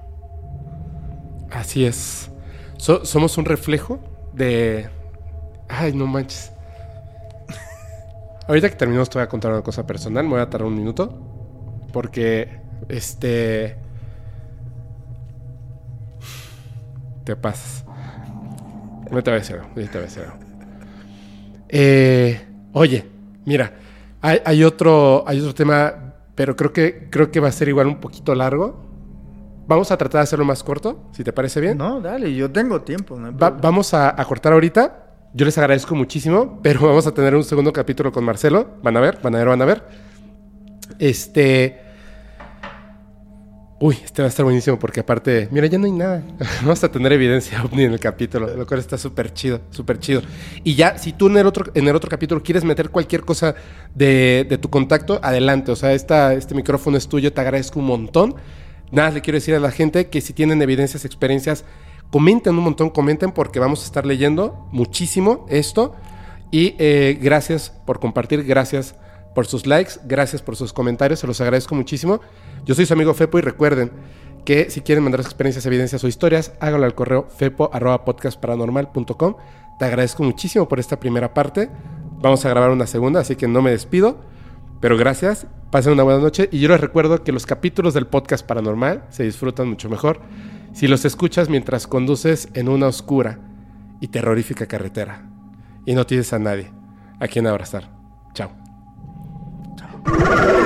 Así es. So- somos un reflejo de. Ay, no manches. Ahorita que terminemos te voy a contar una cosa personal. Me voy a tardar un minuto. Porque. Este. Te pasas. No te voy a decir ahorita te voy a decir algo. Eh, oye, mira. Hay, hay otro. Hay otro tema. Pero creo que, creo que va a ser igual un poquito largo. Vamos a tratar de hacerlo más corto, si te parece bien. No, dale, yo tengo tiempo. no Va- vamos a, a cortar ahorita. Yo les agradezco muchísimo, pero vamos a tener un segundo capítulo con Marcelo. Van a ver, van a ver, van a ver. Este. Uy, este va a estar buenísimo porque aparte, mira, ya no hay nada. Vamos a tener evidencia ovni en el capítulo, lo cual está súper chido, súper chido. Y ya, si tú en el otro, en el otro capítulo quieres meter cualquier cosa de, de tu contacto, adelante. O sea, esta, este micrófono es tuyo, te agradezco un montón. Nada, le quiero decir a la gente que si tienen evidencias, experiencias, comenten un montón, comenten porque vamos a estar leyendo muchísimo esto. Y eh, gracias por compartir, gracias por sus likes, gracias por sus comentarios, se los agradezco muchísimo. Yo soy su amigo Fepo y recuerden que si quieren mandar experiencias, evidencias o historias, háganlo al correo fepo.podcastparanormal.com. Te agradezco muchísimo por esta primera parte. Vamos a grabar una segunda, así que no me despido. Pero gracias, pasen una buena noche y yo les recuerdo que los capítulos del podcast paranormal se disfrutan mucho mejor si los escuchas mientras conduces en una oscura y terrorífica carretera y no tienes a nadie a quien abrazar. Chao. Chao.